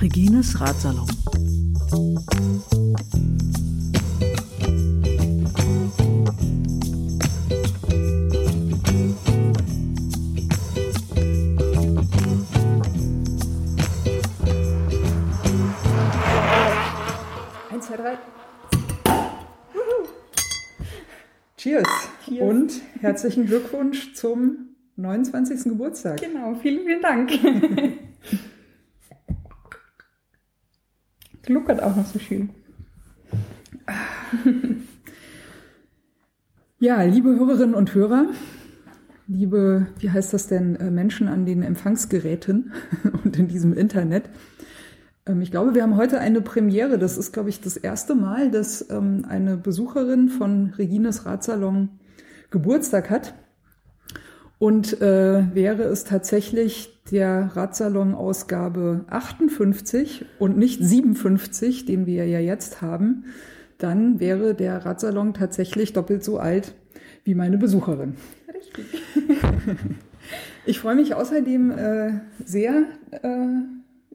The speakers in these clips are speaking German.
Regines Ratsalon. Herzlichen Glückwunsch zum 29. Geburtstag. Genau, vielen, vielen Dank. Gluckert auch noch so schön. Ja, liebe Hörerinnen und Hörer, liebe, wie heißt das denn, äh, Menschen an den Empfangsgeräten und in diesem Internet. Ähm, Ich glaube, wir haben heute eine Premiere. Das ist, glaube ich, das erste Mal, dass ähm, eine Besucherin von Regines Ratsalon Geburtstag hat. Und äh, wäre es tatsächlich der Ratsalon-Ausgabe 58 und nicht 57, den wir ja jetzt haben, dann wäre der Ratsalon tatsächlich doppelt so alt wie meine Besucherin. Richtig. Ich freue mich außerdem äh, sehr äh,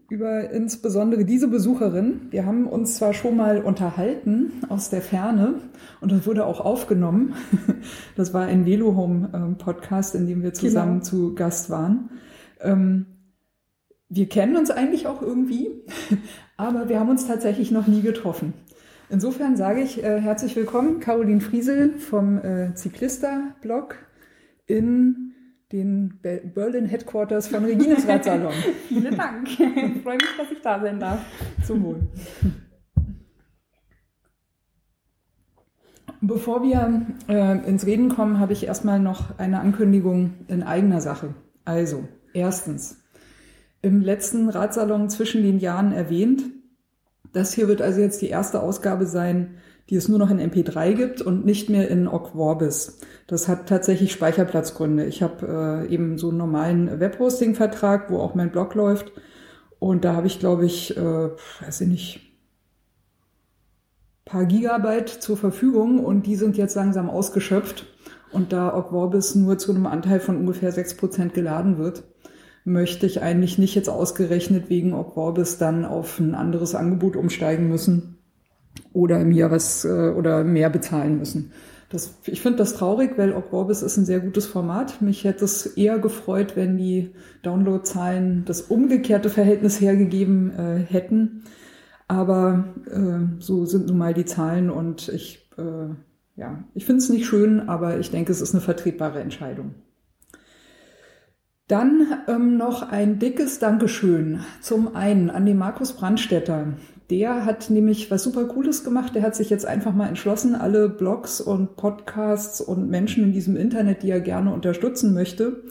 über insbesondere diese Besucherin. Wir haben uns zwar schon mal unterhalten aus der Ferne und das wurde auch aufgenommen. Das war ein Velo Home ähm, Podcast, in dem wir zusammen Genau. zu Gast waren. Ähm, wir kennen uns eigentlich auch irgendwie, aber wir haben uns tatsächlich noch nie getroffen. Insofern sage ich äh, herzlich willkommen, Caroline Friesel vom äh, Cyclista-Blog in den Be Berlin Headquarters von Regines Radsalon. Vielen Dank. Ich freue mich, dass ich da sein darf. Zum Wohl. Bevor wir äh, ins Reden kommen, habe ich erstmal noch eine Ankündigung in eigener Sache. Also, erstens, im letzten Ratsalon zwischen den Jahren erwähnt, das hier wird also jetzt die erste Ausgabe sein, die es nur noch in MP3 gibt und nicht mehr in Ogg Vorbis. Das hat tatsächlich Speicherplatzgründe. Ich habe äh, eben so einen normalen Webhosting-Vertrag, wo auch mein Blog läuft. Und da habe ich, glaube ich, äh, weiß ich nicht, paar Gigabyte zur Verfügung und die sind jetzt langsam ausgeschöpft. Und da Ogg Vorbis nur zu einem Anteil von ungefähr 6% geladen wird, möchte ich eigentlich nicht jetzt ausgerechnet wegen Ogg Vorbis dann auf ein anderes Angebot umsteigen müssen oder mir was äh, oder mehr bezahlen müssen. Das, ich finde das traurig, weil Ogg Vorbis ist ein sehr gutes Format. Mich hätte es eher gefreut, wenn die Downloadzahlen das umgekehrte Verhältnis hergegeben äh, hätten. Aber äh, so sind nun mal die Zahlen und ich, äh, ja, ich finde es nicht schön, aber ich denke, es ist eine vertretbare Entscheidung. Dann ähm, noch ein dickes Dankeschön zum einen an den Markus Brandstetter. Der hat nämlich was super Cooles gemacht. Der hat sich jetzt einfach mal entschlossen, alle Blogs und Podcasts und Menschen in diesem Internet, die er gerne unterstützen möchte,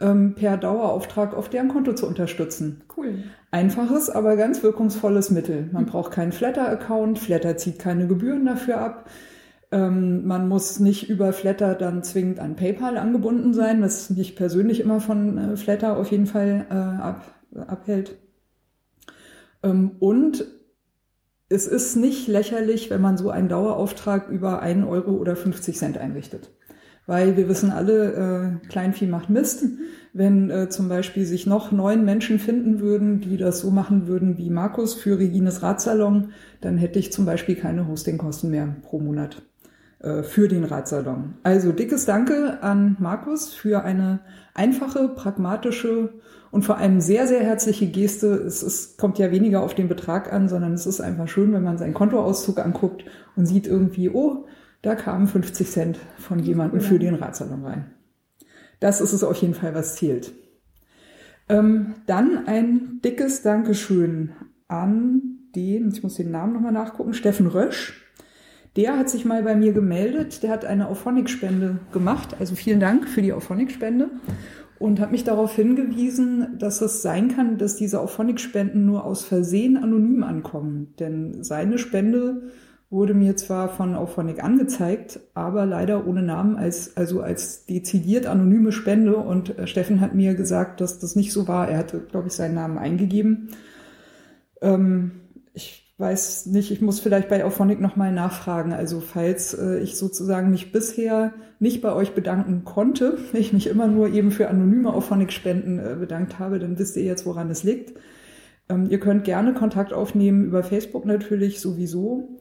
ähm, per Dauerauftrag auf deren Konto zu unterstützen. Cool. Einfaches, aber ganz wirkungsvolles Mittel. Man braucht keinen Flatter-Account, Flatter zieht keine Gebühren dafür ab. Ähm, man muss nicht über Flatter dann zwingend an PayPal angebunden sein, was mich persönlich immer von äh, Flatter auf jeden Fall äh, ab, abhält. Ähm, und es ist nicht lächerlich, wenn man so einen Dauerauftrag über 1 Euro oder 50 Cent einrichtet. Weil wir wissen alle, äh, Kleinvieh macht Mist. Wenn äh, zum Beispiel sich noch neun Menschen finden würden, die das so machen würden wie Markus für Regines Radsalon, dann hätte ich zum Beispiel keine Hostingkosten mehr pro Monat für den Radsalon. Also dickes Danke an Markus für eine einfache, pragmatische und vor allem sehr, sehr herzliche Geste. Es, es kommt ja weniger auf den Betrag an, sondern es ist einfach schön, wenn man seinen Kontoauszug anguckt und sieht irgendwie, oh, da kamen 50 Cent von jemandem für den Radsalon rein. Das ist es auf jeden Fall, was zählt. Ähm, dann ein dickes Dankeschön an den, ich muss den Namen nochmal nachgucken, Steffen Rösch. Der hat sich mal bei mir gemeldet, der hat eine Auphonic-Spende gemacht, also vielen Dank für die Auphonic-Spende und hat mich darauf hingewiesen, dass es sein kann, dass diese Auphonic-Spenden nur aus Versehen anonym ankommen. Denn seine Spende wurde mir zwar von Auphonic angezeigt, aber leider ohne Namen, als, also als dezidiert anonyme Spende. Und äh, Steffen hat mir gesagt, dass das nicht so war. Er hatte, glaube ich, seinen Namen eingegeben. Ähm, weiß nicht, ich muss vielleicht bei Auphonic nochmal nachfragen. Also falls äh, ich sozusagen mich bisher nicht bei euch bedanken konnte, ich mich immer nur eben für anonyme Auphonic-Spenden äh, bedankt habe, dann wisst ihr jetzt, woran es liegt. Ähm, ihr könnt gerne Kontakt aufnehmen über Facebook natürlich sowieso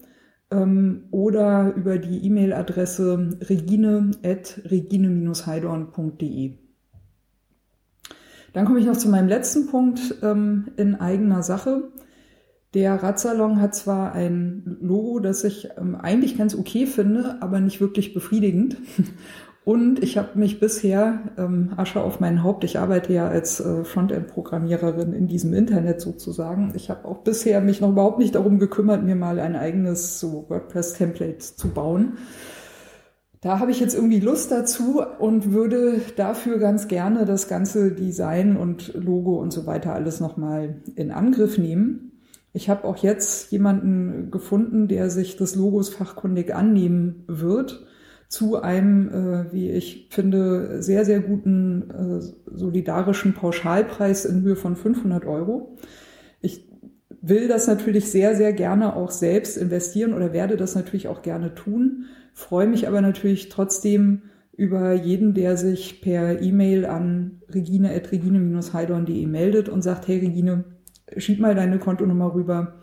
ähm, oder über die E-Mail-Adresse regine.regine-heidorn.de. Dann komme ich noch zu meinem letzten Punkt ähm, in eigener Sache. Der Radsalon hat zwar ein Logo, das ich ähm, eigentlich ganz okay finde, aber nicht wirklich befriedigend. Und ich habe mich bisher, ähm, Asche auf mein Haupt, ich arbeite ja als äh, Frontend-Programmiererin in diesem Internet sozusagen. Ich habe auch bisher mich noch überhaupt nicht darum gekümmert, mir mal ein eigenes so WordPress-Template zu bauen. Da habe ich jetzt irgendwie Lust dazu und würde dafür ganz gerne das ganze Design und Logo und so weiter alles nochmal in Angriff nehmen. Ich habe auch jetzt jemanden gefunden, der sich des Logos fachkundig annehmen wird zu einem, äh, wie ich finde, sehr, sehr guten äh, solidarischen Pauschalpreis in Höhe von 500 Euro. Ich will das natürlich sehr, sehr gerne auch selbst investieren oder werde das natürlich auch gerne tun freue mich aber natürlich trotzdem über jeden, der sich per E-Mail an regine.regine-heidorn.de meldet und sagt, hey Regine, schieb mal deine Kontonummer rüber.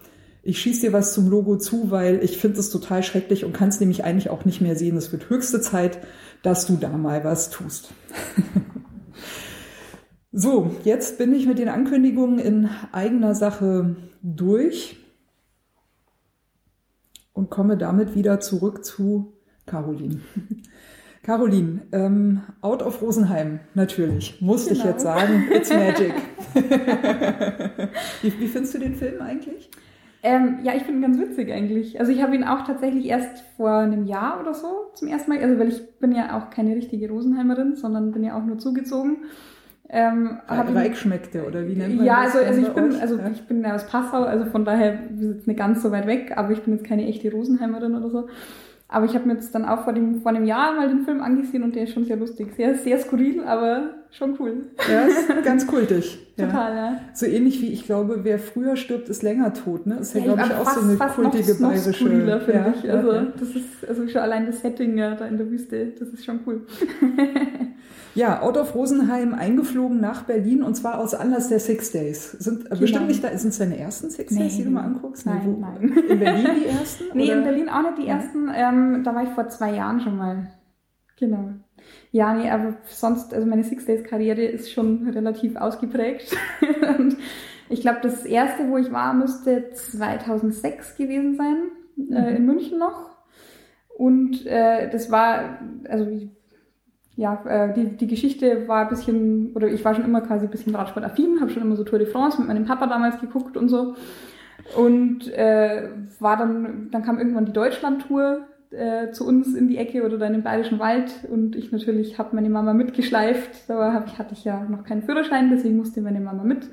Ich schieß dir was zum Logo zu, weil ich finde es total schrecklich und kann es nämlich eigentlich auch nicht mehr sehen. Es wird höchste Zeit, dass du da mal was tust. so, jetzt bin ich mit den Ankündigungen in eigener Sache durch und komme damit wieder zurück zu Caroline. Caroline, ähm, Out of Rosenheim, natürlich, musste genau. ich jetzt sagen. It's magic. wie, wie findest du den Film eigentlich? Ähm, ja, ich finde ihn ganz witzig eigentlich. Also ich habe ihn auch tatsächlich erst vor einem Jahr oder so zum ersten Mal, also weil ich bin ja auch keine richtige Rosenheimerin, sondern bin ja auch nur zugezogen. Ähm, Reich schmeckt der, oder wie nennt man ja, das? Ja, also, also ich bin, also ja? ich bin aus Passau, also von daher wir sind nicht ganz so weit weg, aber ich bin jetzt keine echte Rosenheimerin oder so. Aber ich habe mir jetzt dann auch vor, dem, vor einem Jahr mal den Film angesehen und der ist schon sehr lustig. Sehr, sehr skurril, aber schon cool. Ja, ist ganz kultig. Total, ja. So ähnlich wie, ich glaube, wer früher stirbt, ist länger tot, ne? Ist ja, ja glaube ich, auch fast, so eine kultige noch, bayerische. Noch finde ja, ich. Also, ja. das ist, also schon allein das Setting ja, da in der Wüste, das ist schon cool. Ja, out of Rosenheim eingeflogen nach Berlin und zwar aus Anlass der Six Days. Sind genau. bestimmt nicht da, sind es deine ersten Six Days, die du mal anguckst? Nein, nee, nein. In Berlin die ersten? nee, oder? in Berlin auch nicht die ersten. Ähm, da war ich vor zwei Jahren schon mal. Genau. Ja, nee, aber sonst, also meine Six Days Karriere ist schon relativ ausgeprägt. und ich glaube, das erste, wo ich war, müsste 2006 gewesen sein, äh, mhm. äh, in München noch. Und äh, das war, also ja, äh, die, die Geschichte war ein bisschen, oder ich war schon immer quasi ein bisschen Radsportaffin, habe schon immer so Tour de France mit meinem Papa damals geguckt und so. Und äh, war dann, dann kam irgendwann die Deutschland-Tour äh, zu uns in die Ecke oder dann im Bayerischen Wald und ich natürlich habe meine Mama mitgeschleift. Da hab hatte ich ja noch keinen Führerschein, deswegen musste meine Mama mit.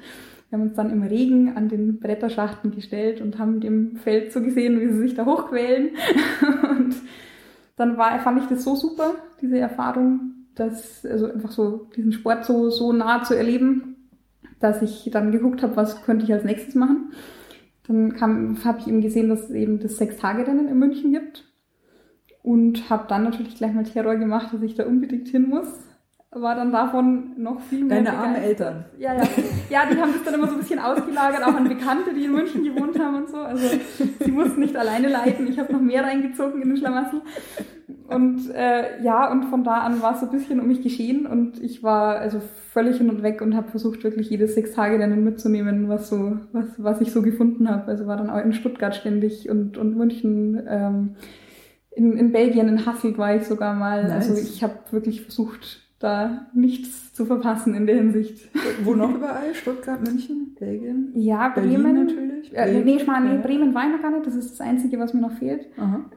Wir haben uns dann im Regen an den Bretterschachten gestellt und haben dem Feld so gesehen, wie sie sich da hochquälen. und dann war, fand ich das so super, diese Erfahrung, dass, also einfach so diesen Sport so, so nah zu erleben, dass ich dann geguckt habe, was könnte ich als nächstes machen. Dann habe ich eben gesehen, dass es eben das Sechs-Tage-Rennen in München gibt und habe dann natürlich gleich mal Terror gemacht, dass ich da unbedingt hin muss war dann davon noch viel mehr. Deine armen Eltern. Ja, ja. Ja, die haben das dann immer so ein bisschen ausgelagert, auch an Bekannte, die in München gewohnt haben und so. Also sie mussten nicht alleine leiden. Ich habe noch mehr reingezogen in den Schlamassel. Und äh, ja, und von da an war es so ein bisschen um mich geschehen und ich war also völlig hin und weg und habe versucht, wirklich jedes sechs Tage dann mitzunehmen, was so, was, was ich so gefunden habe. Also war dann auch in Stuttgart ständig und, und München. Ähm, in, in Belgien, in Hasselt war ich sogar mal. Nice. Also ich habe wirklich versucht, da nichts zu verpassen in der Hinsicht. Wo noch überall? Stuttgart, München, Belgien? Ja, Berlin Bremen natürlich. Äh, Bremen. Nee, ich meine, nee, Bremen war ich noch gar nicht. Das ist das Einzige, was mir noch fehlt.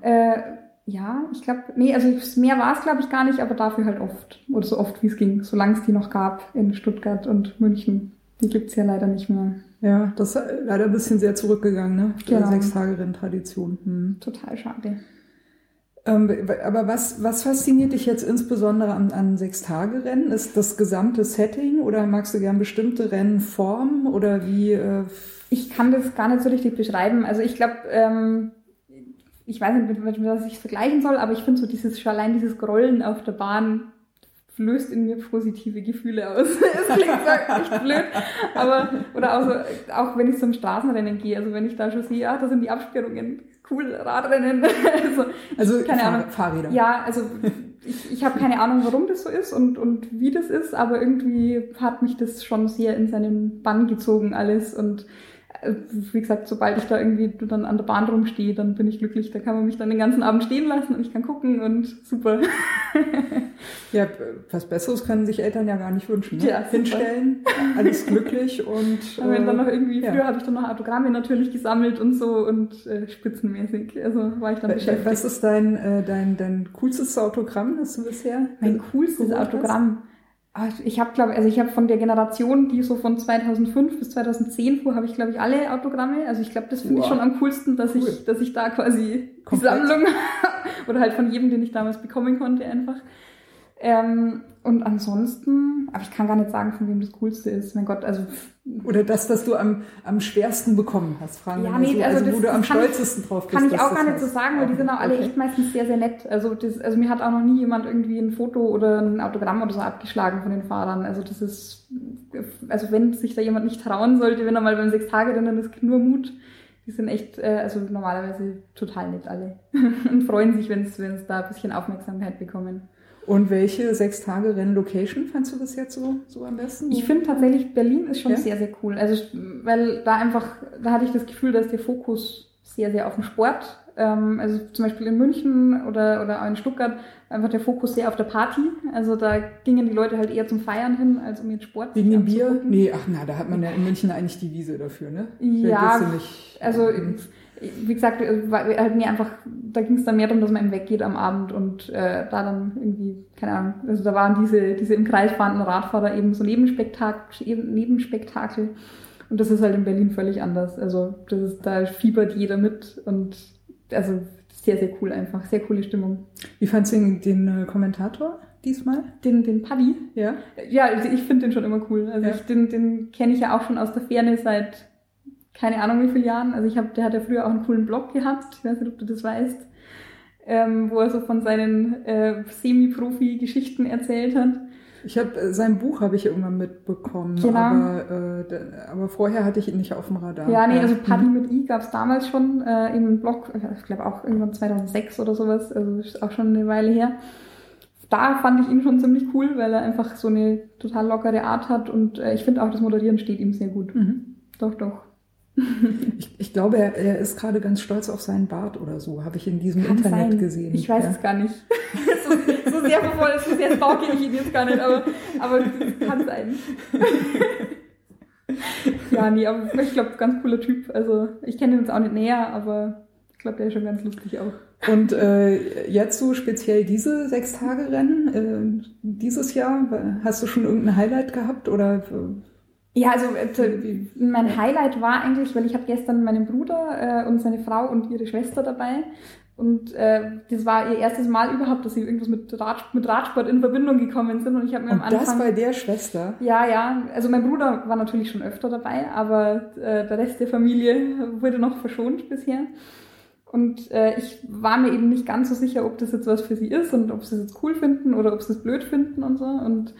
Äh, ja, ich glaube, nee, also mehr war es, glaube ich, gar nicht, aber dafür halt oft. Oder so oft, wie es ging, solange es die noch gab in Stuttgart und München. Die gibt's ja leider nicht mehr. Ja, das ist leider ein bisschen sehr zurückgegangen, ne? Die genau. Sechs-Tage-Renn-Tradition. Hm. Total schade. Ähm, aber was, was fasziniert dich jetzt insbesondere an, an Sechstagerennen? Ist das gesamte Setting oder magst du gern bestimmte Rennformen oder wie? Äh ich kann das gar nicht so richtig beschreiben. Also ich glaube, ähm, ich weiß nicht, mit, mit was ich vergleichen soll, aber ich finde so dieses, schon allein dieses Grollen auf der Bahn löst in mir positive Gefühle aus. Es klingt so echt blöd, aber, oder auch, so, auch wenn ich zum Straßenrennen gehe, also wenn ich da schon sehe, ah, da sind die Absperrungen, cool, Radrennen. also, also keine Fahr Ahnung. Fahrräder. Ja, also ich, ich habe keine Ahnung, warum das so ist und, und wie das ist, aber irgendwie hat mich das schon sehr in seinen Bann gezogen alles und wie gesagt, sobald ich da irgendwie dann an der Bahn rumstehe, dann bin ich glücklich. Da kann man mich dann den ganzen Abend stehen lassen und ich kann gucken und super. ja, was Besseres können sich Eltern ja gar nicht wünschen. Ne? Ja, Hinstellen, alles glücklich und. Aber äh, dann noch irgendwie, ja. früher habe ich dann noch Autogramme natürlich gesammelt und so und äh, spitzenmäßig. Also war ich dann beschäftigt. Was ist dein, äh, dein, dein coolstes Autogramm, das du bisher? Mein coolstes Autogramm. Hast? Ah, ich habe, glaube also ich habe von der Generation, die so von 2005 bis 2010 fuhr, habe ich, glaube ich, alle Autogramme. Also ich glaube, das finde wow. ich schon am coolsten, dass cool. ich, dass ich da quasi Komplett. die Sammlung oder halt von jedem, den ich damals bekommen konnte, einfach. Ähm, und ansonsten, aber ich kann gar nicht sagen, von wem das Coolste ist. Mein Gott, also. Oder das, was du am, am schwersten bekommen hast, fragen ja, nee, so. also, also wo du am stolzesten drauf bist. Kann ich auch gar nicht so sagen, weil die sind auch alle okay. echt meistens sehr, sehr nett. Also, das, also mir hat auch noch nie jemand irgendwie ein Foto oder ein Autogramm oder so abgeschlagen von den Fahrern. Also das ist, also wenn sich da jemand nicht trauen sollte, wenn er mal beim Sechs-Tage-Rennen ist, nur Mut. Die sind echt, äh, also normalerweise total nett alle. und freuen sich, wenn es da ein bisschen Aufmerksamkeit bekommen. Und welche Sechs-Tage-Rennen-Location fandst du bis jetzt so, so am besten? Ich finde tatsächlich, Berlin ist schon ja? sehr, sehr cool. Also, weil da einfach, da hatte ich das Gefühl, dass der Fokus sehr, sehr auf dem Sport. Ähm, also zum Beispiel in München oder, oder auch in Stuttgart einfach der Fokus sehr auf der Party. Also da gingen die Leute halt eher zum Feiern hin, als um den Sport Wegen dem Bier? Nee, ach na, da hat man ja in München eigentlich die Wiese dafür, ne? Ja, also wie gesagt, halt mir einfach, da ging es dann mehr darum, dass man eben weggeht am Abend und äh, da dann irgendwie, keine Ahnung, also da waren diese, diese im Kreis fahrenden Radfahrer eben so Nebenspektakel, Nebenspektakel und das ist halt in Berlin völlig anders. Also das ist, da fiebert jeder mit und also sehr, sehr cool einfach, sehr coole Stimmung. Wie fandst du den, den äh, Kommentator? diesmal? Den, den Paddy? Ja. Ja, also ich finde den schon immer cool. Also ja. ich, den, den kenne ich ja auch schon aus der Ferne seit keine Ahnung wie viele Jahren. Also ich habe, der hat ja früher auch einen coolen Blog gehabt, ich weiß nicht, ob du das weißt, ähm, wo er so von seinen äh, Semi-Profi-Geschichten erzählt hat. Ich habe äh, sein Buch habe ich irgendwann mitbekommen, genau. aber, äh, aber vorher hatte ich ihn nicht auf dem Radar. Ja, nee, also Paddy mhm. mit I gab es damals schon äh, im Blog, ich glaube auch irgendwann 2006 oder sowas, also ist auch schon eine Weile her. Da fand ich ihn schon ziemlich cool, weil er einfach so eine total lockere Art hat und äh, ich finde auch das Moderieren steht ihm sehr gut. Mhm. Doch, doch. Ich, ich glaube, er, er, ist gerade ganz stolz auf seinen Bart oder so, habe ich in diesem kann Internet sein. gesehen. Ich weiß ja. es gar nicht. so, so sehr bevor, so sehr stalke ich ihn jetzt gar nicht, aber, aber kann sein. ja, nee, aber ich glaube, ganz cooler Typ. Also ich kenne ihn jetzt auch nicht näher, aber ich glaube, der ist schon ganz lustig auch. Und äh, jetzt so speziell diese Sechs-Tage-Rennen, äh, dieses Jahr, hast du schon irgendein Highlight gehabt oder ja, also äh, mein Highlight war eigentlich, weil ich habe gestern meinen Bruder äh, und seine Frau und ihre Schwester dabei. Und äh, das war ihr erstes Mal überhaupt, dass sie irgendwas mit, Rad, mit Radsport in Verbindung gekommen sind. Und ich habe mir und am Anfang. Das bei der Schwester? Ja, ja. Also mein Bruder war natürlich schon öfter dabei, aber äh, der Rest der Familie wurde noch verschont bisher. Und äh, ich war mir eben nicht ganz so sicher, ob das jetzt was für sie ist und ob sie es jetzt cool finden oder ob sie es blöd finden und so. Und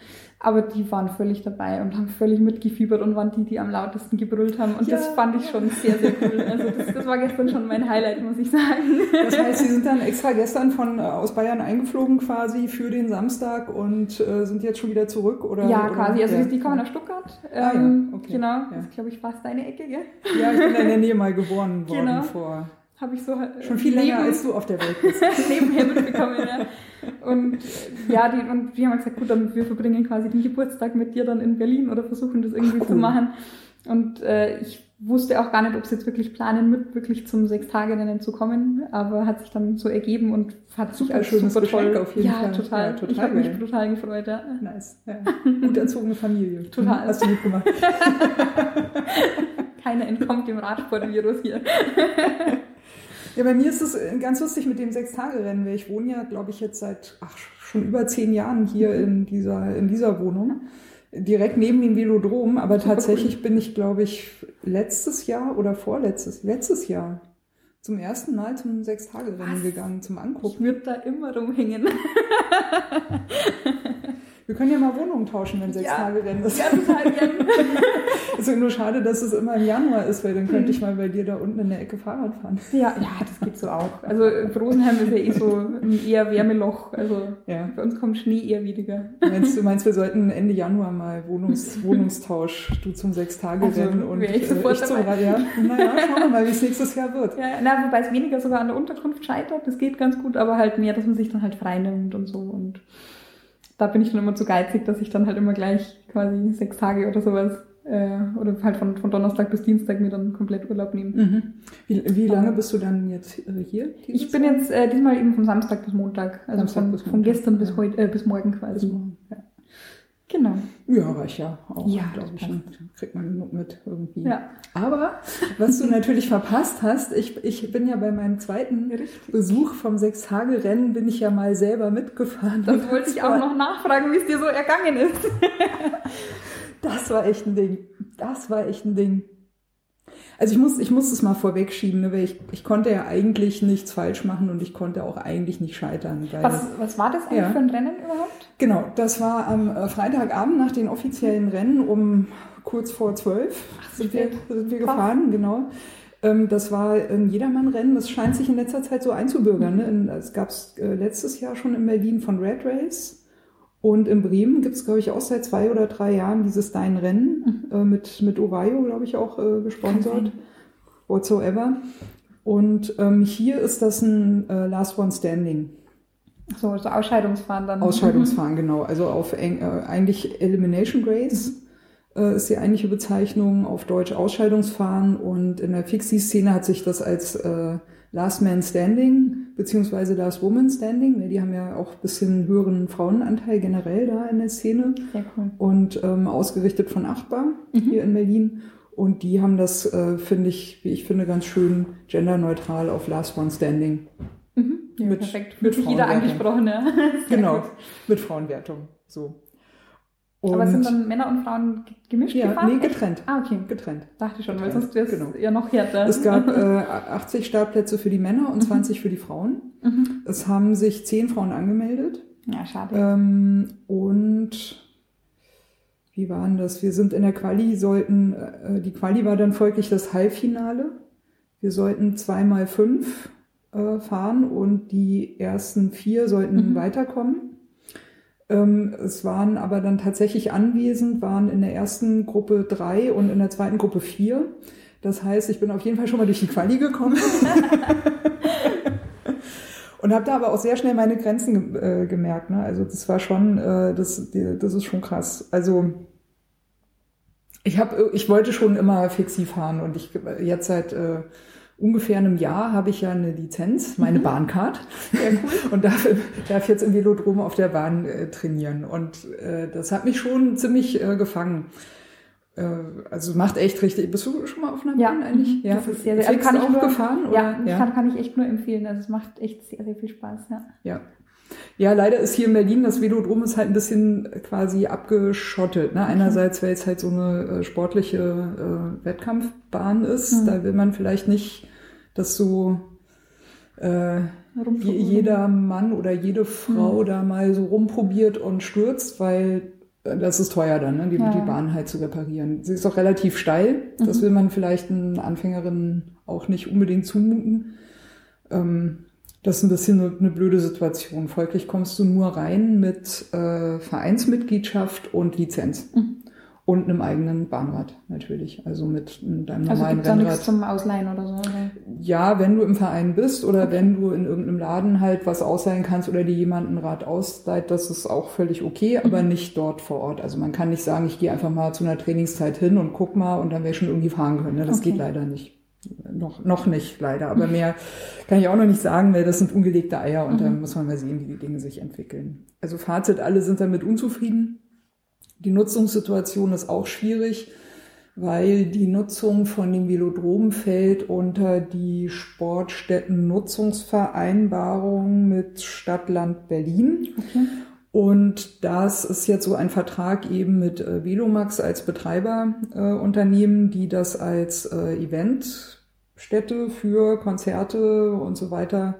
aber die waren völlig dabei und haben völlig mitgefiebert und waren die, die am lautesten gebrüllt haben. Und ja. das fand ich schon sehr, sehr cool. Also das, das war gestern schon mein Highlight, muss ich sagen. Das heißt, Sie sind dann extra gestern von äh, aus Bayern eingeflogen quasi für den Samstag und äh, sind jetzt schon wieder zurück? Oder, ja, oder? quasi. Also ja. die kommen aus Stuttgart. Ähm, ah, ja. Ähm, okay. Genau. Ja. Das ist, glaube ich, fast deine Ecke, gell? Ja, ich bin in der Nähe mal geboren worden genau. vor habe ich so schon viel länger als du auf der Welt bist. nebenher mitbekommen ja. Und ja die und wir haben gesagt gut dann wir verbringen quasi den Geburtstag mit dir dann in Berlin oder versuchen das irgendwie Ach, cool. zu machen. Und äh, ich wusste auch gar nicht ob sie jetzt wirklich planen mit wirklich zum sechs Tage rennen zu kommen aber hat sich dann so ergeben und hat sich als schönes super toll auf jeden ja, Fall. Total. ja total. ich habe mich total gefreut ja. Nice ja. gut erzogene Familie. Total. Hast du gut gemacht keiner entkommt dem Radsportvirus hier Ja, bei mir ist es äh, ganz lustig mit dem Sechs-Tage-Rennen, weil ich wohne ja, glaube ich, jetzt seit ach, schon über zehn Jahren hier in dieser, in dieser Wohnung. Direkt neben dem Velodrom, aber tatsächlich bin ich, glaube ich, letztes Jahr oder vorletztes, letztes Jahr zum ersten Mal zum Sechs-Tage-Rennen gegangen, zum Ich Angucken. würde da immer rumhängen. Wir können ja mal Wohnungen tauschen, wenn Ja. Sechs-Tage-Rennen ist. Ja, total gern. Es ist nur schade, dass es immer im Januar ist, weil dann könnte ich mal bei dir da unten in der Ecke Fahrrad fahren. Ja, ja, das geht so auch. Also Rosenheim ist ja eh so ein eher Wärmeloch. Also Ja. bei uns kommt Schnee eher weniger. Meinst du meinst, wir sollten Ende Januar mal Wohnungs Wohnungstausch, du zum Sechs-Tage-Rennen Also, und wär ich sofort ich zum dabei. Ja, naja, schauen wir mal, wie es nächstes Jahr wird. Ja, na, wobei es weniger sogar an der Unterkunft scheitert. Das geht ganz gut, aber halt mehr, dass man sich dann halt frei nimmt und so. Und da bin ich dann immer zu geizig, dass ich dann halt immer gleich quasi sechs Tage oder sowas äh, oder halt von, von Donnerstag bis Dienstag mir dann komplett Urlaub nehme. Mhm. Wie, wie lange bist du dann jetzt äh, hier? Ich bin jetzt äh, diesmal eben von Samstag bis Montag, also Samstag von, bis von Montag, gestern bis heute, äh, bis morgen quasi. Bis morgen. Ja. Genau. Ja, reicht ja auch, Ja, glaube ich. ne? Kriegt man genug mit irgendwie. Ja. Aber was du natürlich verpasst hast, ich, ich bin ja bei meinem zweiten Besuch vom Sechs-Tage-Rennen, bin ich ja mal selber mitgefahren. Das wollte ich auch noch nachfragen, wie es dir so ergangen ist. Das war echt ein Ding. Das war echt ein Ding. Also ich muss, ich muss es mal vorwegschieben, ne, weil ich, ich konnte ja eigentlich nichts falsch machen und ich konnte auch eigentlich nicht scheitern. Was, was war das eigentlich Ja. für ein Rennen überhaupt? Genau, das war am äh, Freitagabend nach den offiziellen Rennen um kurz vor zwölf so sind wir, sind wir gefahren, genau. Ähm, Das war ein Jedermann-Rennen, das scheint sich in letzter Zeit so einzubürgern. Ne? Es gab es letztes Jahr schon in Berlin von Red Race und in Bremen gibt es, glaube ich, auch seit zwei oder drei Jahren dieses Dein-Rennen äh, mit, mit Ovayo, glaube ich, auch äh, gesponsert. Whatsoever. Und ähm, hier ist das ein äh, Last One Standing. So, so Ausscheidungsfahren dann. Ausscheidungsfahren, genau. Also auf Eng, äh, eigentlich Elimination Grace äh, ist die eigentliche Bezeichnung, auf Deutsch Ausscheidungsfahren. Und in der Fixie-Szene hat sich das als äh, Last Man Standing beziehungsweise Last Woman Standing, weil die haben ja auch ein bisschen höheren Frauenanteil generell da in der Szene Sehr cool. und ähm, ausgerichtet von Achtbar hier in Berlin. Und die haben das, äh, finde ich, wie ich finde, ganz schön genderneutral auf Last One Standing. Mhm. Ja, Mit- perfekt. mit jeder angesprochen, ja. Sehr Genau, mit Frauenwertung. So. Aber sind Und- dann Männer und Frauen ge- gemischt Ja, gefahren? nee, getrennt. Ah, okay. Getrennt. Dachte schon, weil Getrennt, sonst wäre es genau. ja noch härter. Es gab äh, 80 Startplätze für die Männer und 20 für die Frauen. Mhm. Es haben sich 10 Frauen angemeldet. Ja, schade. Ähm, und wie war denn das? Wir sind in der Quali, sollten, äh, die Quali war dann folglich das Halbfinale. Wir sollten zweimal fünf äh, fahren und die ersten vier sollten Mhm. weiterkommen. Ähm, es waren aber dann tatsächlich anwesend, waren in der ersten Gruppe drei und in der zweiten Gruppe vier. Das heißt, ich bin auf jeden Fall schon mal durch die Quali gekommen. Und habe da aber auch sehr schnell meine Grenzen äh, gemerkt. Ne? Also das war schon, äh, das, die, das ist schon krass. Also ich habe, ich wollte schon immer Fixie fahren und ich jetzt seit äh, ungefähr einem Jahr habe ich ja eine Lizenz, meine Bahncard. Sehr cool. Und darf, darf jetzt im Velodrom auf der Bahn äh, trainieren. Und äh, das hat mich schon ziemlich äh, gefangen. Äh, also macht echt richtig. Bist du schon mal auf einer Ja, Bahn eigentlich? mhm. das ist sehr, sehr also kann ich auch nur, gefahren? Ja, oder? Kann, kann ich echt nur empfehlen. Also es macht echt sehr, sehr viel Spaß, ja. Ja. Ja, leider ist hier in Berlin das Velodrom ist halt ein bisschen quasi abgeschottet. Ne? Einerseits, weil es halt so eine äh, sportliche äh, Wettkampfbahn ist. Mhm. Da will man vielleicht nicht, dass so äh, je, jeder Mann oder jede Frau Mhm. da mal so rumprobiert und stürzt, weil äh, das ist teuer dann, ne? die, Ja. die Bahn halt zu reparieren. Sie ist auch relativ steil. Das Mhm. will man vielleicht einen Anfängerinnen auch nicht unbedingt zumuten. Ähm, das ist ein bisschen eine, eine blöde Situation. Folglich kommst du nur rein mit äh, Vereinsmitgliedschaft und Lizenz. Mhm. Und einem eigenen Bahnrad natürlich. Also mit deinem Also normalen gibt da nichts Rennrad. zum Ausleihen oder so. Oder? Ja, wenn du im Verein bist oder Okay. wenn du in irgendeinem Laden halt was ausleihen kannst oder dir jemand ein Rad ausleiht, das ist auch völlig okay, aber Mhm. nicht dort vor Ort. Also man kann nicht sagen, ich gehe einfach mal zu einer Trainingszeit hin und guck mal und dann werde ich schon irgendwie fahren können. Ne? Das Okay. geht leider nicht. Noch, noch nicht, leider. Aber mehr kann ich auch noch nicht sagen, weil das sind ungelegte Eier und Mhm. dann muss man mal sehen, wie die Dinge sich entwickeln. Also Fazit, alle sind damit unzufrieden. Die Nutzungssituation ist auch schwierig, weil die Nutzung von dem Velodrom fällt unter die Sportstätten-Nutzungsvereinbarung mit Stadtland Berlin. Okay. Und das ist jetzt so ein Vertrag eben mit äh, Velomax als Betreiberunternehmen, äh, die das als äh, Eventstätte für Konzerte und so weiter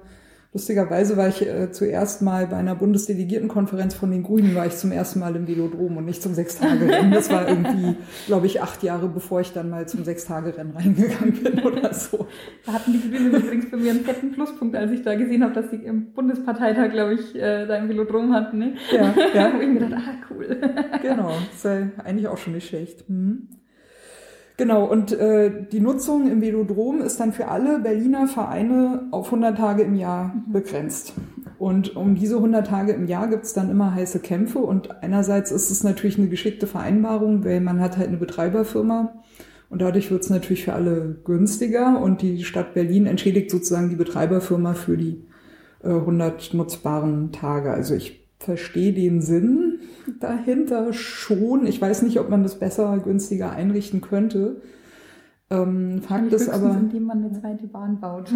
Lustigerweise war ich äh, zuerst mal bei einer Bundesdelegiertenkonferenz von den Grünen, war ich zum ersten Mal im Velodrom und nicht zum Sechstagerennen. Das war irgendwie, glaube ich, acht Jahre bevor ich dann mal zum Sechstagerennen reingegangen bin oder so. Da hatten die Grünen übrigens bei mir einen fetten Pluspunkt, als ich da gesehen habe, dass sie im Bundesparteitag, glaube ich, äh, da im Velodrom hatten. Ne? Ja, ja. Wo ich mir dachte, ah, cool. genau, ist ja eigentlich auch schon nicht schlecht. Hm. Genau, und äh, die Nutzung im Velodrom ist dann für alle Berliner Vereine auf 100 Tage im Jahr mhm. begrenzt. Und um diese 100 Tage im Jahr gibt's dann immer heiße Kämpfe. Und einerseits ist es natürlich eine geschickte Vereinbarung, weil man hat halt eine Betreiberfirma. Und dadurch wird's natürlich für alle günstiger. Und die Stadt Berlin entschädigt sozusagen die Betreiberfirma für die äh, 100 nutzbaren Tage. Also ich verstehe den Sinn dahinter schon. Ich weiß nicht, ob man das besser, günstiger einrichten könnte. Ähm, Fakt ist aber. Indem man eine zweite Bahn baut.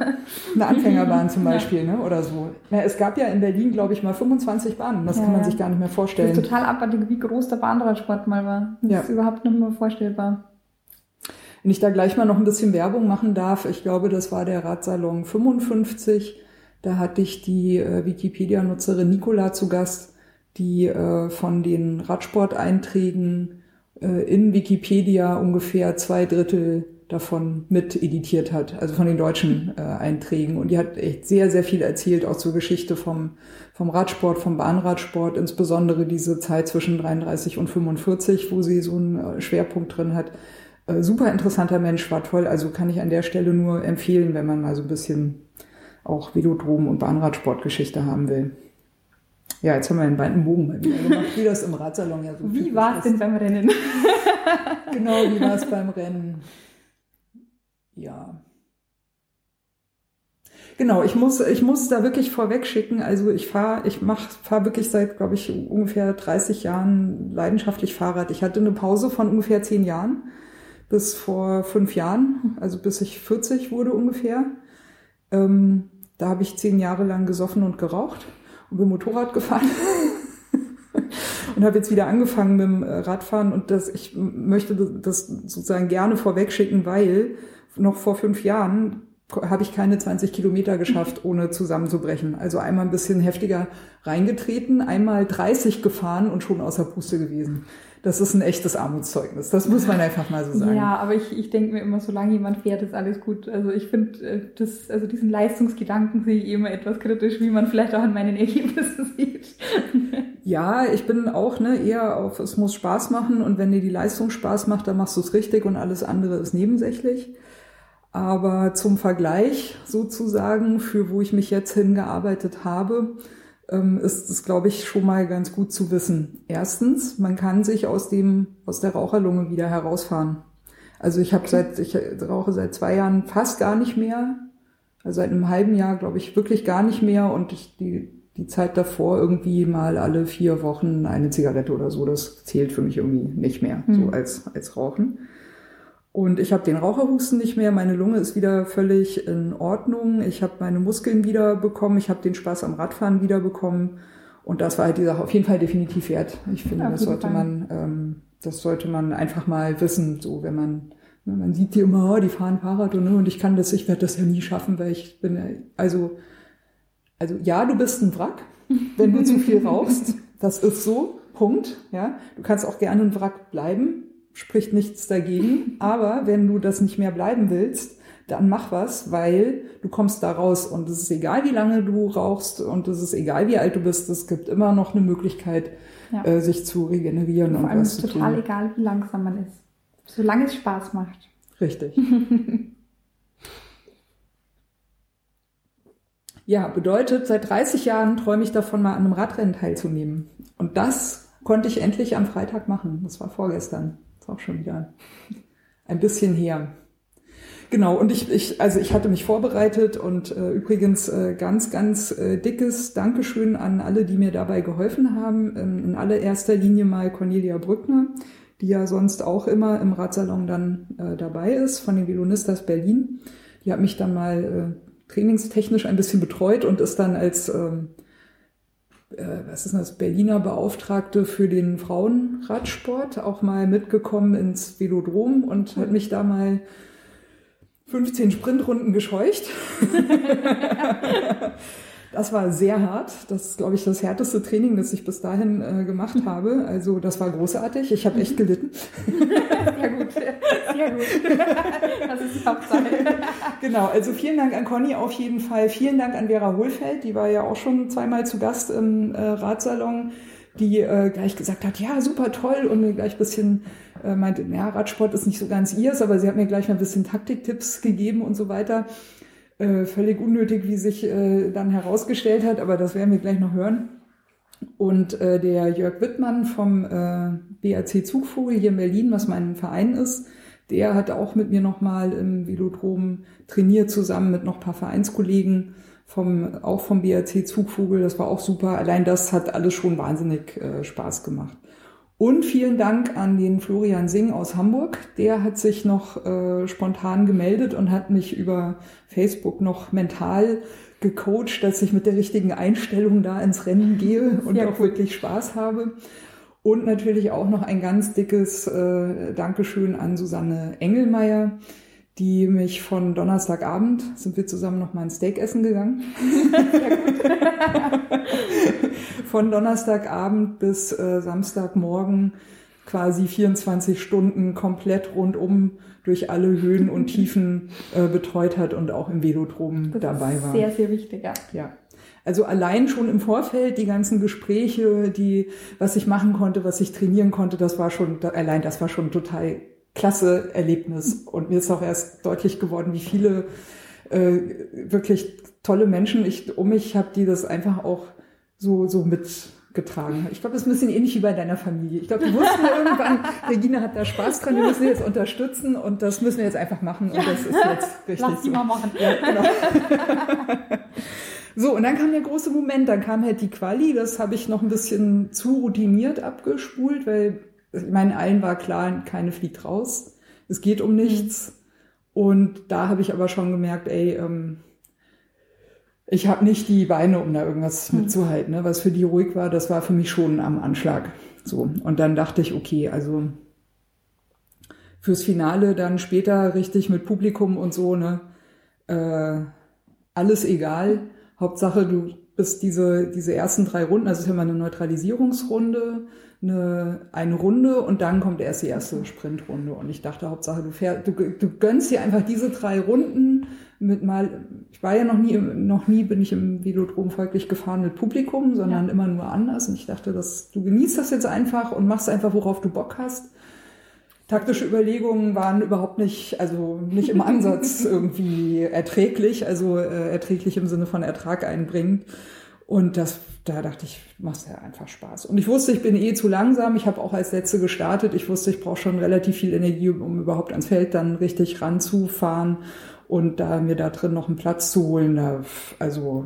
eine Anfängerbahn zum Beispiel, ja. ne? oder so. Ja, es gab ja in Berlin, glaube ich, mal 25 Bahnen. Das ja, kann man sich gar nicht mehr vorstellen. Das ist total abartig, wie groß der Bahnradsport mal war. Das ja. ist überhaupt nicht mehr vorstellbar. Wenn ich da gleich mal noch ein bisschen Werbung machen darf, ich glaube, das war der Radsalon 55. Da hatte ich die äh, Wikipedia-Nutzerin Nicola zu Gast die äh, von den Radsporteinträgen äh, in Wikipedia ungefähr zwei Drittel davon mit editiert hat, also von den deutschen äh, Einträgen. Und die hat echt sehr, sehr viel erzählt, auch zur Geschichte vom, vom Radsport, vom Bahnradsport, insbesondere diese Zeit zwischen 33 und 45, wo sie so einen äh, Schwerpunkt drin hat. Äh, super interessanter Mensch, war toll. Also kann ich an der Stelle nur empfehlen, wenn man mal so ein bisschen auch Velodrom und Bahnradsportgeschichte haben will. Ja, jetzt haben wir einen weiten Bogen mal wieder gemacht, wie das im Radsalon ja so Wie war es denn beim Rennen? genau, wie war es beim Rennen? Ja. Genau, ich muss, ich muss da wirklich vorweg schicken. Also ich fahre, ich mach, fahre wirklich seit, glaube ich, ungefähr 30 Jahren leidenschaftlich Fahrrad. Ich hatte eine Pause von ungefähr 10 Jahren bis vor fünf Jahren, also bis ich 40 wurde ungefähr. Ähm, da habe ich zehn Jahre lang gesoffen und geraucht und bin Motorrad gefahren. und habe jetzt wieder angefangen mit dem äh, Radfahren und das, ich möchte das sozusagen gerne vorwegschicken, weil noch vor fünf Jahren habe ich keine 20 Kilometer geschafft, ohne zusammenzubrechen. Also einmal ein bisschen heftiger reingetreten, einmal 30 gefahren und schon außer Puste gewesen das ist ein echtes Armutszeugnis. Das muss man einfach mal so sagen. Ja, aber ich, ich denke mir immer, solange jemand fährt, ist alles gut. Also ich finde, äh, das, also diesen Leistungsgedanken sehe ich immer etwas kritisch, wie man vielleicht auch an meinen Ergebnissen sieht. Ja, ich bin auch ne, eher auf, es muss Spaß machen und wenn dir die Leistung Spaß macht, dann machst du es richtig und alles andere ist nebensächlich. Aber zum Vergleich sozusagen, für wo ich mich jetzt hingearbeitet habe, ist es, glaube ich, schon mal ganz gut zu wissen. Erstens, man kann sich aus dem, aus der Raucherlunge wieder herausfahren. Also ich habe seit, ich rauche seit zwei Jahren fast gar nicht mehr. Also seit einem halben Jahr, glaube ich, wirklich gar nicht mehr. Und ich, die, die Zeit davor irgendwie mal alle vier Wochen eine Zigarette oder so, das zählt für mich irgendwie nicht mehr, mhm. so als, als Rauchen. Und ich habe den Raucherhusten nicht mehr, meine Lunge ist wieder völlig in Ordnung, ich habe meine Muskeln wieder bekommen, ich habe den Spaß am Radfahren wieder bekommen. Und das war halt die Sache auf jeden Fall definitiv wert. Ich finde, ja, das sollte Fall. man, ähm, das sollte man einfach mal wissen, so wenn man, ne, man sieht die immer, oh, die fahren Fahrrad und, ne, und ich kann das, ich werde das ja nie schaffen, weil ich bin, also, also ja, du bist ein Wrack, wenn du zu viel rauchst. Das ist so, Punkt. Ja, du kannst auch gerne ein Wrack bleiben spricht nichts dagegen. Aber wenn du das nicht mehr bleiben willst, dann mach was, weil du kommst da raus und es ist egal, wie lange du rauchst und es ist egal, wie alt du bist, es gibt immer noch eine Möglichkeit, ja. äh, sich zu regenerieren Vor und zu tun. total egal, wie langsam man ist. Solange es Spaß macht. Richtig. ja, bedeutet, seit 30 Jahren träume ich davon, mal an einem Radrennen teilzunehmen. Und das konnte ich endlich am Freitag machen. Das war vorgestern. Ist auch schon wieder ein bisschen her. Genau, und ich, ich, also ich hatte mich vorbereitet und äh, übrigens äh, ganz, ganz äh, dickes Dankeschön an alle, die mir dabei geholfen haben. Ähm, in allererster Linie mal Cornelia Brückner, die ja sonst auch immer im Radsalon dann äh, dabei ist, von den Velonistas Berlin. Die hat mich dann mal äh, trainingstechnisch ein bisschen betreut und ist dann als ähm, äh, was ist das, Berliner Beauftragte für den Frauenradsport auch mal mitgekommen ins Velodrom und hat mich da mal 15 Sprintrunden gescheucht. Das war sehr hart. Das ist, glaube ich, das härteste Training, das ich bis dahin äh, gemacht habe. Also das war großartig. Ich habe echt gelitten. Sehr gut, sehr gut. Das ist die Hauptsache. Genau, also vielen Dank an Conny auf jeden Fall. Vielen Dank an Vera Hohlfeld, die war ja auch schon zweimal zu Gast im äh, Radsalon, die äh, gleich gesagt hat, ja, super toll und mir gleich bisschen äh, meinte, ja, Radsport ist nicht so ganz ihrs, aber sie hat mir gleich mal ein bisschen Taktiktipps gegeben und so weiter. Äh, völlig unnötig, wie sich äh, dann herausgestellt hat, aber das werden wir gleich noch hören. Und äh, der Jörg Wittmann vom äh, BAC Zugvogel hier in Berlin, was mein Verein ist, der hat auch mit mir nochmal im Velodrom trainiert, zusammen mit noch ein paar Vereinskollegen, vom, auch vom BAC Zugvogel. Das war auch super. Allein das hat alles schon wahnsinnig äh, Spaß gemacht. Und vielen Dank an den Florian Singh aus Hamburg. Der hat sich noch äh, spontan gemeldet und hat mich über Facebook noch mental gecoacht, dass ich mit der richtigen Einstellung da ins Rennen gehe und ja, auch cool. wirklich Spaß habe. Und natürlich auch noch ein ganz dickes äh, Dankeschön an Susanne Engelmeier, die mich von Donnerstagabend sind wir zusammen noch mal ein Steak essen gegangen. von Donnerstagabend bis äh, Samstagmorgen quasi 24 Stunden komplett rundum durch alle Höhen und Tiefen äh, betreut hat und auch im Velodrom das dabei war. Sehr, sehr wichtig, ja. Ja. Also allein schon im Vorfeld die ganzen Gespräche, die, was ich machen konnte, was ich trainieren konnte, das war schon, allein das war schon total klasse Erlebnis. Und mir ist auch erst deutlich geworden, wie viele äh, wirklich tolle Menschen ich um mich habe, die das einfach auch so, so mitgetragen Ich glaube, das ist ein bisschen ähnlich wie bei deiner Familie. Ich glaube, die wussten irgendwann, Regina hat da Spaß dran, wir müssen jetzt unterstützen und das müssen wir jetzt einfach machen und das ist jetzt richtig Lass die mal machen. Ja, genau. So, und dann kam der große Moment, dann kam halt die Quali, das habe ich noch ein bisschen zu routiniert abgespult, weil ich meine, allen war klar, keine fliegt raus, es geht um nichts. Und da habe ich aber schon gemerkt, ey, ähm, ich habe nicht die Beine, um da irgendwas hm. mitzuhalten. Ne? Was für die ruhig war, das war für mich schon am Anschlag. So. Und dann dachte ich, okay, also fürs Finale dann später richtig mit Publikum und so, ne? Äh, alles egal. Hauptsache, du bist diese, diese ersten drei Runden, also es ist ja mal eine Neutralisierungsrunde, eine, eine Runde und dann kommt erst die erste Sprintrunde. Und ich dachte, Hauptsache, du fährst, du, du gönnst dir einfach diese drei Runden mit mal, ich war ja noch nie, noch nie bin ich im Velodrom folglich gefahren mit Publikum, sondern ja. immer nur anders. Und ich dachte, dass du genießt das jetzt einfach und machst einfach, worauf du Bock hast. Taktische Überlegungen waren überhaupt nicht, also nicht im Ansatz irgendwie erträglich, also äh, erträglich im Sinne von Ertrag einbringend. Und das, da dachte ich, machst ja einfach Spaß. Und ich wusste, ich bin eh zu langsam. Ich habe auch als Letzte gestartet. Ich wusste, ich brauche schon relativ viel Energie, um überhaupt ans Feld dann richtig ranzufahren und da mir da drin noch einen Platz zu holen, da, also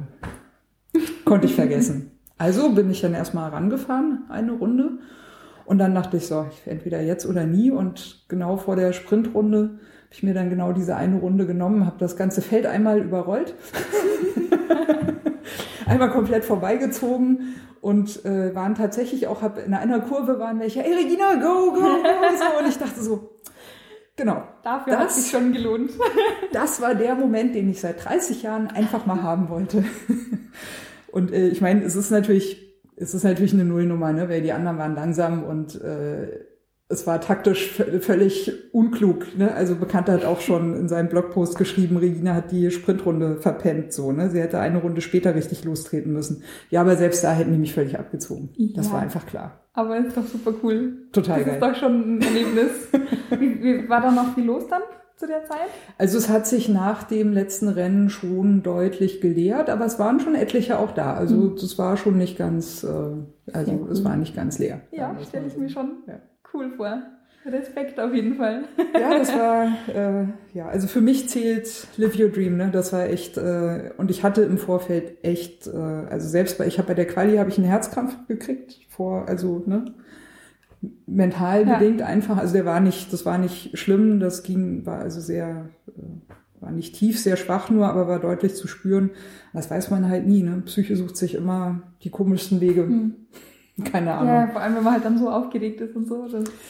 konnte ich vergessen. Also bin ich dann erstmal rangefahren, eine Runde. Und dann dachte ich so, entweder jetzt oder nie. Und genau vor der Sprintrunde habe ich mir dann genau diese eine Runde genommen, habe das ganze Feld einmal überrollt, einmal komplett vorbeigezogen und äh, waren tatsächlich auch, hab, in einer Kurve waren welche, hey Regina, go, go, go, so. Und ich dachte so, Genau. Dafür das, hat sich schon gelohnt. das war der Moment, den ich seit 30 Jahren einfach mal haben wollte. Und äh, ich meine, es ist natürlich, es ist natürlich eine Nullnummer, ne? weil die anderen waren langsam und äh, es war taktisch völlig unklug. Ne? Also Bekannter hat auch schon in seinem Blogpost geschrieben, Regina hat die Sprintrunde verpennt. So, ne? Sie hätte eine Runde später richtig lostreten müssen. Ja, aber selbst da hätten die mich völlig abgezogen. Ja. Das war einfach klar. Aber ist doch super cool. Total das geil. Das ist doch schon ein Erlebnis. wie, wie, war da noch viel los dann? Zu der Zeit? Also es hat sich nach dem letzten Rennen schon deutlich geleert, aber es waren schon etliche auch da. Also mhm. das war schon nicht ganz, äh, also cool. es war nicht ganz leer. Ja, stelle ich mir schon. Ja cool vor. Respekt auf jeden Fall. Ja, das war, äh, ja, also für mich zählt Live Your Dream, ne? Das war echt, äh, und ich hatte im Vorfeld echt, äh, also selbst bei, ich habe bei der Quali habe ich einen Herzkampf gekriegt vor, also, ne? Mental Ja. bedingt einfach. Also der war nicht, das war nicht schlimm, das ging, war also sehr, äh, war nicht tief, sehr schwach nur, aber war deutlich zu spüren. Das weiß man halt nie, ne? Psyche sucht sich immer die komischsten Wege. Keine Ahnung. Ja, vor allem, wenn man halt dann so aufgeregt ist und so.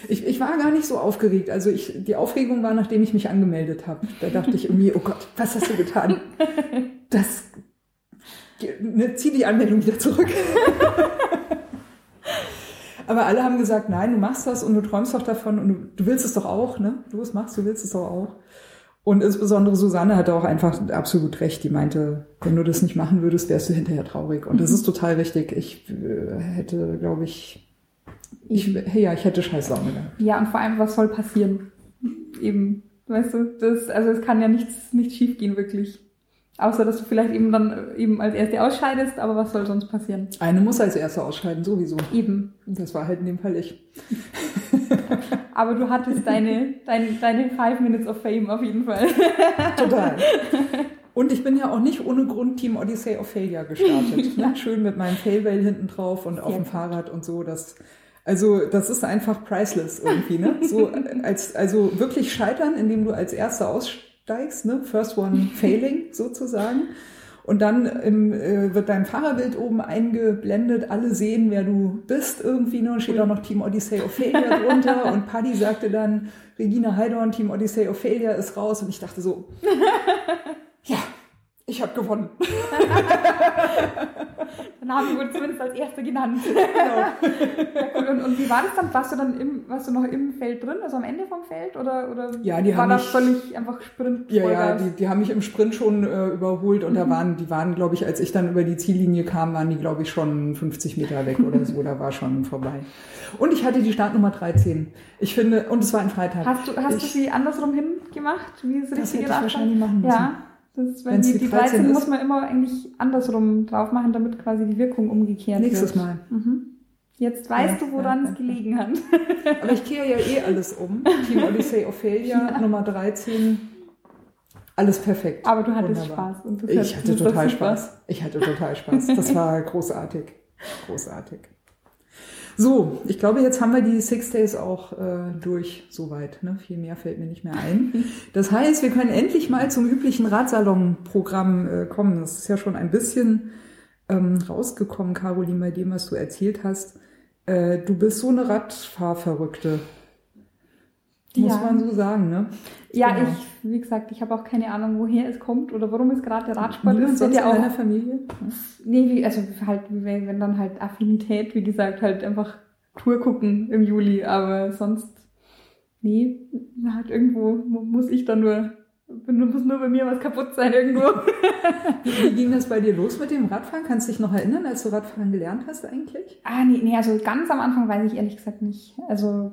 Ich, ich war gar nicht so aufgeregt. Also ich, die Aufregung war, nachdem ich mich angemeldet habe. Da dachte ich irgendwie, oh Gott, was hast du getan? Das, ne, zieh die Anmeldung wieder zurück. Aber alle haben gesagt, nein, du machst das und du träumst doch davon und du, du willst es doch auch, ne? Du es machst, du willst es doch auch. Und insbesondere Susanne hatte auch einfach absolut recht. Die meinte, wenn du das nicht machen würdest, wärst du hinterher traurig. Und das ist total richtig. Ich äh, hätte, glaube ich, ich, ja, ich hätte scheiß Laune gehabt. ja, und vor allem, was soll passieren? Eben, weißt du, das, also es kann ja nichts, nichts schief gehen, wirklich. Außer, dass du vielleicht eben dann eben als Erste ausscheidest, aber was soll sonst passieren? Eine muss als Erste ausscheiden, sowieso. Eben. Das war halt in dem Fall ich. Aber du hattest deine, deine, deine Five Minutes of Fame auf jeden Fall. Total. Und ich bin ja auch nicht ohne Grund Team Odyssey of Failure gestartet. ne? Schön mit meinem Failwell hinten drauf und auf Sehr dem. Fahrrad und so. Das, also das ist einfach priceless irgendwie. Ne? So als, also wirklich scheitern, indem du als Erster aussteigst. Ne? First one failing sozusagen. Und dann im, äh, wird dein Fahrerbild oben eingeblendet, alle sehen, wer du bist irgendwie, ne? Steht auch noch Team Odyssey Failure drunter. und Paddy sagte dann, Regina Heidorn, Team Odyssey Failure ist raus. Und ich dachte so, ja, ich habe gewonnen. Dann haben wir zumindest als Erste genannt. Genau. Cool. und, und wie war das dann? Warst du dann im, warst du noch im Feld drin, also am Ende vom Feld? Oder, oder Ja, die war haben das mich- völlig einfach Sprint? Ja, ja, die, die haben mich im Sprint schon äh, überholt und da waren, die waren, glaube ich, als ich dann über die Ziellinie kam, waren die, glaube ich, schon 50 Meter weg oder so, da war schon vorbei. Und ich hatte die Startnummer 13. Ich finde, und es war ein Freitag. Hast du, hast du ich, sie andersrum hingemacht, wie es Das richtig hätte ich gedacht wahrscheinlich machen müssen. Ja, das Wenn's die, die die 13 13 ist. muss man immer eigentlich andersrum drauf machen, damit quasi die Wirkung umgekehrt Nächstes wird. Mal. Mhm. Jetzt weißt Ja, du, woran ja, es gelegen hat. Aber ich kehre ja eh alles um. Team Odyssey Ophelia, Nummer 13. Alles perfekt. Aber du hattest Wunderbar. Spaß. Und das Ich hat- hatte total. Spaß. Ich hatte total Spaß. Das war großartig. Großartig. So, ich glaube, jetzt haben wir die Six Days auch äh, durch, soweit. Ne? Viel mehr fällt mir nicht mehr ein. Das heißt, wir können endlich mal zum üblichen Radsalon-Programm äh, kommen. Das ist ja schon ein bisschen ähm, rausgekommen, Caroline, bei dem, was du erzählt hast. Äh, du bist so eine Radfahrverrückte. Muss Ja. man so sagen, ne? Ja, Genau. ich, wie gesagt, ich habe auch keine Ahnung, woher es kommt oder warum es gerade der Radsport Niemand ist. Sonst ja in deiner auch, Familie? nee, wie, also halt, wenn, wenn dann halt Affinität, wie gesagt, halt einfach Tour gucken im Juli, aber sonst, nee, halt irgendwo mu- muss ich dann nur, muss nur bei mir was kaputt sein irgendwo. Wie, wie ging das bei dir los mit dem Radfahren? Kannst du dich noch erinnern, als du Radfahren gelernt hast eigentlich? Ah, nee, nee, also ganz am Anfang weiß ich ehrlich gesagt nicht. Also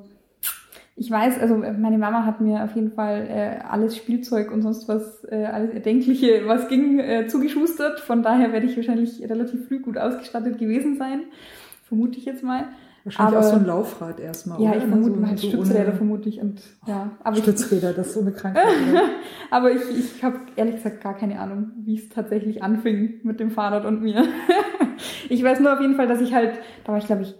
ich weiß, also meine Mama hat mir auf jeden Fall äh, alles Spielzeug und sonst was, äh, alles Erdenkliche, was ging, äh, zugeschustert. Von daher werde ich wahrscheinlich relativ früh gut ausgestattet gewesen sein. Vermute ich jetzt mal. Wahrscheinlich Aber- auch so ein Laufrad erstmal. Ja, oder? ich vermute So- mal halt so Stützräder ohne- vermute ich und ja, aber ich, Stützräder, das ist so eine Krankheit. aber ich, ich habe ehrlich gesagt gar keine Ahnung, wie es tatsächlich anfing mit dem Fahrrad und mir. ich weiß nur auf jeden Fall, dass ich halt, da war ich glaube ich,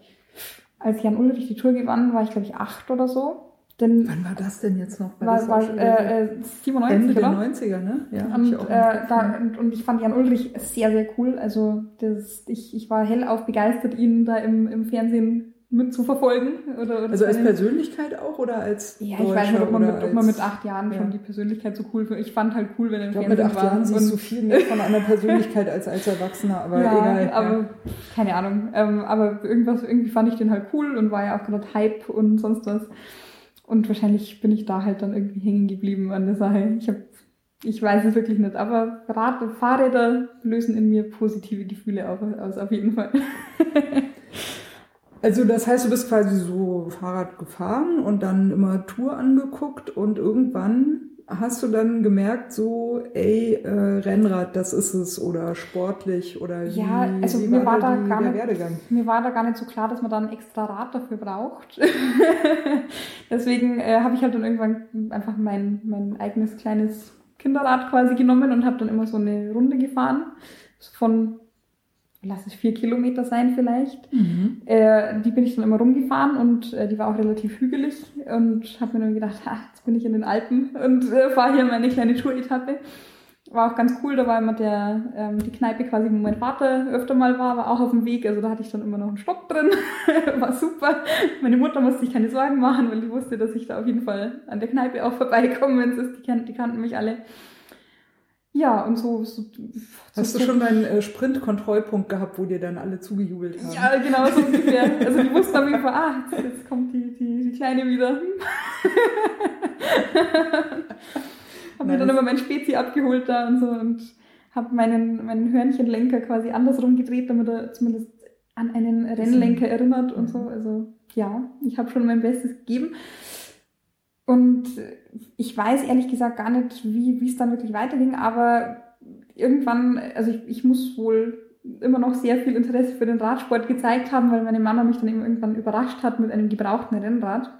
als Jan Ulrich die Tour gewann, war ich glaube ich acht oder so. Denn Wann war das denn jetzt noch? war, war, äh, äh, 97, Ende der oder? 90er, ne? Ja, Und, ich auch äh, da, und, und ich fand Jan Ulrich sehr, sehr cool. Also das, ich, ich war hellauf begeistert, ihn da im, im Fernsehen mitzuverfolgen. Oder, oder Also als Persönlichkeit auch oder als Ja, ich weiß nicht, ob man, mit, ob man mit acht Jahren ja. schon die Persönlichkeit so cool findet. Ich fand halt cool, wenn er im Ich glaube, mit Fernsehen acht war. Jahren siehst du viel mehr von einer Persönlichkeit als als Erwachsener, aber ja, egal. aber ja. keine Ahnung. Ähm, aber irgendwas, irgendwie fand ich den halt cool und war ja auch gerade Hype und sonst was. Und wahrscheinlich bin ich da halt dann irgendwie hängen geblieben an der Sache. Ich hab, ich weiß es wirklich nicht, aber Rad Fahrräder lösen in mir positive Gefühle aus, auf jeden Fall. Also das heißt, du bist quasi so Fahrrad gefahren und dann immer Tour angeguckt und irgendwann hast du dann gemerkt, so, ey, äh, Rennrad, das ist es oder sportlich oder wie, Ja, also wie mir war da die, gar nicht- Werdegang? Mir war da gar nicht so klar, dass man da ein extra Rad dafür braucht. Deswegen äh, habe ich halt dann irgendwann einfach mein, mein eigenes kleines Kinderrad quasi genommen und habe dann immer so eine Runde gefahren. Von lass es vier Kilometer sein vielleicht. Mhm. Äh, die bin ich dann immer rumgefahren und äh, die war auch relativ hügelig und habe mir dann gedacht, ha, jetzt bin ich in den Alpen und äh, fahre hier meine kleine Touretappe. War auch ganz cool, da war immer der, ähm, die Kneipe quasi, wo mein Vater öfter mal war, war auch auf dem Weg. Also da hatte ich dann immer noch einen Stock drin. war super. Meine Mutter musste sich keine Sorgen machen, weil die wusste, dass ich da auf jeden Fall an der Kneipe auch vorbeikomme, wenn es ist. Die, kan die kannten mich alle. Ja, und so. so Hast so du schon deinen äh, Sprint-Kontrollpunkt gehabt, wo dir dann alle zugejubelt haben? Ja, genau, so ungefähr. Also die wussten auf jeden Fall, ah, jetzt, jetzt kommt die, die, die Kleine wieder. hab mir dann immer mein Spezi abgeholt da und so und habe meinen, meinen Hörnchenlenker quasi andersrum gedreht, damit er zumindest an einen Rennlenker erinnert und so. Also ja, ich habe schon mein Bestes gegeben. Und ich weiß ehrlich gesagt gar nicht, wie es dann wirklich weiterging, aber irgendwann, also ich, ich muss wohl immer noch sehr viel Interesse für den Radsport gezeigt haben, weil meine Mama mich dann irgendwann überrascht hat mit einem gebrauchten Rennrad.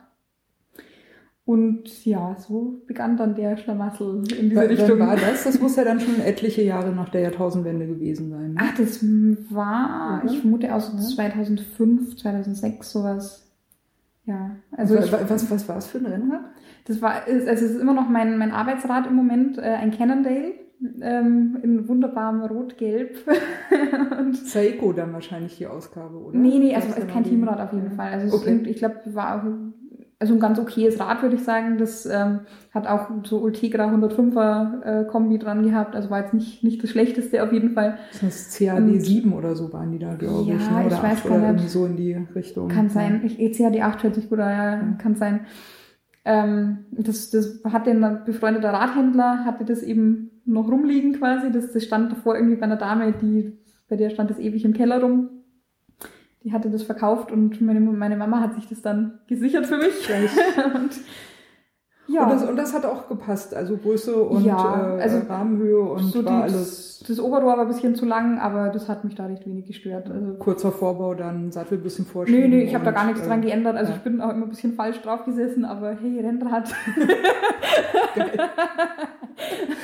Und ja, so begann dann der Schlamassel in diese Wann Richtung. war das? Das muss ja dann schon etliche Jahre nach der Jahrtausendwende gewesen sein. Ne? Ach, das war, ich vermute aus so 2005, 2006 sowas. Ja, also was, was, was war es für ein Rennrad? Das war, also es ist immer noch mein, mein Arbeitsrad im Moment, äh, ein Cannondale ähm, in wunderbarem Rot-Gelb. Saeco dann wahrscheinlich die Ausgabe, oder? Nee, nee, also es ist kein Teamrad auf jeden Fall. Also okay. ich glaube, war auch also ein ganz okayes Rad, würde ich sagen. Das ähm, hat auch so Ultegra 105er äh, Kombi dran gehabt. Also war jetzt nicht, nicht das schlechteste auf jeden Fall. Das heißt CAD 7 oder so waren die da, glaube ja, ich. Ne? Oder ich weiß 8 gar nicht. so in die Richtung. Kann sein. Ich, ECAD 8 hört sich gut an, ja, ja. kann sein. Ähm, das, das hat ein befreundeter Radhändler, hatte das eben noch rumliegen quasi. Das, das stand davor irgendwie bei einer Dame, die, bei der stand das ewig im Keller rum die hatte das verkauft und meine, meine Mama hat sich das dann gesichert für mich. und, ja. Und das, und das hat auch gepasst, also Größe und ja, äh, also Rahmenhöhe und so war die, alles. Das Oberrohr war ein bisschen zu lang, aber das hat mich da recht wenig gestört. Also, Kurzer Vorbau, dann Sattel ein bisschen vorschieben. Nö, nö, ich habe da gar nichts äh, dran geändert. Also ja. ich bin auch immer ein bisschen falsch drauf gesessen, aber hey, Rennrad.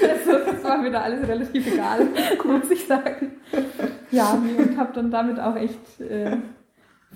also, das war mir da alles relativ egal, muss ich sagen. Ja, und habe dann damit auch echt äh,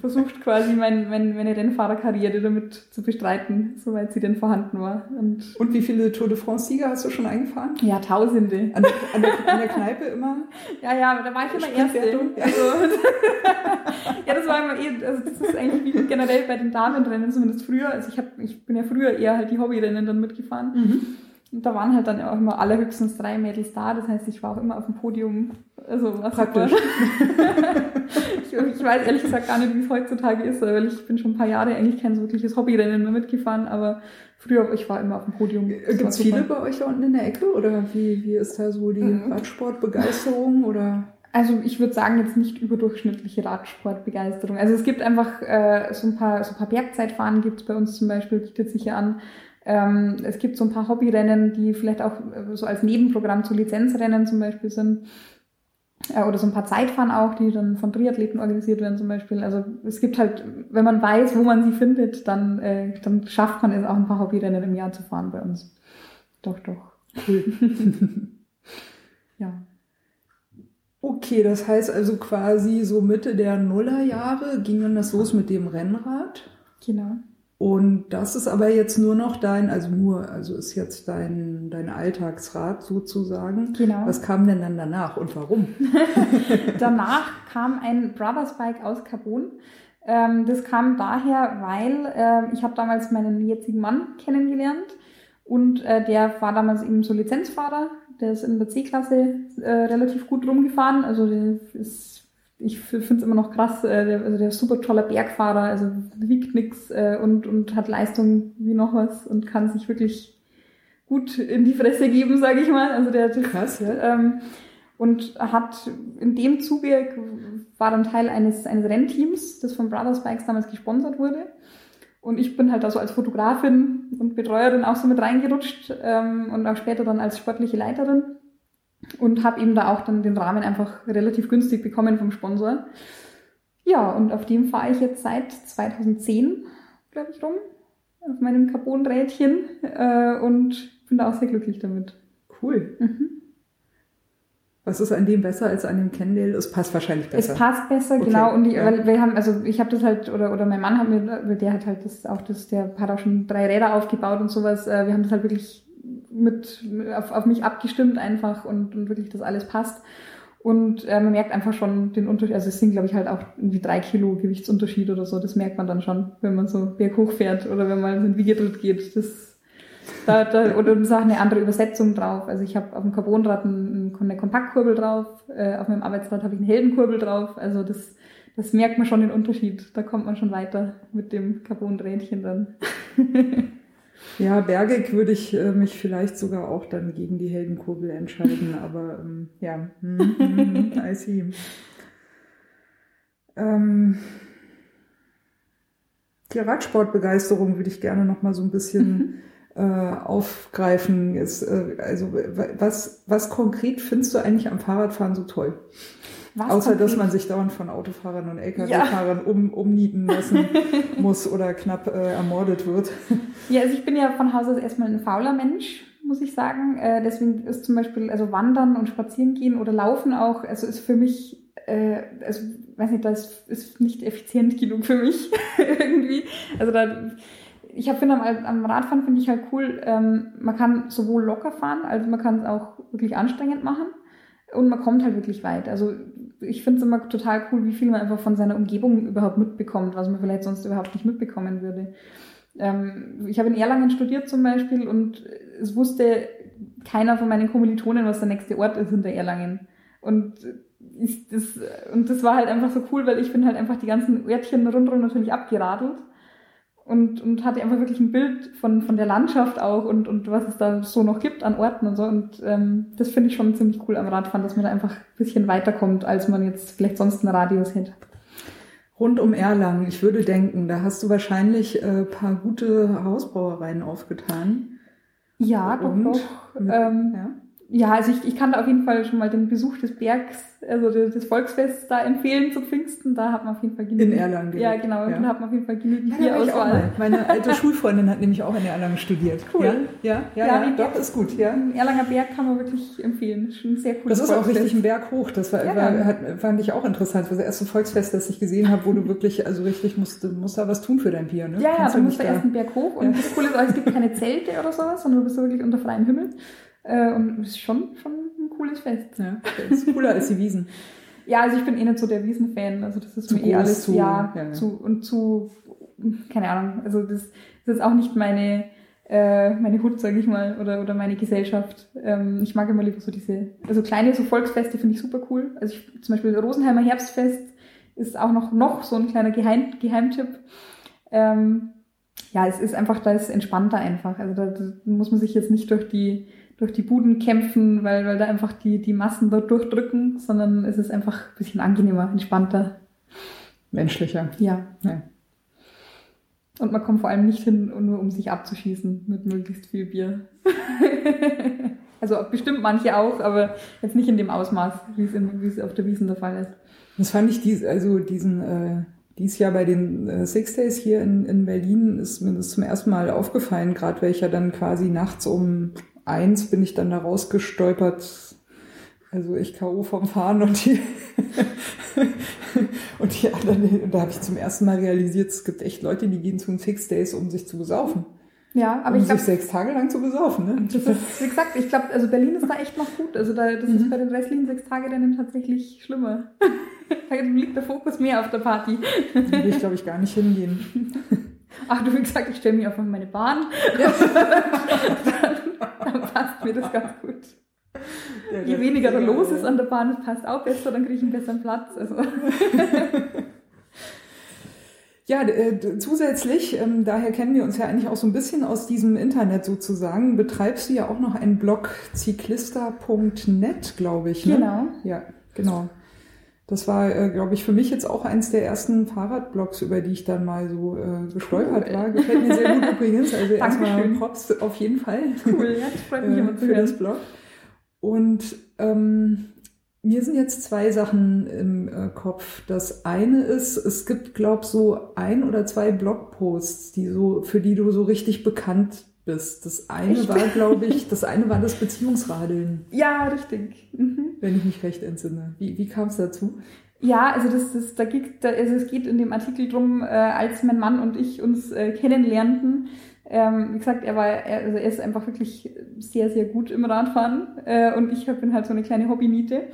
versucht, quasi mein, mein, meine Rennfahrerkarriere damit zu bestreiten, soweit sie denn vorhanden war. Und, Und wie viele Tour de France-Sieger hast du schon eingefahren? ja, Tausende. An der, an der, an der Kneipe immer? Ja, ja, aber da war ich immer Erste. Sprintwertung? Also, ja, das war immer eh, also das ist eigentlich wie generell bei den Damenrennen, zumindest früher. Also ich, hab, ich bin ja früher eher halt die Hobbyrennen dann mitgefahren. Mhm. Und da waren halt dann auch immer allerhöchstens drei Mädels da. Das heißt, ich war auch immer auf dem Podium. Also war Praktisch. ich, ich weiß ehrlich gesagt gar nicht, wie es heutzutage ist, weil ich bin schon ein paar Jahre eigentlich kein so wirkliches Hobbyrennen mehr mitgefahren, aber früher, ich war immer auf dem Podium. War Gibt es viele bei euch da unten in der Ecke? Oder wie, wie ist da so die Mhm. Radsportbegeisterung? Oder? Also ich würde sagen, jetzt nicht überdurchschnittliche Radsportbegeisterung. Also es gibt einfach äh, so ein paar so ein paar Bergzeitfahren gibt es bei uns zum Beispiel, bietet sich ja an. Ähm, es gibt so ein paar Hobbyrennen, die vielleicht auch äh, so als Nebenprogramm zu Lizenzrennen zum Beispiel sind. Äh, oder so ein paar Zeitfahren auch, die dann von Triathleten organisiert werden zum Beispiel. Also es gibt halt, wenn man weiß, wo man sie findet, dann, äh, dann schafft man es auch ein paar Hobbyrennen im Jahr zu fahren bei uns. Doch, doch. Cool. Ja. Okay, das heißt also quasi so Mitte der Nullerjahre ging dann das los mit dem Rennrad. Genau. Und das ist aber jetzt nur noch dein, also nur, also ist jetzt dein, dein Alltagsrad sozusagen. Genau. Was kam denn dann danach und warum? Danach kam ein Brothers Bike aus Carbon. Ähm, das kam daher, weil äh, ich habe damals meinen jetzigen Mann kennengelernt und äh, der war damals eben so Lizenzfahrer. Der ist in der C-Klasse äh, relativ gut rumgefahren. Also der ist, ich finde es immer noch krass. Äh, der, also der super toller Bergfahrer, also wiegt nix äh, und, und hat Leistung wie noch was und kann sich wirklich gut in die Fresse geben, sage ich mal. Also der Krass, ja. ähm, und hat in dem Zuge war dann Teil eines, eines Rennteams, das von Brothers Bikes damals gesponsert wurde. Und ich bin halt da so als Fotografin und Betreuerin auch so mit reingerutscht ähm, und auch später dann als sportliche Leiterin und habe eben da auch dann den Rahmen einfach relativ günstig bekommen vom Sponsor. Ja, und auf dem fahre ich jetzt seit 2010, glaube ich, rum, auf meinem Carbonrädchen äh, und bin da auch sehr glücklich damit. Cool. Mhm. Was ist an dem besser als an dem Kendale? Es passt wahrscheinlich besser. Es passt besser, Okay, genau. Und die, ja. weil wir haben, also ich habe das halt, oder, oder mein Mann hat mir, der hat halt das auch das, der hat auch schon drei Räder aufgebaut und sowas. Äh, Wir haben das halt wirklich mit auf, auf mich abgestimmt einfach und, und wirklich, dass alles passt. Und äh, man merkt einfach schon den Unterschied. Also es sind, glaube ich, halt auch irgendwie drei Kilo Gewichtsunterschied oder so. Das merkt man dann schon, wenn man so berghoch fährt oder wenn man in Wiegetritt geht. Das, da, da, oder ist auch eine andere Übersetzung drauf. Also ich habe auf dem Carbonrad ein, eine Kompaktkurbel drauf, äh, auf meinem Arbeitsrad habe ich eine Heldenkurbel drauf. Also das, das merkt man schon den Unterschied. Da kommt man schon weiter mit dem Carbonrädchen dann. Ja, bergig würde ich äh, mich vielleicht sogar auch dann gegen die Heldenkurbel entscheiden, aber ähm, ja, hm, hm, I see. Ähm, die Radsportbegeisterung würde ich gerne noch mal so ein bisschen äh, aufgreifen. Ist, äh, also wa- was, was konkret findest du eigentlich am Fahrradfahren so toll? Was Außer, dass man sich dauernd von Autofahrern und Lkw-Fahrern um, umnieten lassen muss oder knapp äh, ermordet wird. Ja, also ich bin ja von Haus aus erstmal ein fauler Mensch, muss ich sagen. Äh, deswegen ist zum Beispiel, also Wandern und Spazieren gehen oder Laufen auch, also ist für mich, äh, also weiß nicht, das ist nicht effizient genug für mich irgendwie. Also da, ich hab, finde am, am Radfahren finde ich halt cool, ähm, man kann sowohl locker fahren, also man kann es auch wirklich anstrengend machen und man kommt halt wirklich weit. Also ich finde es immer total cool, wie viel man einfach von seiner Umgebung überhaupt mitbekommt, was man vielleicht sonst überhaupt nicht mitbekommen würde. Ähm, ich habe in Erlangen studiert zum Beispiel und es wusste keiner von meinen Kommilitonen, was der nächste Ort ist hinter Erlangen. Und ich, das, und das war halt einfach so cool, weil ich bin halt einfach die ganzen Örtchen rundherum natürlich abgeradelt und, und hatte einfach wirklich ein Bild von, von der Landschaft auch und, und was es da so noch gibt an Orten und so. Und ähm, das finde ich schon ziemlich cool am Radfahren, dass man da einfach ein bisschen weiterkommt, als man jetzt vielleicht sonst einen Radius hätte. Rund um Erlangen, ich würde denken, da hast du wahrscheinlich äh, paar gute Hausbrauereien aufgetan. Ja, doch, Und? doch. Ähm, Ja. Ja, also ich, ich kann da auf jeden Fall schon mal den Besuch des Bergs, also des, Volksfests da empfehlen zu Pfingsten. Da hat man auf jeden Fall genügend. In Erlangen Ja, genau. ja. Da hat man auf jeden Fall genügend Ja, auch Bierauswahl. Meine alte Schulfreundin hat nämlich auch in Erlangen studiert. Cool. Ja, ja, ja, Ja, ja, doch, ist gut, ja. Den Erlanger Berg kann man wirklich empfehlen. Ist schon ein sehr cooles Das ist auch Volksfest. richtig ein Berg hoch. Das war, Ja. war hat, fand ich auch interessant. Das war das erste Volksfest, das ich gesehen habe, wo du wirklich, also richtig musst, du musst da was tun für dein Bier, ne? Ja, ja, du musst da erst einen Berg hoch und das Coole ist auch, es gibt keine Zelte oder sowas, sondern du bist wirklich unter freiem Himmel. Äh, und es ist schon, schon ein cooles Fest. Ja, ist cooler als die Wiesen. Ja, also ich bin eh nicht so der Wiesenfan. Also das ist Zu mir eh alles, zu- ja, ja, zu und zu, keine Ahnung. Also das, das ist auch nicht meine, äh, meine Hut, sage ich mal, oder, oder meine Gesellschaft. Ähm, ich mag immer lieber so diese, also kleine so Volksfeste finde ich super cool. Also ich, zum Beispiel Rosenheimer Herbstfest ist auch noch, noch so ein kleiner Geheim, Geheimtipp. Ähm, ja, es ist einfach, da ist entspannter einfach. Also da, da muss man sich jetzt nicht durch die durch die Buden kämpfen, weil, weil da einfach die, die Massen dort durchdrücken, sondern es ist einfach ein bisschen angenehmer, entspannter. Menschlicher. Ja. Ja. Und man kommt vor allem nicht hin, nur um sich abzuschießen mit möglichst viel Bier. also bestimmt manche auch, aber jetzt nicht in dem Ausmaß, wie es, in, wie es auf der Wiesen der Fall ist. Das fand ich dies, also diesen, äh, dies Jahr bei den äh, Six Days hier in, in Berlin ist mir das zum ersten Mal aufgefallen, gerade ja dann quasi nachts um eins bin ich dann da rausgestolpert. Also ich K.O. vom Fahren und die, und die anderen, und da habe ich zum ersten Mal realisiert, es gibt echt Leute, die gehen zu den Six Days, um sich zu besaufen. Ja, aber um ich glaube, sich sechs Tage lang zu besaufen, ne? das ist, wie gesagt, ich glaube, also Berlin ist da echt noch gut. Also da, das ist bei den restlichen sechs Tagerennen tatsächlich schlimmer. da liegt der Fokus mehr auf der Party. Da will ich, glaube ich, gar nicht hingehen. Ach, du, wie gesagt, ich stelle mich auf meine Bahn. dann, dann passt mir das ganz gut. Je weniger da los ist an der Bahn, das passt auch besser, dann kriege ich einen besseren Platz. Also. Ja, äh, zusätzlich, ähm, daher kennen wir uns ja eigentlich auch so ein bisschen aus diesem Internet sozusagen, betreibst du ja auch noch einen Blog cyclista.net, glaube ich. Ne? Genau. Ja, genau. Das war, äh, glaube ich, für mich jetzt auch eins der ersten Fahrradblogs, über die ich dann mal so äh, gestolpert Cool. war. Gefällt mir sehr gut übrigens. Also erstmal. Props auf jeden Fall Cool, ja, das freut mich äh, für das. Blog. Und ähm, mir sind jetzt zwei Sachen im äh, Kopf. Das eine ist, es gibt, glaub so ein oder zwei Blogposts, die so, für die du so richtig bekannt bist. Das eine Echt? war, glaube ich, das eine war das Beziehungsradeln. Ja, richtig. Mhm. Wenn ich mich recht entsinne. Wie, wie kam es dazu? Ja, also das, das, da geht, da, also es geht in dem Artikel drum, äh, als mein Mann und ich uns äh, kennenlernten. Ähm, wie gesagt, er war, er, also er ist einfach wirklich sehr, sehr gut im Radfahren äh, und ich bin halt so eine kleine Hobbyniete.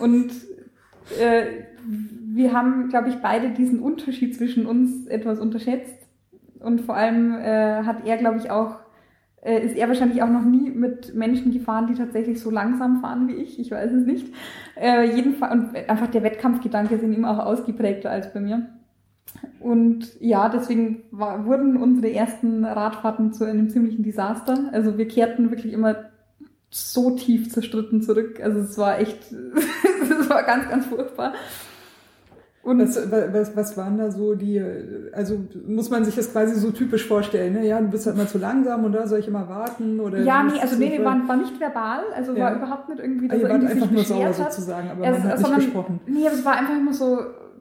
Und äh, wir haben, glaube ich, beide diesen Unterschied zwischen uns etwas unterschätzt. Und vor allem äh, hat er, glaube ich, auch äh, ist er wahrscheinlich auch noch nie mit Menschen gefahren, die tatsächlich so langsam fahren wie ich. Ich weiß es nicht. Äh, jedenfalls, und einfach der Wettkampfgedanke ist ihm auch ausgeprägter als bei mir. Und ja, deswegen war, wurden unsere ersten Radfahrten zu einem ziemlichen Desaster. Also wir kehrten wirklich immer so tief zerstritten zurück. Also es war echt, es war ganz, ganz furchtbar. Und was, was, was waren da so die, also muss man sich das quasi so typisch vorstellen, ne? Ja, du bist halt mal zu langsam und da soll ich immer warten oder. Ja, nee, also nee, nee, war, war nicht verbal, also ja. war überhaupt nicht irgendwie, dass ah, ihr wart einfach nur sauer sozusagen, aber es, man hat nicht gesprochen. Nee, aber es war einfach immer so,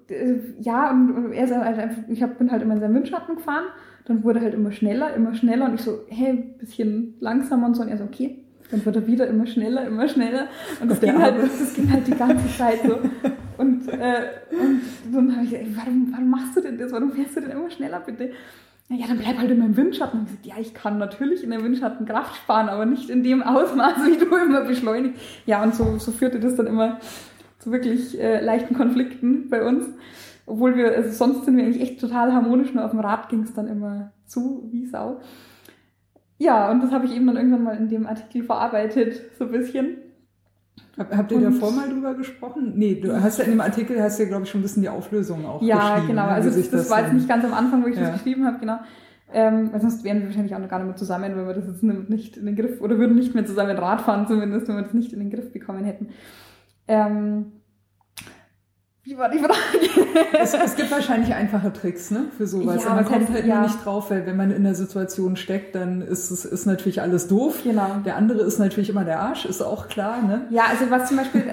äh, ja, und, und er ist halt einfach, ich hab, bin halt immer in seinen Windschatten gefahren, dann wurde halt immer schneller, immer schneller und ich so, hey, bisschen langsamer und so und er so, okay, dann wird er wieder immer schneller, immer schneller. Und das, ging halt, das ging halt die ganze Zeit so. Und, äh, und dann habe ich gesagt, warum, warum machst du denn das? Warum fährst du denn immer schneller, bitte? Ja, dann bleib halt immer im Windschatten. Und ich gesagt, ja, ich kann natürlich in der Windschatten Kraft sparen, aber nicht in dem Ausmaß, wie du immer beschleunigst. Ja, und so, so führte das dann immer zu wirklich äh, leichten Konflikten bei uns. Obwohl wir, also sonst sind wir eigentlich echt total harmonisch, nur auf dem Rad ging es dann immer zu wie Sau. Ja, und das habe ich eben dann irgendwann mal in dem Artikel verarbeitet, so ein bisschen. Habt ihr und, davor mal drüber gesprochen? Nee, du hast ja in dem Artikel, hast ja, glaube ich, schon ein bisschen die Auflösung auch Ja, genau. Ne, also das, das war jetzt nicht ganz am Anfang, wo ich ja. das geschrieben habe, genau. Ähm, weil sonst wären wir wahrscheinlich auch noch gar nicht mehr zusammen, wenn wir das jetzt nicht in den Griff, oder würden nicht mehr zusammen Rad fahren zumindest, wenn wir das nicht in den Griff bekommen hätten. Ähm, wie war die Frage? es, es, gibt wahrscheinlich einfache Tricks ne, für sowas. Ja, man kommt halt ja. nur nicht drauf, weil wenn man in der Situation steckt, dann ist es ist natürlich alles doof. Genau. Der andere ist natürlich immer der Arsch, ist auch klar. Ne? Ja, also was zum Beispiel,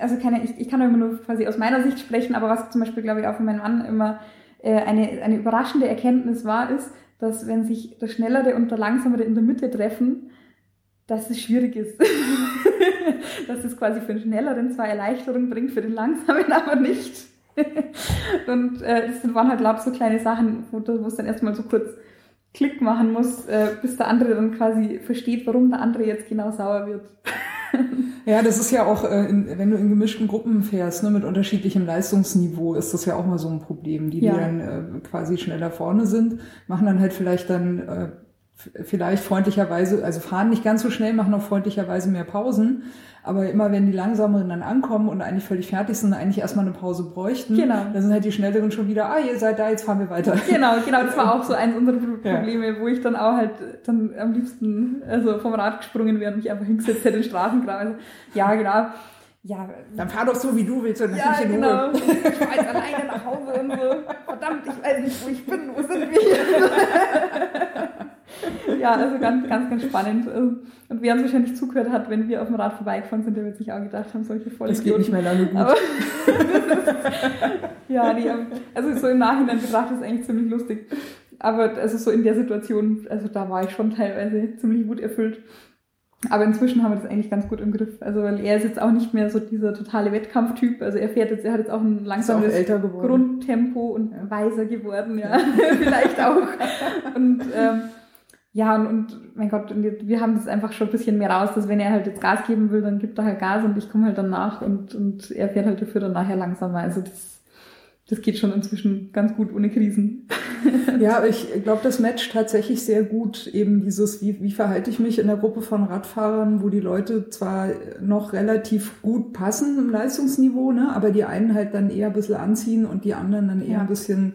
also keine, ich, ich kann immer nur quasi aus meiner Sicht sprechen, aber was zum Beispiel, glaube ich, auch für meinen Mann immer äh, eine, eine überraschende Erkenntnis war, ist, dass wenn sich der Schnellere und der Langsamere in der Mitte treffen, dass es schwierig ist. dass es quasi für den Schnelleren zwar Erleichterung bringt, für den Langsamen aber nicht. und äh, das waren halt lauter so kleine Sachen, wo, es dann erstmal so kurz Klick machen muss, äh, bis der andere dann quasi versteht, warum der andere jetzt genau sauer wird. ja, das ist ja auch, äh, in, wenn du in gemischten Gruppen fährst, ne, mit unterschiedlichem Leistungsniveau, ist das ja auch mal so ein Problem. Die, ja. die dann äh, quasi schneller vorne sind, machen dann halt vielleicht dann äh, vielleicht freundlicherweise, also fahren nicht ganz so schnell, machen auch freundlicherweise mehr Pausen. Aber immer wenn die Langsameren dann ankommen und eigentlich völlig fertig sind, eigentlich erstmal eine Pause bräuchten, genau. dann sind halt die Schnelleren schon wieder, ah, ihr seid da, jetzt fahren wir weiter. Genau, genau, das war auch so eins unserer Probleme, ja. wo ich dann auch halt dann am liebsten also vom Rad gesprungen wäre und mich einfach hingesetzt hätte in Straßengraben. Also, ja, genau. Ja, dann fahr doch so, wie du willst und ja, genau. Ruhe. Ich fahr jetzt alleine nach Hause und so. Verdammt, ich weiß nicht, wo ich bin. Wo sind wir? ja, also ganz, ganz, ganz spannend. Und wer uns wahrscheinlich zugehört hat, wenn wir auf dem Rad vorbeigefahren sind, der wird sich auch gedacht haben, solche Vollidioten. Das geht nicht mehr lange gut. Aber ja, nee, also so im Nachhinein betrachtet ist eigentlich ziemlich lustig. Aber also so in der Situation, also da war ich schon teilweise ziemlich gut erfüllt. Aber inzwischen haben wir das eigentlich ganz gut im Griff. Also weil er ist jetzt auch nicht mehr so dieser totale Wettkampftyp. Also er fährt jetzt, er hat jetzt auch ein langsames auch Grundtempo und weiser geworden, ja, vielleicht auch. Und ähm, ja, und, und mein Gott, und wir haben das einfach schon ein bisschen mehr raus, dass wenn er halt jetzt Gas geben will, dann gibt er halt Gas und ich komme halt dann nach und, und er fährt halt dafür dann nachher langsamer. Also das, das geht schon inzwischen ganz gut ohne Krisen. ja, ich glaube, das matcht tatsächlich sehr gut eben dieses, wie, wie verhalte ich mich in der Gruppe von Radfahrern, wo die Leute zwar noch relativ gut passen im Leistungsniveau, ne, aber die einen halt dann eher ein bisschen anziehen und die anderen dann eher ja. ein bisschen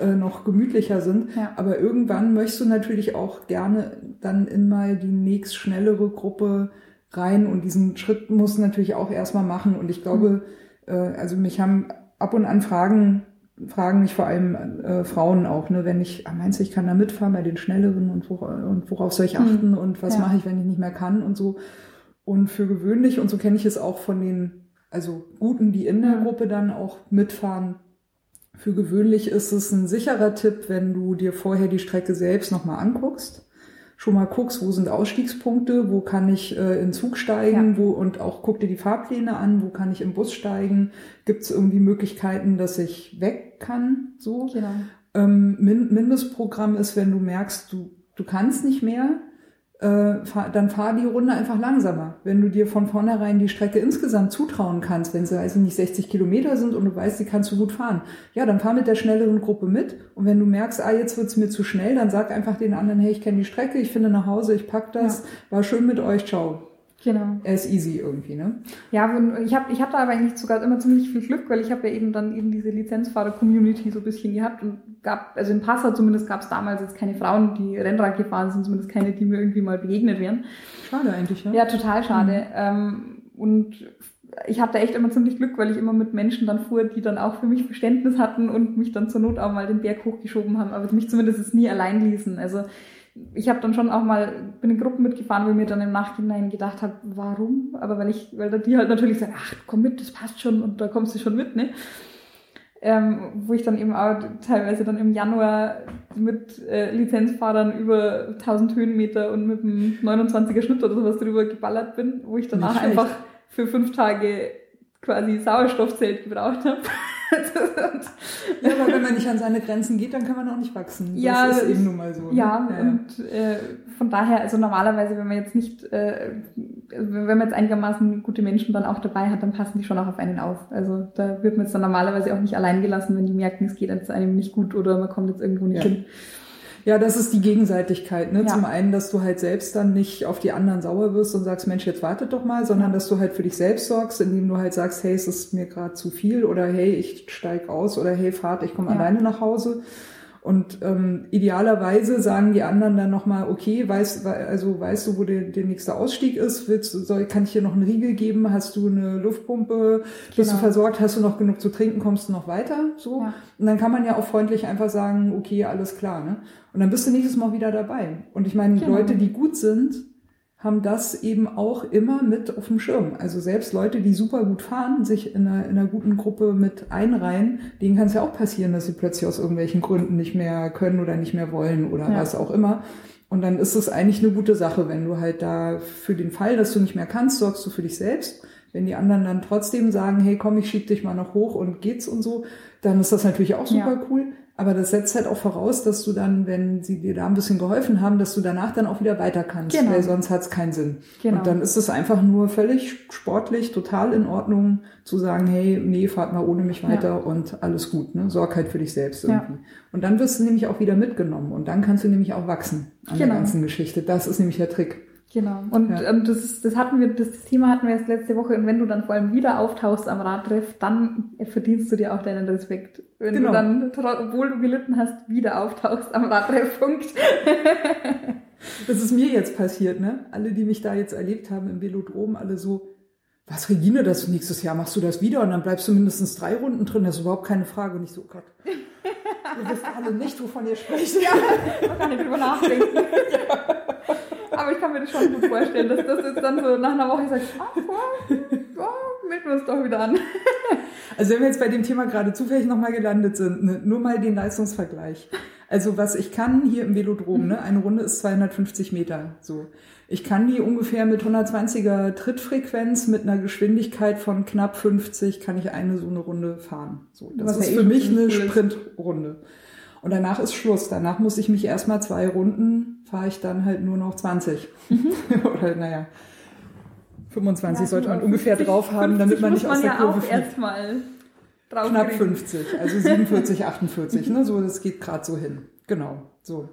äh, noch gemütlicher sind. Ja. Aber irgendwann möchtest du natürlich auch gerne dann in mal die nächst schnellere Gruppe rein und diesen Schritt musst du natürlich auch erstmal machen. Und ich glaube, mhm. äh, also mich haben ab und an Fragen, fragen mich vor allem äh, Frauen auch, ne, wenn ich, ah, meinst du, ich kann da mitfahren bei den Schnelleren und, wo, und worauf soll ich mhm. achten mhm. und was ja. mache ich, wenn ich nicht mehr kann und so. Und für gewöhnlich, und so kenne ich es auch von den, also Guten, die in der. Gruppe dann auch mitfahren, für gewöhnlich ist es ein sicherer Tipp, wenn du dir vorher die Strecke selbst nochmal anguckst. schon mal guckst, wo sind Ausstiegspunkte, wo kann ich äh, in Zug steigen, ja. wo und auch guck dir die Fahrpläne an, wo kann ich im Bus steigen, gibt es irgendwie Möglichkeiten, dass ich weg kann, so. Genau. Ähm, Mindestprogramm ist, wenn du merkst, du, du kannst nicht mehr, äh, fahr, dann fahr die Runde einfach langsamer. Wenn du dir von vornherein die Strecke insgesamt zutrauen kannst, wenn sie, ich nicht, 60 Kilometer sind und du weißt, die kannst du gut fahren, ja, dann fahr mit der schnelleren Gruppe mit. Und wenn du merkst, ah, jetzt wird's mir zu schnell, dann sag einfach den anderen, hey, ich kenne die Strecke, ich finde nach Hause, ich pack das, ja. war schön mit euch, ciao. Genau. Ist easy irgendwie, ne? Ja, ich habe ich hab da aber eigentlich sogar immer ziemlich viel Glück, weil ich habe ja eben dann eben diese Lizenzfahrer-Community so ein bisschen gehabt und gab, also in Passau zumindest gab es damals jetzt keine Frauen, die Rennrad gefahren sind, zumindest keine, die mir irgendwie mal begegnet wären. Schade eigentlich, ja. Ja, total schade. Mhm. Ähm, und ich hatte echt immer ziemlich Glück, weil ich immer mit Menschen dann fuhr, die dann auch für mich Verständnis hatten und mich dann zur Not auch mal den Berg hochgeschoben haben, aber mich zumindest nie allein ließen. Also ich habe dann schon auch mal, bin in Gruppen mitgefahren, wo ich mir dann im Nachhinein gedacht habe, warum? Aber weil ich, weil die halt natürlich sagen, ach, komm mit, das passt schon und da kommst du schon mit, ne? Ähm, wo ich dann eben auch teilweise dann im Januar mit äh, Lizenzfahrern über 1000 Höhenmeter und mit einem 29er Schnitt oder sowas drüber geballert bin, wo ich danach einfach für fünf Tage quasi Sauerstoffzelt gebraucht habe. Ja, aber wenn man nicht an seine Grenzen geht, dann kann man auch nicht wachsen. Das ja, ist eben nun mal so. Ja, ja und äh, von daher, also normalerweise, wenn man jetzt nicht, äh, wenn man jetzt einigermaßen gute Menschen dann auch dabei hat, dann passen die schon auch auf einen auf. Also da wird man jetzt dann normalerweise auch nicht allein gelassen, wenn die merken, es geht jetzt einem nicht gut oder man kommt jetzt irgendwo nicht ja. hin. Ja, das ist die Gegenseitigkeit. Ne? Ja. Zum einen, dass du halt selbst dann nicht auf die anderen sauer wirst und sagst, Mensch, jetzt wartet doch mal, sondern dass du halt für dich selbst sorgst, indem du halt sagst, hey, es ist mir gerade zu viel oder hey, ich steig aus oder hey, Fahrt, ich komme ja. alleine nach Hause. Und ähm, idealerweise sagen die anderen dann nochmal, okay, weißt, also weißt du, wo der, der nächste Ausstieg ist? Willst, soll, kann ich dir noch einen Riegel geben? Hast du eine Luftpumpe? Bist genau. du versorgt? Hast du noch genug zu trinken? Kommst du noch weiter? So. Ja. Und dann kann man ja auch freundlich einfach sagen, okay, alles klar. Ne? Und dann bist du nächstes Mal wieder dabei. Und ich meine, genau. Leute, die gut sind, haben das eben auch immer mit auf dem Schirm. Also selbst Leute, die super gut fahren, sich in einer, in einer guten Gruppe mit einreihen, denen kann es ja auch passieren, dass sie plötzlich aus irgendwelchen Gründen nicht mehr können oder nicht mehr wollen oder ja. was auch immer. Und dann ist es eigentlich eine gute Sache, wenn du halt da für den Fall, dass du nicht mehr kannst, sorgst du für dich selbst. Wenn die anderen dann trotzdem sagen, hey, komm, ich schieb dich mal noch hoch und geht's und so, dann ist das natürlich auch super ja. cool. Aber das setzt halt auch voraus, dass du dann, wenn sie dir da ein bisschen geholfen haben, dass du danach dann auch wieder weiter kannst, genau. weil sonst hat es keinen Sinn. Genau. Und dann ist es einfach nur völlig sportlich, total in Ordnung zu sagen, hey, nee, fahrt mal ohne mich weiter ja. und alles gut, ne? Sorg halt für dich selbst irgendwie. Ja. Und dann wirst du nämlich auch wieder mitgenommen und dann kannst du nämlich auch wachsen an genau. der ganzen Geschichte. Das ist nämlich der Trick. Genau. Und ja. ähm, das, das hatten wir, das Thema hatten wir jetzt letzte Woche. Und wenn du dann vor allem wieder auftauchst am Radtreff, dann verdienst du dir auch deinen Respekt. Wenn genau. du dann, obwohl du gelitten hast, wieder auftauchst am Radtreffpunkt. das ist mir jetzt passiert, ne? Alle, die mich da jetzt erlebt haben im Velodrom, alle so, was Regine, das nächstes Jahr machst du das wieder und dann bleibst du mindestens drei Runden drin, das ist überhaupt keine Frage. Und ich so, oh Gott, ihr wisst alle nicht, wovon ihr sprecht. Ja, man kann nicht drüber nachdenken. ja. Aber ich kann mir das schon gut vorstellen, dass das jetzt dann so nach einer Woche sagt, ach, oh, oh, melden wir uns doch wieder an. Also wenn wir jetzt bei dem Thema gerade zufällig nochmal gelandet sind, ne, nur mal den Leistungsvergleich. Also was ich kann hier im Velodrom, ne, eine Runde ist 250 Meter, so. Ich kann die ungefähr mit 120er Trittfrequenz mit einer Geschwindigkeit von knapp 50 kann ich eine so eine Runde fahren. So, das Was ist für mich eine Sprintrunde. Und danach ist Schluss. Danach muss ich mich erstmal zwei Runden, fahre ich dann halt nur noch 20. Mhm. Oder naja, 25 ja, sollte man ungefähr drauf haben, damit man nicht aus der Kurve fliegt. Erstmal Knapp kriegen. 50, also 47, 48, ne? So, das geht gerade so hin. Genau, so.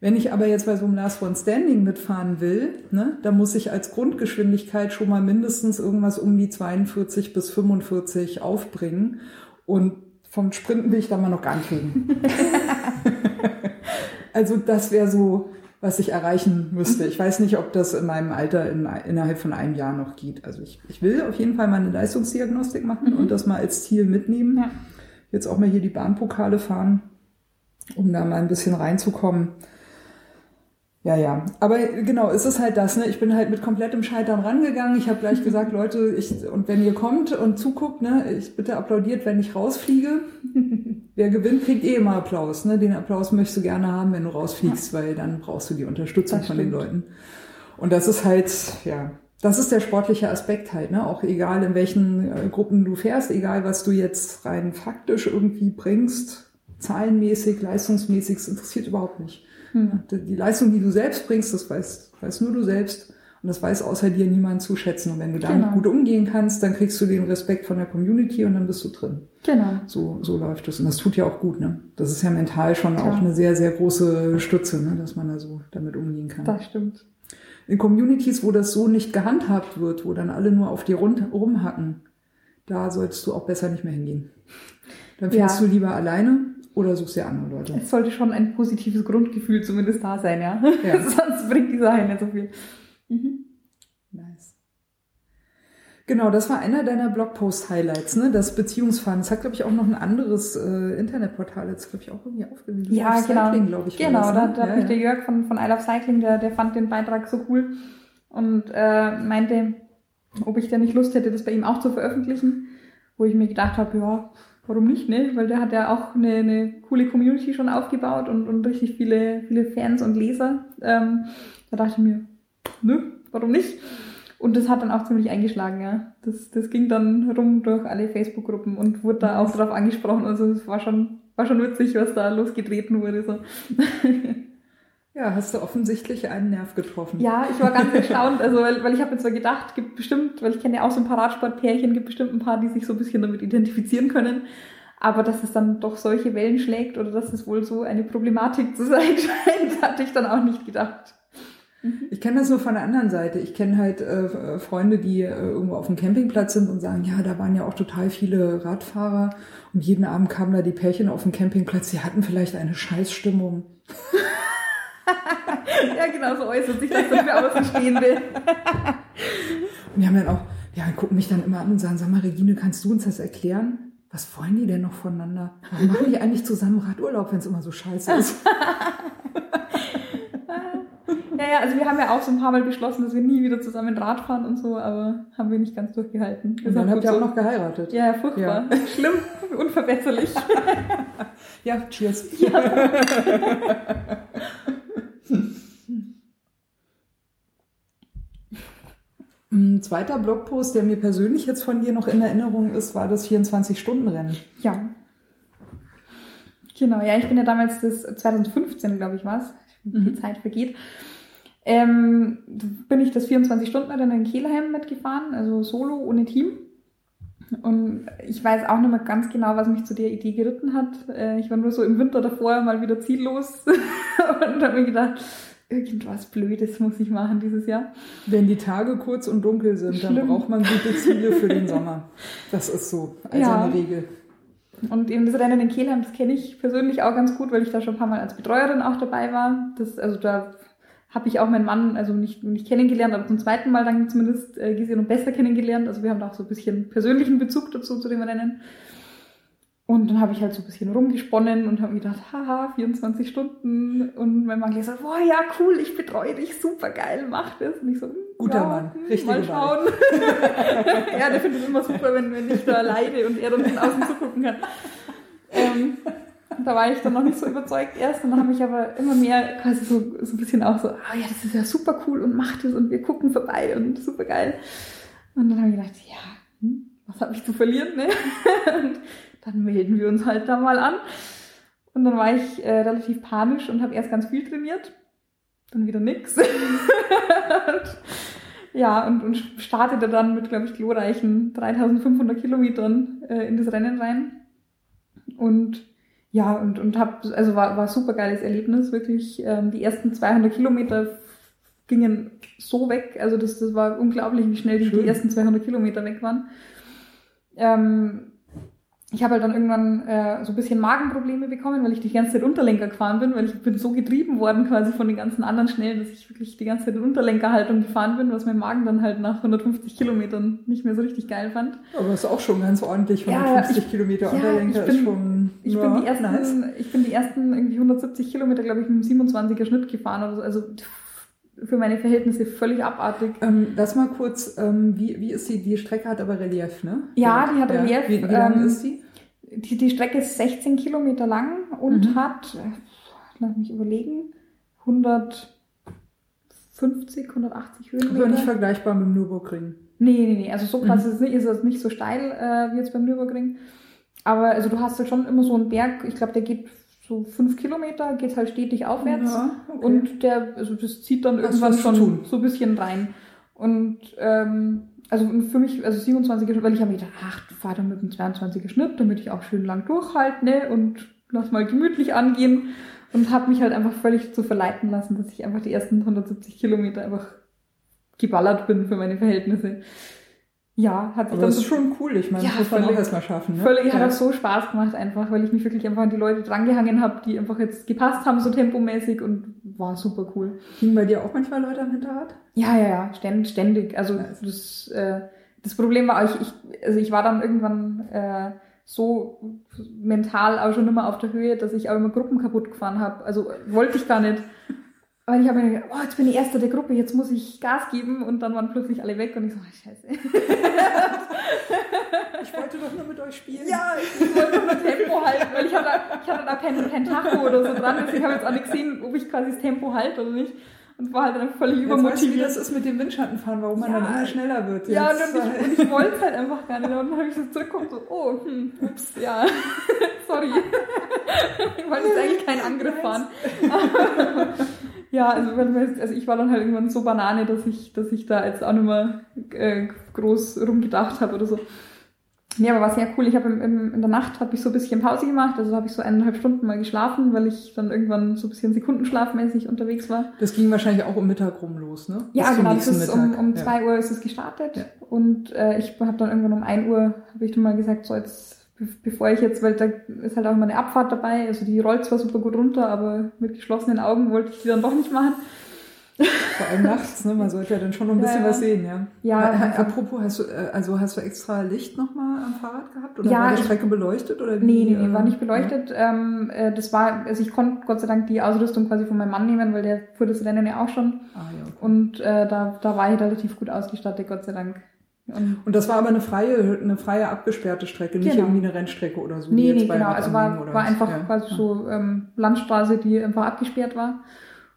Wenn ich aber jetzt bei so einem Last One Standing mitfahren will, ne, dann muss ich als Grundgeschwindigkeit schon mal mindestens irgendwas um die 42 bis 45 aufbringen. Und vom Sprinten will ich da mal noch gar nicht reden. also das wäre so, was ich erreichen müsste. Ich weiß nicht, ob das in meinem Alter in, innerhalb von einem Jahr noch geht. Also ich, ich will auf jeden Fall mal eine Leistungsdiagnostik machen mhm. und das mal als Ziel mitnehmen. Ja. Jetzt auch mal hier die Bahnpokale fahren, um da mal ein bisschen reinzukommen. Ja, ja. Aber genau, es ist halt das, ne? Ich bin halt mit komplettem Scheitern rangegangen. Ich habe gleich gesagt, Leute, ich, und wenn ihr kommt und zuguckt, ne, ich bitte applaudiert, wenn ich rausfliege. Wer gewinnt, kriegt eh immer Applaus. Ne? Den Applaus möchtest du gerne haben, wenn du rausfliegst, weil dann brauchst du die Unterstützung Das von den stimmt. Leuten. Und das ist halt, ja, das ist der sportliche Aspekt halt, ne? Auch egal in welchen äh, Gruppen du fährst, egal was du jetzt rein faktisch irgendwie bringst, zahlenmäßig, leistungsmäßig, es interessiert überhaupt nicht. Hm. Die Leistung, die du selbst bringst, das weißt, weißt nur du selbst. Und das weiß außer dir niemand zu schätzen. Und wenn du damit Genau. gut umgehen kannst, dann kriegst du den Respekt von der Community und dann bist du drin. Genau. So, so läuft es. Und das tut ja auch gut, ne? Das ist ja mental schon Klar. auch eine sehr, sehr große Stütze, ne? dass man da so damit umgehen kann. Das stimmt. In Communities, wo das so nicht gehandhabt wird, wo dann alle nur auf dir rumhacken, da solltest du auch besser nicht mehr hingehen. Dann fährst Ja. du lieber alleine oder suchst dir andere Leute. Es sollte schon ein positives Grundgefühl zumindest da sein, ja. Ja. Sonst bringt die Sache nicht so viel. Mhm. Nice. Genau, das war einer deiner Blogpost-Highlights, ne? Das Beziehungsfahren. Das hat, glaube ich, auch noch ein anderes äh, Internetportal jetzt, glaube ich, auch irgendwie aufgelöst. Ja, Auf genau. Cycling, glaube ich. Genau, das, da, ne? da hat ja, mich ja. der Jörg von, von I Love Cycling, der, der fand den Beitrag so cool und äh, meinte, ob ich denn nicht Lust hätte, das bei ihm auch zu veröffentlichen, wo ich mir gedacht habe, ja, warum nicht, ne? Weil der hat ja auch eine, eine coole Community schon aufgebaut und, und richtig viele, viele Fans und Leser. Ähm, da dachte ich mir, nö, warum nicht? Und das hat dann auch ziemlich eingeschlagen, ja. Das, das ging dann rum durch alle Facebook-Gruppen und wurde da auch drauf angesprochen. Also es war schon, war schon witzig, was da losgetreten wurde. So. Ja, hast du offensichtlich einen Nerv getroffen. Ja, ich war ganz erstaunt, also weil, weil ich habe mir zwar gedacht, gibt bestimmt, weil ich kenne ja auch so ein paar Radsportpärchen, gibt bestimmt ein paar, die sich so ein bisschen damit identifizieren können. Aber dass es dann doch solche Wellen schlägt oder dass es wohl so eine Problematik zu sein scheint, hatte ich dann auch nicht gedacht. Ich kenne das nur von der anderen Seite. Ich kenne halt äh, Freunde, die äh, irgendwo auf dem Campingplatz sind und sagen, ja, da waren ja auch total viele Radfahrer und jeden Abend kamen da die Pärchen auf dem Campingplatz, die hatten vielleicht eine Scheißstimmung. Ja, genau so äußert sich das dann für Außenstehende. Und die haben dann auch, ja, gucken mich dann immer an und sagen, sag mal, Regine, kannst du uns das erklären? Was wollen die denn noch voneinander? Warum machen die eigentlich zusammen Radurlaub, wenn es immer so scheiße ist? Ja, ja, also wir haben ja auch so ein paar Mal beschlossen, dass wir nie wieder zusammen Rad fahren und so, aber haben wir nicht ganz durchgehalten. Und dann habt ihr auch so. noch geheiratet. Ja, furchtbar. Schlimm, unverbesserlich. Ja, cheers. Ein zweiter Blogpost, der mir persönlich jetzt von dir noch in Erinnerung ist, war das 24-Stunden-Rennen. Ja. Genau, ja, ich bin ja damals das 2015, glaube ich, was. Die Mhm. Zeit vergeht. Ähm, bin ich das 24-Stunden-Rennen in Kelheim mitgefahren, also solo, ohne Team. Und ich weiß auch nicht mehr ganz genau, was mich zu der Idee geritten hat. Äh, Ich war nur so im Winter davor mal wieder ziellos und habe mir gedacht, irgendwas Blödes muss ich machen dieses Jahr. Wenn die Tage kurz und dunkel sind, dann Schlimm. braucht man gute Ziele für den Sommer. Das ist so, also Ja. eine Regel. Und eben das Rennen in Kelheim, das kenne ich persönlich auch ganz gut, weil ich da schon ein paar Mal als Betreuerin auch dabei war. Das, also da habe ich auch meinen Mann, also nicht, nicht kennengelernt, aber zum zweiten Mal dann zumindest äh, gesehen und besser kennengelernt. Also wir haben da auch so ein bisschen persönlichen Bezug dazu, zu dem Rennen. Und dann habe ich halt so ein bisschen rumgesponnen und habe mir gedacht, haha, 24 Stunden. Und mein Mann gesagt, boah, ja, cool, ich betreue dich, super geil, mach das. Und ich so, hm, Guter ja, Mann, richtige Mal schauen. ja, der findet es immer super, wenn, wenn ich da leide und er dann von außen zugucken kann. Ähm, da war ich dann noch nicht so überzeugt erst und dann habe ich aber immer mehr quasi so, so ein bisschen auch so, ah ja, das ist ja super cool und macht es und wir gucken vorbei und super geil. Und dann habe ich gedacht, ja, hm, was habe ich zu verlieren, ne? Und dann melden wir uns halt da mal an. Und dann war ich äh, relativ panisch und habe erst ganz viel trainiert, dann wieder nix. und, ja, und, und startete dann mit, glaube ich, glorreichen 3500 Kilometern äh, in das Rennen rein. Und ja, und, und hab, also war, war super geiles Erlebnis, wirklich. Ähm, die ersten 200 Kilometer gingen so weg, also das, das war unglaublich, wie schnell die, die ersten 200 Kilometer weg waren. Ähm, ich habe halt dann irgendwann äh, so ein bisschen Magenprobleme bekommen, weil ich die ganze Zeit Unterlenker gefahren bin, weil ich bin so getrieben worden quasi von den ganzen anderen Schnellen, dass ich wirklich die ganze Zeit in Unterlenkerhaltung gefahren bin, was mein Magen dann halt nach 150 Kilometern nicht mehr so richtig geil fand. Aber das ist auch schon ganz ordentlich. Ja, 150 ich- Kilometer ja, Unterlenker ich bin- ist schon ich, ja, bin die ersten, nice. ich bin die ersten irgendwie 170 Kilometer, glaube ich, mit einem 27er Schnitt gefahren oder so. Also für meine Verhältnisse völlig abartig. Ähm, das mal kurz, ähm, wie, wie ist die, die Strecke hat aber Relief, ne? Ja, die hat Relief, Wie, wie lang ähm, ist die? Die, die Strecke ist 16 Kilometer lang und Mhm. hat, äh, lass mich überlegen, 150, 180 Aber nicht Höhenmeter. vergleichbar mit dem Nürburgring. Nee, nee, nee, also so krass Mhm. ist es nicht, ist es nicht so steil äh, wie jetzt beim Nürburgring. Aber also du hast halt schon immer so einen Berg, ich glaube, der geht so fünf Kilometer, geht halt stetig aufwärts. Ja, okay. Und der, also das zieht dann irgendwann schon so ein bisschen rein. Und ähm, also für mich, also 27er Schnitt, weil ich habe mir gedacht, ach, fahr dann mit einem 22er Schnitt, damit ich auch schön lang durchhalte ne? und lass mal gemütlich angehen. Und habe mich halt einfach völlig zu verleiten lassen, dass ich einfach die ersten 170 Kilometer einfach geballert bin für meine Verhältnisse. Ja, hat sich dann das so ist schon cool. Ich meine, Ja, das muss man auch erstmal schaffen. Ne? Völlig, hat ja. auch so Spaß gemacht einfach, weil ich mich wirklich einfach an die Leute drangehangen habe, die einfach jetzt gepasst haben, so tempomäßig und war super cool. Hingen bei dir auch manchmal Leute am Hinterrad? Ja, ja, ja, ständig, ständig. Also Nice. das, äh, das Problem war, ich, ich, also ich war dann irgendwann äh, so mental auch schon immer auf der Höhe, dass ich auch immer Gruppen kaputt gefahren habe. Also wollte ich gar nicht. Aber ich habe mir gedacht, oh, jetzt bin ich Erster der Gruppe, jetzt muss ich Gas geben und dann waren plötzlich alle weg und ich so, oh, scheiße. Ich wollte doch nur mit euch spielen. Ja, ich wollte nur Tempo halten, weil ich hatte, ich hatte da kein, kein Tacho oder so dran, habe ich jetzt auch nicht gesehen, ob ich quasi das Tempo halte oder nicht. Und war halt dann völlig Jetzt weißt du, wie übermotiviert. das ist mit dem Windschattenfahren, warum man Ja. dann immer schneller wird. Ja, Jetzt, und ich, und ich wollte es halt einfach gar nicht. Und dann habe ich so zurückgekommen, so, oh, hm, ups, ja, sorry. ich wollte jetzt eigentlich keinen Angriff fahren. ja, also, wenn man- also ich war dann halt irgendwann so Banane, dass ich, dass ich da jetzt auch nicht mehr äh, groß rumgedacht habe oder so. Nee, aber war sehr cool. Ich habe in der Nacht habe ich so ein bisschen Pause gemacht, also habe ich so eineinhalb Stunden mal geschlafen, weil ich dann irgendwann so ein bisschen sekundenschlafmäßig unterwegs war. das ging wahrscheinlich auch um Mittag rum los, ne? Ja, Bis genau, das ist um, um Ja. zwei Uhr ist es gestartet Ja. und äh, ich habe dann irgendwann um ein Uhr, habe ich dann mal gesagt, so jetzt, bevor ich jetzt, weil da ist halt auch immer eine Abfahrt dabei, also die rollt zwar super gut runter, aber mit geschlossenen Augen wollte ich die dann doch nicht machen. Vor allem nachts, ne? Man sollte ja dann schon noch ein Ja, bisschen ja. was sehen, ja. Ja, Apropos, hast du, äh, also hast du extra Licht nochmal am Fahrrad gehabt? Oder war die Strecke beleuchtet? Oder wie, Nee, nee, nee, äh, war nicht beleuchtet. Ähm, äh, das war, also ich konnte Gott sei Dank die Ausrüstung quasi von meinem Mann nehmen, weil der fuhr das Rennen ja auch schon. Ah, ja, okay. Und äh, da, da war ich relativ gut ausgestattet, Gott sei Dank. Und das war aber eine freie, eine freie abgesperrte Strecke, nicht Genau. irgendwie eine Rennstrecke oder so. Nee, nee, genau. Also war, war einfach ja. quasi so ähm, Landstraße, die einfach abgesperrt war.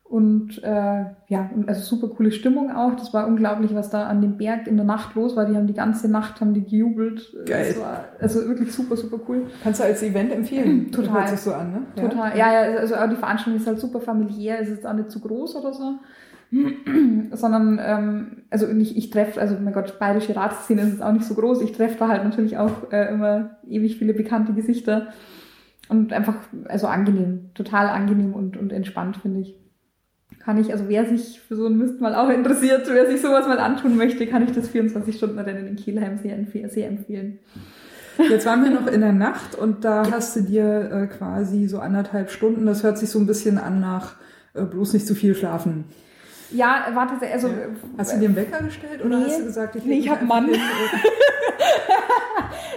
Und äh, ja, also super coole Stimmung auch. Das war unglaublich, was da an dem Berg in der Nacht los war. Die haben die ganze Nacht haben die gejubelt. Geil. War also wirklich super, super cool. Kannst du als Event empfehlen? Total. Hört sich so an, ne? Total. Ja, ja, also auch die Veranstaltung ist halt super familiär, es ist auch nicht zu groß oder so. Sondern, ähm, also ich, ich treffe, also mein Gott, bayerische Ratsszene ist auch nicht so groß. Ich treffe da halt natürlich auch äh, immer ewig viele bekannte Gesichter. Und einfach, also angenehm, total angenehm und, und entspannt, finde ich. Kann ich, also wer sich für so einen Mist mal auch interessiert, wer sich sowas mal antun möchte, kann ich das 24-Stunden-Rennen in Kielheim sehr, sehr empfehlen. Jetzt waren wir noch in der Nacht und da hast du dir äh, quasi so anderthalb Stunden, das hört sich so ein bisschen an nach äh, bloß nicht zu viel schlafen. Ja, warte, also. Ja. Hast du dir einen Wecker gestellt oder Nee. hast du gesagt, ich Nee, ich mich hab einfach Mann.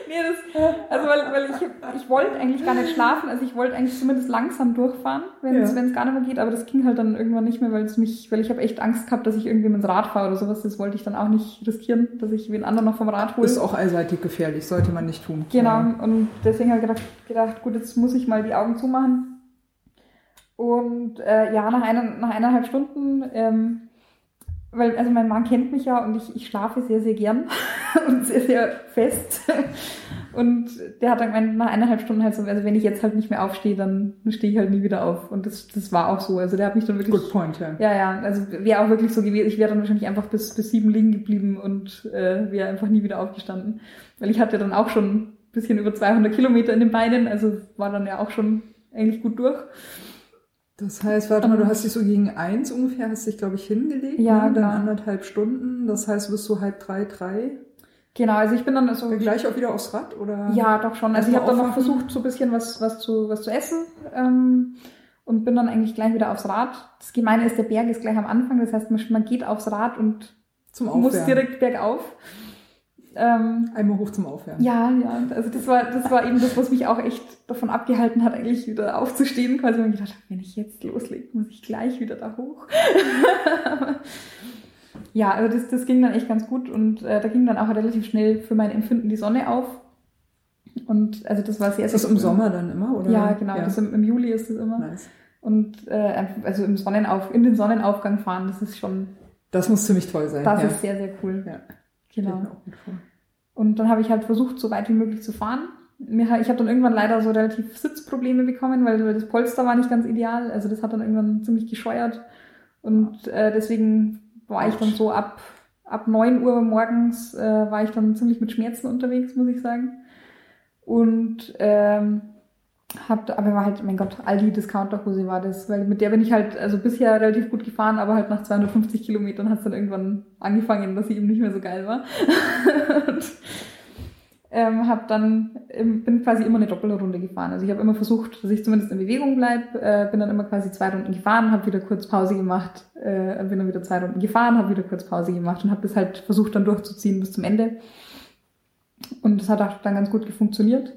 Nee, das, also weil, weil ich, ich wollte eigentlich gar nicht schlafen, also ich wollte eigentlich zumindest langsam durchfahren, wenn es Ja. wenn es gar nicht mehr geht, aber das ging halt dann irgendwann nicht mehr, weil es mich, weil ich habe echt Angst gehabt, dass ich irgendwie ins Rad fahre oder sowas, das wollte ich dann auch nicht riskieren, dass ich wen anderen noch vom Rad hole. Ist auch allseitig gefährlich, sollte man nicht tun. Genau, Ja. und deswegen habe ich gedacht, gedacht, gut, jetzt muss ich mal die Augen zumachen. Und äh, ja, nach, einer, nach eineinhalb Stunden, ähm, weil, also mein Mann kennt mich ja und ich, ich schlafe sehr, sehr gern und sehr, sehr fest. Und der hat dann gemeint, nach eineinhalb Stunden halt so, also wenn ich jetzt halt nicht mehr aufstehe, dann stehe ich halt nie wieder auf. Und das, das war auch so. Also der hat mich dann wirklich. Good point, ja. Ja, ja, also wäre auch wirklich so gewesen. Ich wäre dann wahrscheinlich einfach bis, bis sieben liegen geblieben und äh, wäre einfach nie wieder aufgestanden. Weil ich hatte dann auch schon ein bisschen über 200 Kilometer in den Beinen, also war dann ja auch schon eigentlich gut durch. Das heißt, warte mal, du hast dich so gegen eins ungefähr, hast dich, glaube ich, hingelegt. Ja, ne? Dann genau. anderthalb Stunden. Das heißt, bist du halb drei, drei. Genau, also ich bin dann so. Gleich auch wieder aufs Rad, oder? Ja, doch schon. Also ich habe dann noch versucht, so ein bisschen was, was, zu, was zu essen ähm, und bin dann eigentlich gleich wieder aufs Rad. Das Gemeine ist, der Berg ist gleich am Anfang, das heißt, man, geht aufs Rad und Zum muss direkt bergauf. Ähm, Einmal hoch zum Aufwärmen. Ja, ja. Also das war, das war eben das, was mich auch echt davon abgehalten hat, eigentlich wieder aufzustehen. Quasi, weil ich gedacht habe, wenn ich jetzt loslege, muss ich gleich wieder da hoch. ja, also das, das ging dann echt ganz gut und äh, da ging dann auch relativ schnell für mein Empfinden die Sonne auf. Und also das war sehr, sehr Ist das im Sommer dann immer, oder? Ja, genau. Ja. Das im, im Juli ist es immer. Nice. Und äh, also im Sonnenauf, in den Sonnenaufgang fahren, das ist schon. Das muss ziemlich toll sein. Das ja. ist sehr, sehr cool. Ja. Genau. Und dann habe ich halt versucht, so weit wie möglich zu fahren. Mir, ich habe dann irgendwann leider so relativ Sitzprobleme bekommen, weil, weil das Polster war nicht ganz ideal. Also das hat dann irgendwann ziemlich gescheuert. Und äh, deswegen war ich dann so ab, ab neun Uhr morgens äh, war ich dann ziemlich mit Schmerzen unterwegs, muss ich sagen. Und ähm, hab, aber war halt, mein Gott, Aldi Discounterhose war das, weil mit der bin ich halt, also bisher relativ gut gefahren, aber halt nach 250 Kilometern hat es dann irgendwann angefangen, dass sie eben nicht mehr so geil war. und, ähm, hab dann, bin quasi immer eine Doppelrunde gefahren. Also ich habe immer versucht, dass ich zumindest in Bewegung bleib, äh, bin dann immer quasi zwei Runden gefahren, habe wieder kurz Pause gemacht, äh, bin dann wieder zwei Runden gefahren, habe wieder kurz Pause gemacht und habe das halt versucht dann durchzuziehen bis zum Ende. Und das hat auch dann ganz gut funktioniert.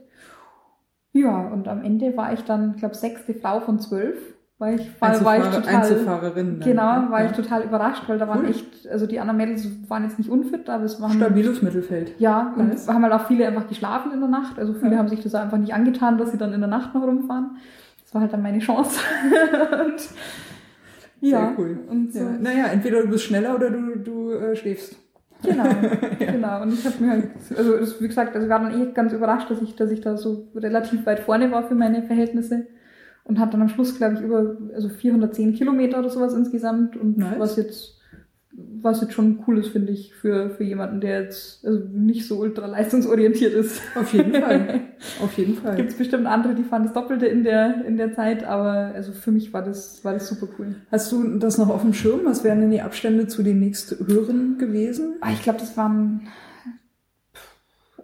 Ja, und am Ende war ich dann, ich glaube, sechste Frau von zwölf. Weil ich, war, war ich total, Einzelfahrerin. Dann, genau, war ja. ich total überrascht, weil da waren cool. echt, also die anderen Mädels waren jetzt nicht unfit, aber es waren. Stabiles Mittelfeld. Ja, und es haben halt auch viele einfach geschlafen in der Nacht. Also viele ja. haben sich das einfach nicht angetan, dass sie dann in der Nacht noch rumfahren. Das war halt dann meine Chance. und, ja, Sehr cool. Und so. ja. Naja, entweder du bist schneller oder du, du äh, schläfst. Genau, ja. genau. Und ich habe mir halt, also wie gesagt, also ich war dann eh ganz überrascht, dass ich, dass ich da so relativ weit vorne war für meine Verhältnisse. Und hatte dann am Schluss, glaube ich, über also 410 Kilometer oder sowas insgesamt. Und nice. was jetzt was jetzt schon cool ist, finde ich, für, für jemanden, der jetzt also nicht so ultra leistungsorientiert ist. Auf jeden Fall. Auf jeden Fall. Gibt es bestimmt andere, die fahren das Doppelte in der, in der Zeit, aber also für mich war das, war das super cool. Hast du das noch auf dem Schirm? Was wären denn die Abstände zu den nächsthöheren gewesen? Ah, ich glaube, das waren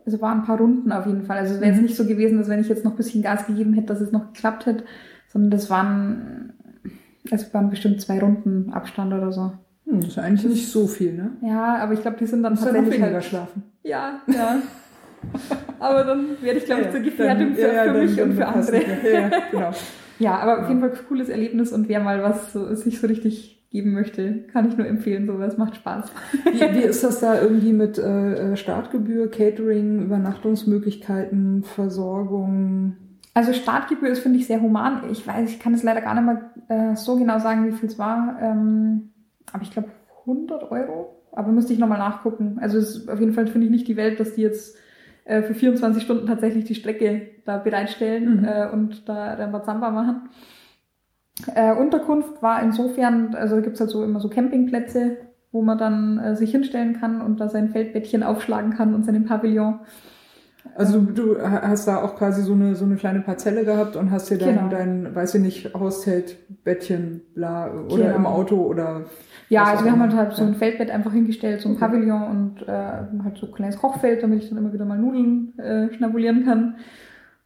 also waren ein paar Runden auf jeden Fall. Also es wäre jetzt mhm. nicht so gewesen, dass wenn ich jetzt noch ein bisschen Gas gegeben hätte, dass es noch geklappt hätte, sondern das waren, es waren bestimmt zwei Runden Abstand oder so. Hm, das ist eigentlich nicht so viel, ne? Ja, aber ich glaube, die sind dann tatsächlich weniger halt, schlafen. Ja, ja. aber dann werde ich, glaube ich, zur Gefährdung für, ja, für dann, mich dann, und für andere. Ja, genau. ja, aber auf jeden Fall ein cooles Erlebnis und wer mal was so, sich so richtig geben möchte, kann ich nur empfehlen. Sowas macht Spaß. Wie, wie ist das da irgendwie mit äh, äh Startgebühr, Catering, Übernachtungsmöglichkeiten, Versorgung? Also Startgebühr ist, finde ich, sehr human. Ich weiß, ich kann es leider gar nicht mehr äh, so genau sagen, wie viel es war. Ähm, aber ich glaube 100 Euro. Aber müsste ich nochmal nachgucken. Also ist auf jeden Fall finde ich nicht die Welt, dass die jetzt äh, für 24 Stunden tatsächlich die Strecke da bereitstellen mhm. äh, und da Rambazamba machen. Äh, Unterkunft war insofern, also da gibt's halt so immer so Campingplätze, wo man dann äh, sich hinstellen kann und da sein Feldbettchen aufschlagen kann und seinen Pavillon. Also du, du hast da auch quasi so eine, so eine kleine Parzelle gehabt und hast dir dann genau. dein, weiß ich nicht, Hauszelt, Bettchen, bla, oder genau. im Auto oder. Ja, also wir haben halt, halt so ein Feldbett einfach hingestellt, so ein okay. Pavillon und äh, halt so ein kleines Kochfeld, damit ich dann immer wieder mal Nudeln äh, schnabulieren kann.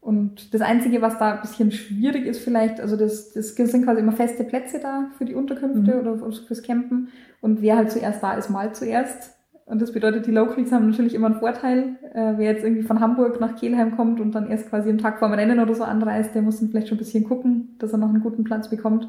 Und das Einzige, was da ein bisschen schwierig ist vielleicht, also das, das sind quasi immer feste Plätze da für die Unterkünfte mhm. oder fürs Campen. Und wer halt zuerst da ist, mal zuerst. Und das bedeutet, die Locals haben natürlich immer einen Vorteil. Äh, wer jetzt irgendwie von Hamburg nach Kelheim kommt und dann erst quasi einen Tag vor dem Rennen oder so anreist, der muss dann vielleicht schon ein bisschen gucken, dass er noch einen guten Platz bekommt.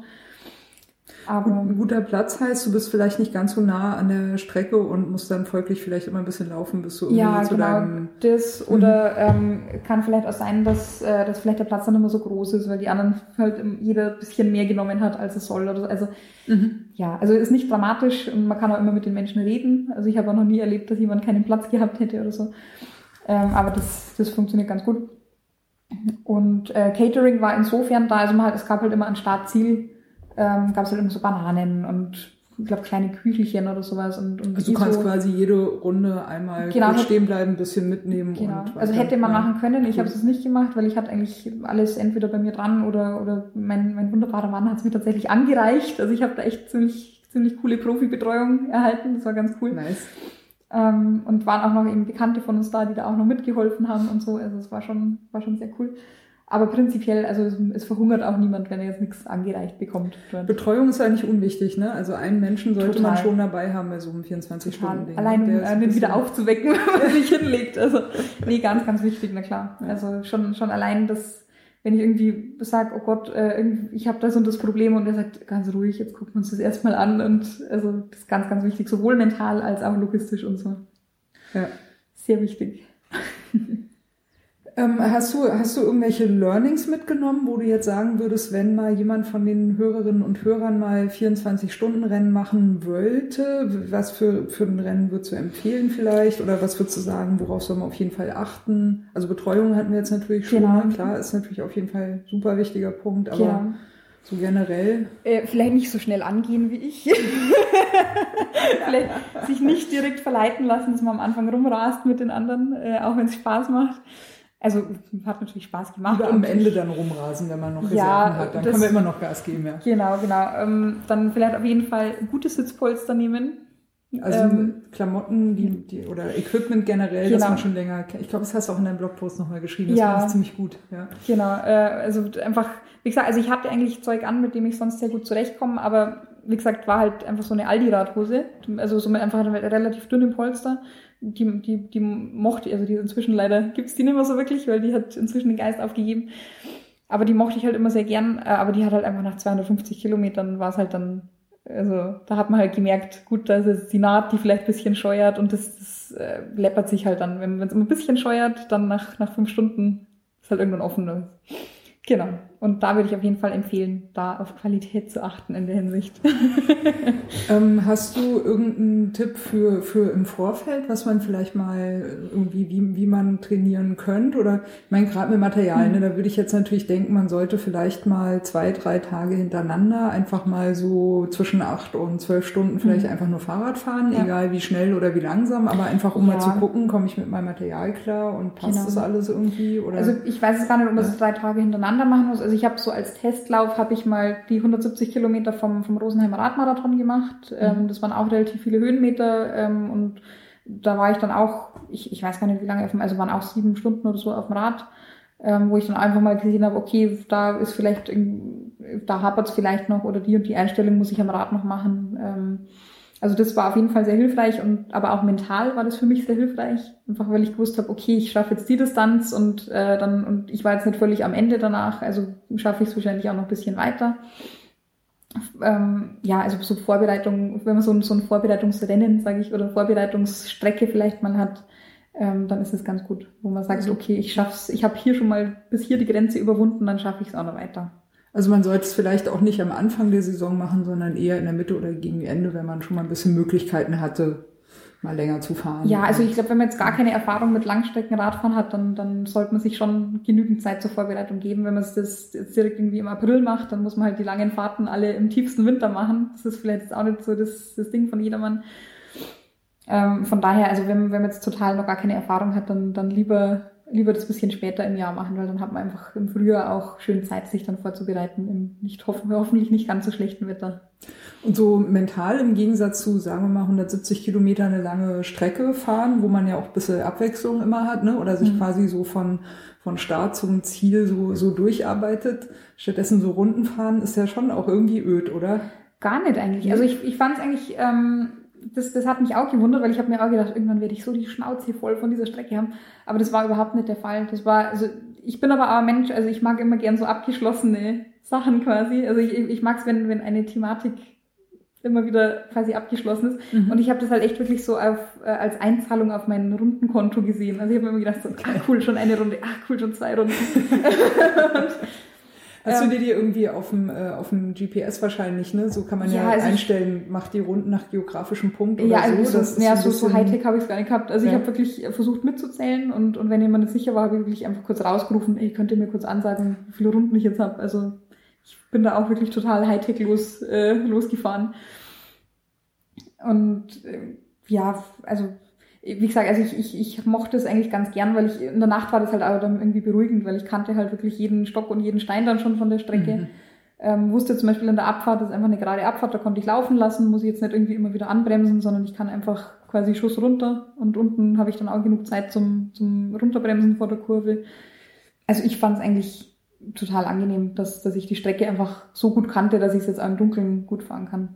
Aber ein guter Platz heißt, du bist vielleicht nicht ganz so nah an der Strecke und musst dann folglich vielleicht immer ein bisschen laufen, bis du irgendwie ja, zu genau, deinem... das oder ähm, kann vielleicht auch sein, dass, äh, dass vielleicht der Platz dann immer so groß ist, weil die anderen halt jeder ein bisschen mehr genommen hat, als es soll oder so. Also mhm. ja, also ist nicht dramatisch und man kann auch immer mit den Menschen reden. Also ich habe auch noch nie erlebt, dass jemand keinen Platz gehabt hätte oder so. Ähm, aber das, das funktioniert ganz gut. Und äh, Catering war insofern da, also man hat, es gab halt immer ein Startziel ähm, gab es halt immer so Bananen und ich glaube kleine Küchelchen oder sowas. Und, und also du kannst so, quasi jede Runde einmal genau, kurz stehen bleiben, ein bisschen mitnehmen. Genau. Also hätte man machen können. Ich habe es nicht gemacht, weil ich hatte eigentlich alles entweder bei mir dran oder, oder mein, mein wunderbarer Mann hat es mir tatsächlich angereicht. Also ich habe da echt ziemlich, ziemlich coole Profibetreuung erhalten. Das war ganz cool. Nice. Ähm, und waren auch noch eben Bekannte von uns da, die da auch noch mitgeholfen haben und so. Also es war schon, war schon sehr cool. Aber prinzipiell, also es, verhungert auch niemand, wenn er jetzt nichts angereicht bekommt. Betreuung ist eigentlich unwichtig, ne? Also einen Menschen sollte Total. man schon dabei haben bei so einem 24-Stunden-Ding. Allein um den wieder aufzuwecken, wenn man sich hinlegt. Also, nee, ganz, ganz wichtig, na klar. Ja. Also schon, schon allein das, wenn ich irgendwie sage, oh Gott, äh, ich habe das und das Problem und er sagt, ganz ruhig, jetzt gucken wir uns das erstmal an und also das ist ganz, ganz wichtig, sowohl mental als auch logistisch und so. Ja. Sehr wichtig. Ähm, hast, du, hast du irgendwelche Learnings mitgenommen, wo du jetzt sagen würdest, wenn mal jemand von den Hörerinnen und Hörern mal 24-Stunden-Rennen machen wollte, was für, für ein Rennen würdest du empfehlen vielleicht? Oder was würdest du sagen, worauf soll man auf jeden Fall achten? Also Betreuung hatten wir jetzt natürlich schon, genau. klar, ist natürlich auf jeden Fall ein super wichtiger Punkt, aber genau. so generell. Äh, vielleicht nicht so schnell angehen wie ich. vielleicht sich nicht direkt verleiten lassen, dass man am Anfang rumrast mit den anderen, äh, auch wenn es Spaß macht. Also hat natürlich Spaß gemacht. Oder am Ende dann rumrasen, wenn man noch Reserven ja, hat. Dann das, kann man immer noch Gas geben, ja. Genau, genau. Ähm, dann vielleicht auf jeden Fall gute Sitzpolster nehmen. Also ähm, Klamotten die, die, oder Equipment generell, genau. das man schon länger kennt. Ich glaube, das hast du auch in deinem Blogpost nochmal geschrieben. Das ja, fand ich ziemlich gut. Ja. Genau. Äh, also einfach, wie gesagt, also ich hatte eigentlich Zeug an, mit dem ich sonst sehr gut zurechtkomme, aber wie gesagt, war halt einfach so eine Aldi-Radhose. Also so mit einfach relativ dünnem Polster die, die, die mochte, also die inzwischen leider gibt's die nicht mehr so wirklich, weil die hat inzwischen den Geist aufgegeben. Aber die mochte ich halt immer sehr gern, äh, aber die hat halt einfach nach 250 Kilometern war es halt dann, also da hat man halt gemerkt, gut, da ist jetzt die Naht, die vielleicht ein bisschen scheuert und das, das äh, läppert sich halt dann. Wenn es immer ein bisschen scheuert, dann nach, nach fünf Stunden ist halt irgendwann offen. Genau. Und da würde ich auf jeden Fall empfehlen, da auf Qualität zu achten in der Hinsicht. ähm, hast du irgendeinen Tipp für, für im Vorfeld, was man vielleicht mal irgendwie, wie, wie man trainieren könnte? Oder ich meine, gerade mit Material, ne, da würde ich jetzt natürlich denken, man sollte vielleicht mal zwei, drei Tage hintereinander einfach mal so zwischen acht und zwölf Stunden vielleicht mhm. einfach nur Fahrrad fahren, ja. egal wie schnell oder wie langsam, aber einfach um ja. mal zu gucken, komme ich mit meinem Material klar und passt genau. das alles irgendwie? Oder? Also ich weiß es gar nicht, ob man es drei Tage hintereinander machen muss. Also also ich habe so als Testlauf habe ich mal die 170 Kilometer vom, vom Rosenheimer Radmarathon gemacht. Mhm. Ähm, das waren auch relativ viele Höhenmeter ähm, und da war ich dann auch, ich, ich weiß gar nicht wie lange, also waren auch sieben Stunden oder so auf dem Rad, ähm, wo ich dann einfach mal gesehen habe, okay, da ist vielleicht, da hapert es vielleicht noch oder die und die Einstellung muss ich am Rad noch machen. Ähm, also das war auf jeden Fall sehr hilfreich und aber auch mental war das für mich sehr hilfreich, einfach weil ich gewusst habe, okay, ich schaffe jetzt die Distanz und äh, dann und ich war jetzt nicht völlig am Ende danach, also schaffe ich es wahrscheinlich auch noch ein bisschen weiter. Ähm, ja, also so Vorbereitung, wenn man so ein, so ein Vorbereitungsrennen, sage ich, oder Vorbereitungsstrecke vielleicht mal hat, ähm, dann ist es ganz gut, wo man sagt, mhm. okay, ich schaff's, ich habe hier schon mal bis hier die Grenze überwunden, dann schaffe ich es auch noch weiter. Also man sollte es vielleicht auch nicht am Anfang der Saison machen, sondern eher in der Mitte oder gegen Ende, wenn man schon mal ein bisschen Möglichkeiten hatte, mal länger zu fahren. Ja, also ich glaube, wenn man jetzt gar keine Erfahrung mit Langstreckenradfahren hat, dann, dann sollte man sich schon genügend Zeit zur Vorbereitung geben. Wenn man es jetzt direkt irgendwie im April macht, dann muss man halt die langen Fahrten alle im tiefsten Winter machen. Das ist vielleicht auch nicht so das, das Ding von jedermann. Ähm, von daher, also wenn, wenn man jetzt total noch gar keine Erfahrung hat, dann, dann lieber lieber das bisschen später im Jahr machen, weil dann hat man einfach im Frühjahr auch schön Zeit, sich dann vorzubereiten im nicht hoffen, hoffentlich nicht ganz so schlechten Wetter. Und so mental im Gegensatz zu, sagen wir mal, 170 Kilometer eine lange Strecke fahren, wo man ja auch ein bisschen Abwechslung immer hat, ne? oder sich mhm. quasi so von, von Start zum Ziel so, so durcharbeitet. Stattdessen so Runden fahren ist ja schon auch irgendwie öd, oder? Gar nicht eigentlich. Also ich, ich fand es eigentlich, ähm, das, das hat mich auch gewundert, weil ich habe mir auch gedacht, irgendwann werde ich so die Schnauze voll von dieser Strecke haben. Aber das war überhaupt nicht der Fall. Das war, also ich bin aber auch ein Mensch, also ich mag immer gern so abgeschlossene Sachen quasi. Also ich, ich mag es, wenn, wenn eine Thematik immer wieder quasi abgeschlossen ist. Mhm. Und ich habe das halt echt wirklich so auf, äh, als Einzahlung auf mein Rundenkonto gesehen. Also ich habe mir immer gedacht, so, ah cool, schon eine Runde, ah cool, schon zwei Runden. Hast ähm, du dir die irgendwie auf dem, äh, auf dem GPS wahrscheinlich, ne? So kann man ja, ja also einstellen, macht die Runden nach geografischem Punkt oder ja, also so. ja, so, so Hightech habe ich es gar nicht gehabt. Also ja. ich habe wirklich versucht mitzuzählen und, und wenn jemand nicht sicher war, habe ich wirklich einfach kurz rausgerufen, ey, könnt ihr mir kurz ansagen, wie viele Runden ich jetzt habe. Also ich bin da auch wirklich total Hightech los, äh, losgefahren. Und äh, ja, also wie gesagt, also ich, ich, ich mochte es eigentlich ganz gern, weil ich in der Nacht war das halt auch dann irgendwie beruhigend, weil ich kannte halt wirklich jeden Stock und jeden Stein dann schon von der Strecke. Mhm. Ähm, wusste zum Beispiel in der Abfahrt, das ist einfach eine gerade Abfahrt, da konnte ich laufen lassen, muss ich jetzt nicht irgendwie immer wieder anbremsen, sondern ich kann einfach quasi Schuss runter und unten habe ich dann auch genug Zeit zum, zum Runterbremsen vor der Kurve. Also ich fand es eigentlich total angenehm, dass, dass ich die Strecke einfach so gut kannte, dass ich es jetzt auch im Dunkeln gut fahren kann.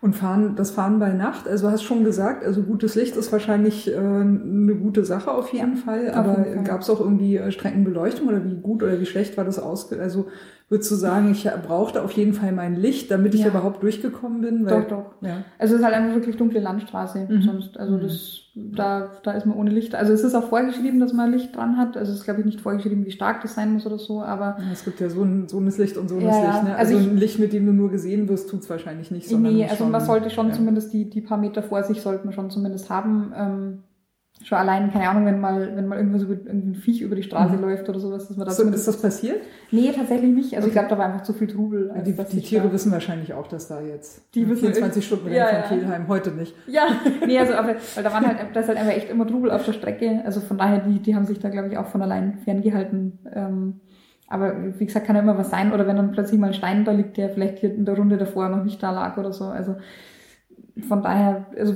Und fahren, das Fahren bei Nacht, also hast schon gesagt, also gutes Licht ist wahrscheinlich äh, eine gute Sache auf jeden ja, Fall, aber gab es auch irgendwie äh, Streckenbeleuchtung oder wie gut oder wie schlecht war das ausge... Also würdest du sagen, ich brauchte auf jeden Fall mein Licht, damit ich ja. überhaupt durchgekommen bin? Weil, doch, doch. Ja. Also es ist halt einfach wirklich dunkle Landstraße. Mhm. Sonst, also mhm. das, da, da ist man ohne Licht. Also es ist auch vorgeschrieben, dass man Licht dran hat. Also es ist, glaube ich, nicht vorgeschrieben, wie stark das sein muss oder so, aber. Ja, es gibt ja so ein, so ein Licht und so ein ja, Licht, ne? Also, also ein Licht, mit dem du nur gesehen wirst, tut's wahrscheinlich nicht. Sondern nee, also man sollte schon zumindest die, die paar Meter vor sich sollte man schon zumindest haben. Ähm, schon allein, keine Ahnung, wenn mal, wenn mal irgendwas über irgendein Viech über die Straße mhm. läuft oder sowas, dass man da so, Ist das passiert? Nee, tatsächlich nicht. Also okay. ich glaube, da war einfach zu viel Trubel. Ja, die, die Tiere da wissen wahrscheinlich auch, dass da jetzt die 24 Stunden ja, ja. von Kielheim, heute nicht. Ja, nee, also aber, weil da waren halt, da ist halt einfach echt immer Trubel auf der Strecke. Also von daher, die, die haben sich da, glaube ich, auch von allein ferngehalten. Ähm, aber wie gesagt, kann ja immer was sein. Oder wenn dann plötzlich mal ein Stein da liegt, der vielleicht hier in der Runde davor noch nicht da lag oder so. Also von daher, also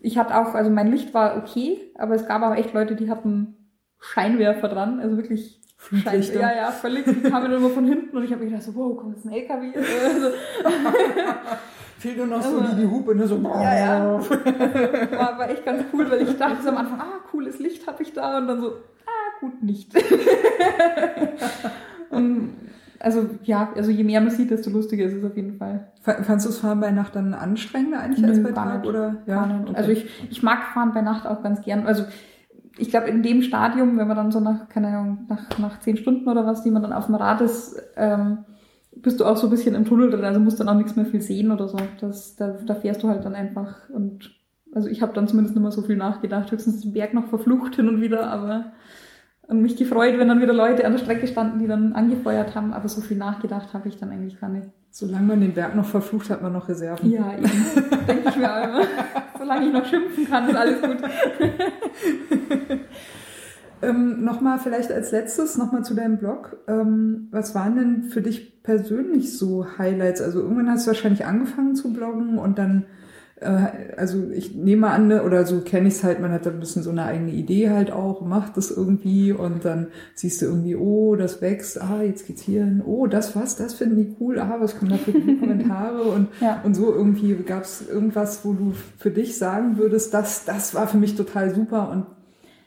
ich hatte auch, also mein Licht war okay, aber es gab auch echt Leute, die hatten Scheinwerfer dran, also wirklich Scheinwerfer. Ja, ja, völlig. Die kamen immer von hinten und ich habe mir gedacht so, wow, kommt jetzt ein LKW? Also, Fehlt nur noch so die, die Hupe, ne? So, ja, ja. War, war echt ganz cool, weil ich dachte so am Anfang, ah, cooles Licht habe ich da und dann so, ah, gut, nicht. und also ja, also je mehr man sieht, desto lustiger ist es auf jeden Fall. Fandest du das Fahren bei Nacht dann anstrengender eigentlich Nö, als bei Tag? Oder? Ja, okay. Also ich, ich mag Fahren bei Nacht auch ganz gern. Also ich glaube, in dem Stadium, wenn man dann so nach, keine Ahnung, nach, nach zehn Stunden oder was, die man dann auf dem Rad ist, ähm, bist du auch so ein bisschen im Tunnel drin, also musst dann auch nichts mehr viel sehen oder so. Das, da, da fährst du halt dann einfach und also ich habe dann zumindest nicht mehr so viel nachgedacht, höchstens den Berg noch verflucht hin und wieder, aber und mich gefreut, wenn dann wieder Leute an der Strecke standen, die dann angefeuert haben. Aber so viel nachgedacht habe ich dann eigentlich gar nicht. Solange man den Berg noch verflucht, hat man noch Reserven. Ja, eben. Denke ich mir auch immer. Solange ich noch schimpfen kann, ist alles gut. ähm, nochmal vielleicht als letztes, nochmal zu deinem Blog. Ähm, was waren denn für dich persönlich so Highlights? Also irgendwann hast du wahrscheinlich angefangen zu bloggen und dann äh, also ich nehme an, ne, oder so kenne ich es halt, man hat da ein bisschen so eine eigene Idee halt auch, macht das irgendwie und dann siehst du irgendwie, oh, das wächst, ah, jetzt geht's hier hin, oh, das was, das finden die cool, ah, was kommen da für Kommentare und, ja. und so irgendwie gab es irgendwas, wo du für dich sagen würdest, das, das war für mich total super und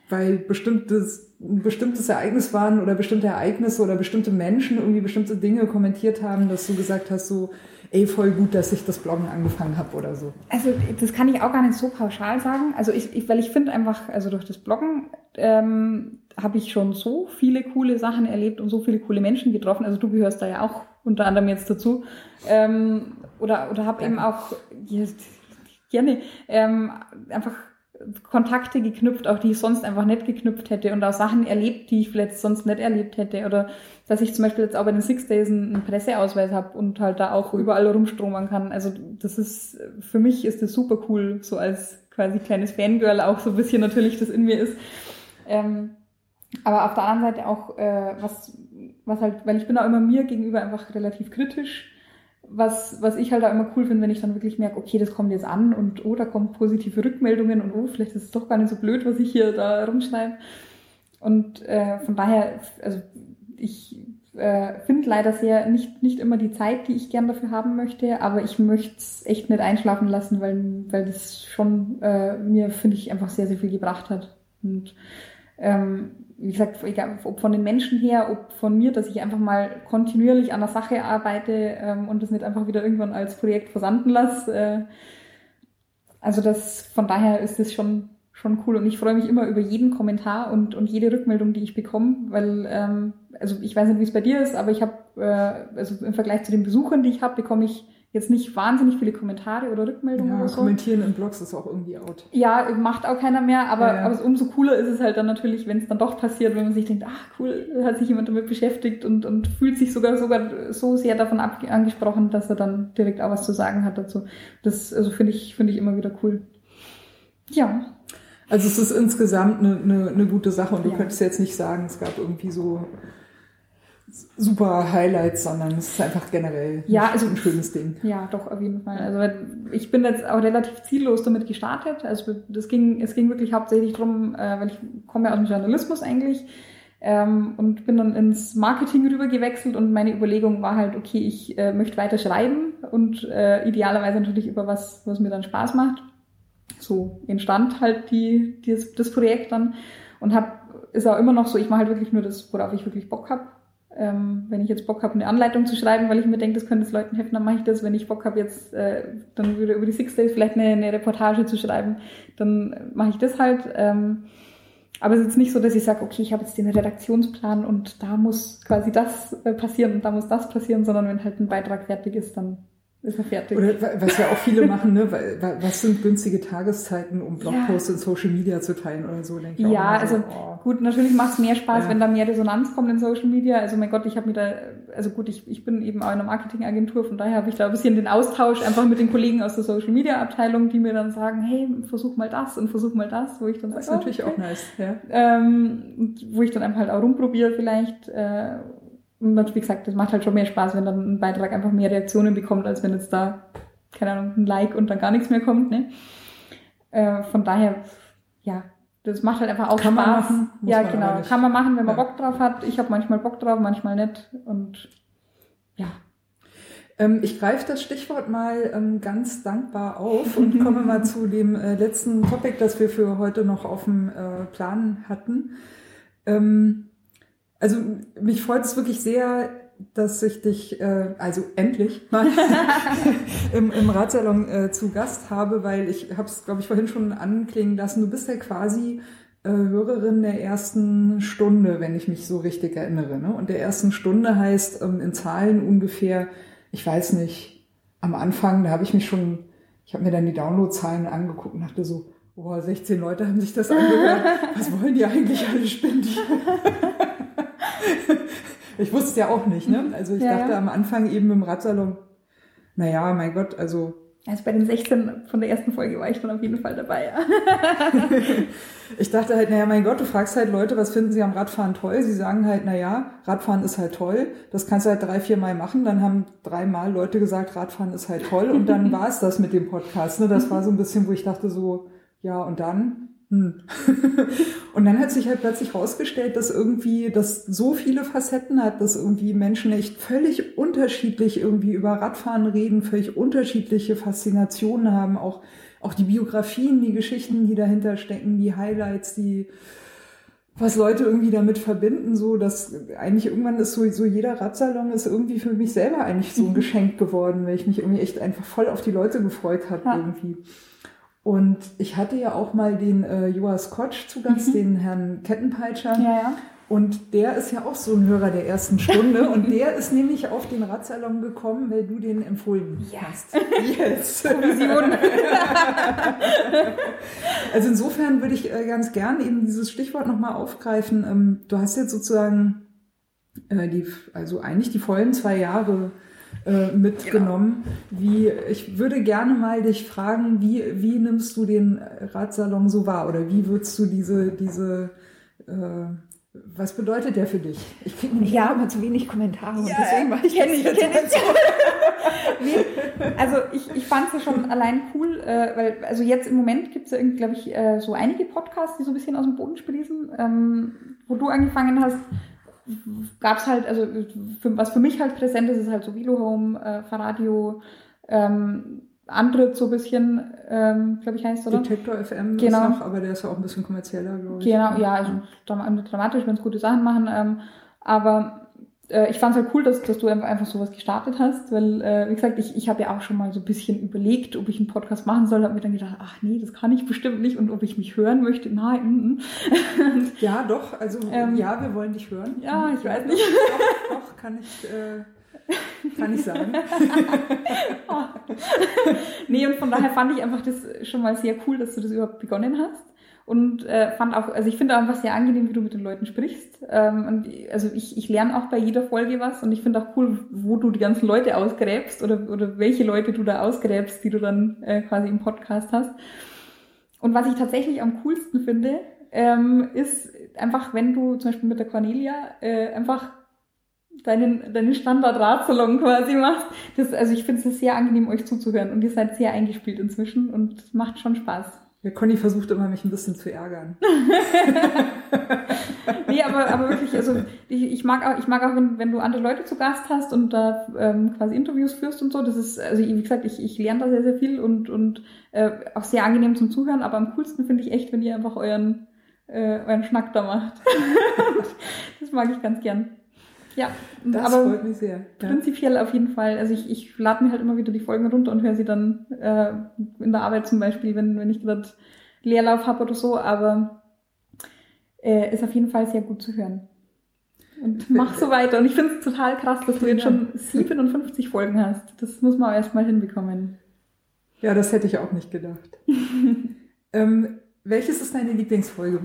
weil bestimmtes, ein bestimmtes Ereignis waren oder bestimmte Ereignisse oder bestimmte Menschen irgendwie bestimmte Dinge kommentiert haben, dass du gesagt hast, so, ey, voll gut, dass ich das Bloggen angefangen habe oder so? Also das kann ich auch gar nicht so pauschal sagen. Also ich, ich weil ich finde einfach, also durch das Bloggen ähm, habe ich schon so viele coole Sachen erlebt und so viele coole Menschen getroffen. Also du gehörst da ja auch unter anderem jetzt dazu. Ähm, oder oder habe eben auch yes, gerne ähm, einfach Kontakte geknüpft, auch die ich sonst einfach nicht geknüpft hätte und auch Sachen erlebt, die ich vielleicht sonst nicht erlebt hätte. Oder dass ich zum Beispiel jetzt auch bei den Six Days einen Presseausweis habe und halt da auch überall rumstromern kann. Also das ist, für mich ist das super cool, so als quasi kleines Fangirl auch so ein bisschen natürlich das in mir ist. Ähm, aber auf der anderen Seite auch, äh, was, was halt, weil ich bin auch immer mir gegenüber einfach relativ kritisch was, was ich halt auch immer cool finde, wenn ich dann wirklich merke, okay, das kommt jetzt an und oh, da kommen positive Rückmeldungen und oh, vielleicht ist es doch gar nicht so blöd, was ich hier da rumschreibe. Und äh, von daher, also ich äh, finde leider sehr nicht, nicht immer die Zeit, die ich gern dafür haben möchte, aber ich möchte es echt nicht einschlafen lassen, weil, weil das schon äh, mir, finde ich, einfach sehr, sehr viel gebracht hat. Und ähm, wie gesagt, egal, ob von den Menschen her, ob von mir, dass ich einfach mal kontinuierlich an der Sache arbeite ähm, und das nicht einfach wieder irgendwann als Projekt versanden lasse. Äh, also das, von daher ist das schon, schon cool und ich freue mich immer über jeden Kommentar und, und jede Rückmeldung, die ich bekomme, weil, ähm, also ich weiß nicht, wie es bei dir ist, aber ich habe, äh, also im Vergleich zu den Besuchern, die ich habe, bekomme ich jetzt nicht wahnsinnig viele Kommentare oder Rückmeldungen ja, oder so. Kommentieren in Blogs ist auch irgendwie out. Ja, macht auch keiner mehr, aber, ja, ja. aber umso cooler ist es halt dann natürlich, wenn es dann doch passiert, wenn man sich denkt, ach cool, hat sich jemand damit beschäftigt und, und fühlt sich sogar sogar so sehr davon angesprochen, dass er dann direkt auch was zu sagen hat dazu. Das also finde ich, finde ich immer wieder cool. Ja. Also es ist insgesamt eine, eine, eine gute Sache und du könntest jetzt nicht sagen, es gab irgendwie so super Highlights, sondern es ist einfach generell ja, also, ein schönes Ding. Ja, doch, auf jeden Fall. Also ich bin jetzt auch relativ ziellos damit gestartet. Also das ging, es ging wirklich hauptsächlich drum, äh, weil ich komme ja aus dem Journalismus eigentlich, ähm, und bin dann ins Marketing rüber gewechselt und meine Überlegung war halt, okay, ich äh, möchte weiter schreiben und äh, idealerweise natürlich über was, was mir dann Spaß macht. So entstand halt die, die das Projekt dann und hab, ist auch immer noch so, ich mache halt wirklich nur das, worauf ich wirklich Bock hab. Ähm, wenn ich jetzt Bock habe, eine Anleitung zu schreiben, weil ich mir denke, das könnte es Leuten helfen, dann mache ich das. Wenn ich Bock habe, jetzt äh, dann wieder über die Six Days vielleicht eine, eine Reportage zu schreiben, dann mache ich das halt. Ähm, aber es ist jetzt nicht so, dass ich sage, okay, ich habe jetzt den Redaktionsplan und da muss quasi das äh, passieren und da muss das passieren, sondern wenn halt ein Beitrag fertig ist, dann ist er fertig. Oder was ja auch viele machen, ne? Was sind günstige Tageszeiten, um Blogposts ja. in Social Media zu teilen oder so, denke ich. Ja, also so, oh. gut, natürlich macht es mehr Spaß, ja. wenn da mehr Resonanz kommt in Social Media. Also mein Gott, ich habe mir da, also gut, ich, ich bin eben auch in einer Marketingagentur, von daher habe ich da ein bisschen den Austausch einfach mit den Kollegen aus der Social Media Abteilung, die mir dann sagen, hey, versuch mal das und versuch mal das, wo ich dann Das sage, ist natürlich oh, okay. auch nice, ja. Ähm, wo ich dann einfach halt auch rumprobiere vielleicht. Äh, und wie gesagt, das macht halt schon mehr Spaß, wenn dann ein Beitrag einfach mehr Reaktionen bekommt, als wenn jetzt da, keine Ahnung, ein Like und dann gar nichts mehr kommt. Ne? Äh, von daher, ja, das macht halt einfach auch kann Spaß. Man machen, ja, genau. Kann man machen, wenn man ja. Bock drauf hat. Ich habe manchmal Bock drauf, manchmal nicht. Und ja. Ähm, ich greife das Stichwort mal ähm, ganz dankbar auf und komme mal zu dem äh, letzten Topic, das wir für heute noch auf dem äh, Plan hatten. Ähm, also mich freut es wirklich sehr, dass ich dich, äh, also endlich mal im, im Ratsalon äh, zu Gast habe, weil ich habe es, glaube ich, vorhin schon anklingen lassen. Du bist ja quasi äh, Hörerin der ersten Stunde, wenn ich mich so richtig erinnere. Ne? Und der ersten Stunde heißt ähm, in Zahlen ungefähr, ich weiß nicht, am Anfang, da habe ich mich schon, ich habe mir dann die Downloadzahlen angeguckt und dachte so, boah, 16 Leute haben sich das angehört. Was wollen die eigentlich alle spendieren? ich wusste es ja auch nicht, ne? Also ich ja, dachte ja. am Anfang eben im Radsalon, naja, mein Gott, also. Also bei den 16 von der ersten Folge war ich dann auf jeden Fall dabei, ja. ich dachte halt, naja, mein Gott, du fragst halt Leute, was finden sie am Radfahren toll? Sie sagen halt, naja, Radfahren ist halt toll. Das kannst du halt drei, vier Mal machen. Dann haben dreimal Leute gesagt, Radfahren ist halt toll. Und dann war es das mit dem Podcast. Ne? Das war so ein bisschen, wo ich dachte so, ja, und dann? Hm. und dann hat sich halt plötzlich herausgestellt, dass irgendwie das so viele Facetten hat, dass irgendwie Menschen echt völlig unterschiedlich irgendwie über Radfahren reden, völlig unterschiedliche Faszinationen haben, auch, auch die Biografien, die Geschichten, die dahinter stecken, die Highlights, die, was Leute irgendwie damit verbinden, so dass eigentlich irgendwann ist so, so jeder Radsalon ist irgendwie für mich selber eigentlich so ein Geschenk geworden, weil ich mich irgendwie echt einfach voll auf die Leute gefreut habe ja. irgendwie. Und ich hatte ja auch mal den äh, Joas Kotsch zu Gast, mhm. den Herrn Kettenpeitscher. Ja, ja. Und der ist ja auch so ein Hörer der ersten Stunde. und der ist nämlich auf den Radsalon gekommen, weil du den empfohlen hast. Yes. Provision. also insofern würde ich äh, ganz gern eben dieses Stichwort nochmal aufgreifen. Ähm, du hast jetzt sozusagen äh, die, also eigentlich die vollen zwei Jahre äh, mitgenommen. Genau. Wie, ich würde gerne mal dich fragen, wie, wie nimmst du den Radsalon so wahr oder wie würdest du diese, diese äh, was bedeutet der für dich? Ich kriege nämlich ja. immer zu wenig Kommentare und deswegen war ich jetzt, jetzt nee, also ich, ich fand es ja schon allein cool, äh, weil also jetzt im Moment gibt es ja irgendwie, glaube ich, äh, so einige Podcasts, die so ein bisschen aus dem Boden sprießen, ähm, wo du angefangen hast, gab es halt, also für, was für mich halt präsent ist, ist halt so Velo Home, äh, Fahrradio, ähm, Antritt so ein bisschen, ähm, glaube ich heißt, oder? Detektor FM genau. ist noch, aber der ist ja auch ein bisschen kommerzieller, glaube ich. Genau, ja, also dramatisch, wenn es gute Sachen machen. Ähm, aber äh, ich fand es halt cool, dass, dass du einfach sowas gestartet hast, weil, äh, wie gesagt, ich, ich habe ja auch schon mal so ein bisschen überlegt, ob ich einen Podcast machen soll, habe mir dann gedacht, ach nee, das kann ich bestimmt nicht und ob ich mich hören möchte, nein. Ja, doch, also ähm, ja, wir wollen dich hören. Ja, ich weiß nicht. Doch, doch kann ich... Äh kann ich sagen. oh. nee, und von daher fand ich einfach das schon mal sehr cool, dass du das überhaupt begonnen hast und äh, fand auch, also ich finde einfach sehr angenehm, wie du mit den Leuten sprichst. Ähm, und also ich, ich lerne auch bei jeder Folge was und ich finde auch cool, wo du die ganzen Leute ausgräbst oder, oder welche Leute du da ausgräbst, die du dann äh, quasi im Podcast hast. Und was ich tatsächlich am coolsten finde, ähm, ist einfach, wenn du zum Beispiel mit der Cornelia äh, einfach deinen, deinen Standard-Radsalon quasi machst. Das, also ich finde es sehr angenehm, euch zuzuhören und ihr seid sehr eingespielt inzwischen und macht schon Spaß. Ja, Conny versucht immer, mich ein bisschen zu ärgern. nee, aber, aber wirklich, also ich, ich mag auch, ich mag auch, wenn, wenn du andere Leute zu Gast hast und da ähm, quasi Interviews führst und so. Das ist, also wie gesagt, ich, ich lerne da sehr, sehr viel und, und äh, auch sehr angenehm zum Zuhören, aber am coolsten finde ich echt, wenn ihr einfach euren, äh, euren Schnack da macht. das mag ich ganz gern. Ja, das aber freut mich sehr. Ja. prinzipiell auf jeden Fall. Also ich, ich lade mir halt immer wieder die Folgen runter und höre sie dann äh, in der Arbeit zum Beispiel, wenn, wenn ich gerade Leerlauf habe oder so, aber äh, ist auf jeden Fall sehr gut zu hören. Und mach so weiter. Und ich finde es total krass, dass du jetzt schon 57 Folgen hast. Das muss man erst mal hinbekommen. Ja, das hätte ich auch nicht gedacht. ähm, welches ist deine Lieblingsfolge?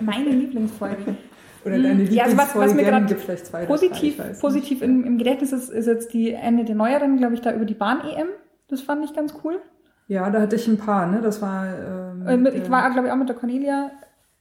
Meine Lieblingsfolge. Oder deine Ja, also was, was mir gerade Gibt vielleicht zwei oder positiv, drei, ich weiß nicht. positiv im, im Gedächtnis ist, ist jetzt die eine der neueren, glaube ich, da über die Bahn-EM. Das fand ich ganz cool. Ja, da hatte ich ein paar, ne? Das war. Ähm, Äh, der- ich war, glaube ich, auch mit der Cornelia.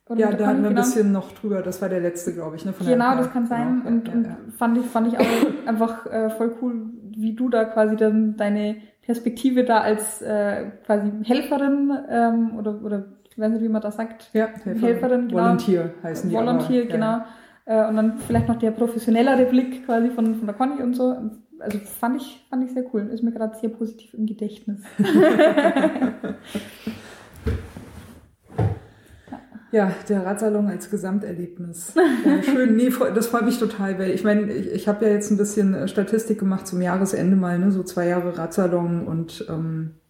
Oder ja, da hatten wir ein genau. bisschen noch drüber. Das war der letzte, glaube ich, ne? Von Genau, das kann sein. genau. Und, ja, und ja. fand ich, fand ich auch einfach äh, voll cool, wie du da quasi dann deine Perspektive da als äh, quasi Helferin ähm, oder, oder weiß nicht, wie man das sagt. Ja, Helferin, Helferin, genau. Volunteer heißen die. Volunteer, aber, ja, genau. Äh, und dann vielleicht noch der professionellere Blick quasi von, von der Conny und so. Also fand ich, fand ich sehr cool. Ist mir gerade sehr positiv im Gedächtnis. Ja, der Radsalon als Gesamterlebnis. Ja, schön, nee, das freut mich total, weil ich meine, ich, ich habe ja jetzt ein bisschen äh, Statistik gemacht zum Jahresende mal, ne, so zwei Jahre Radsalon und ähm, äh,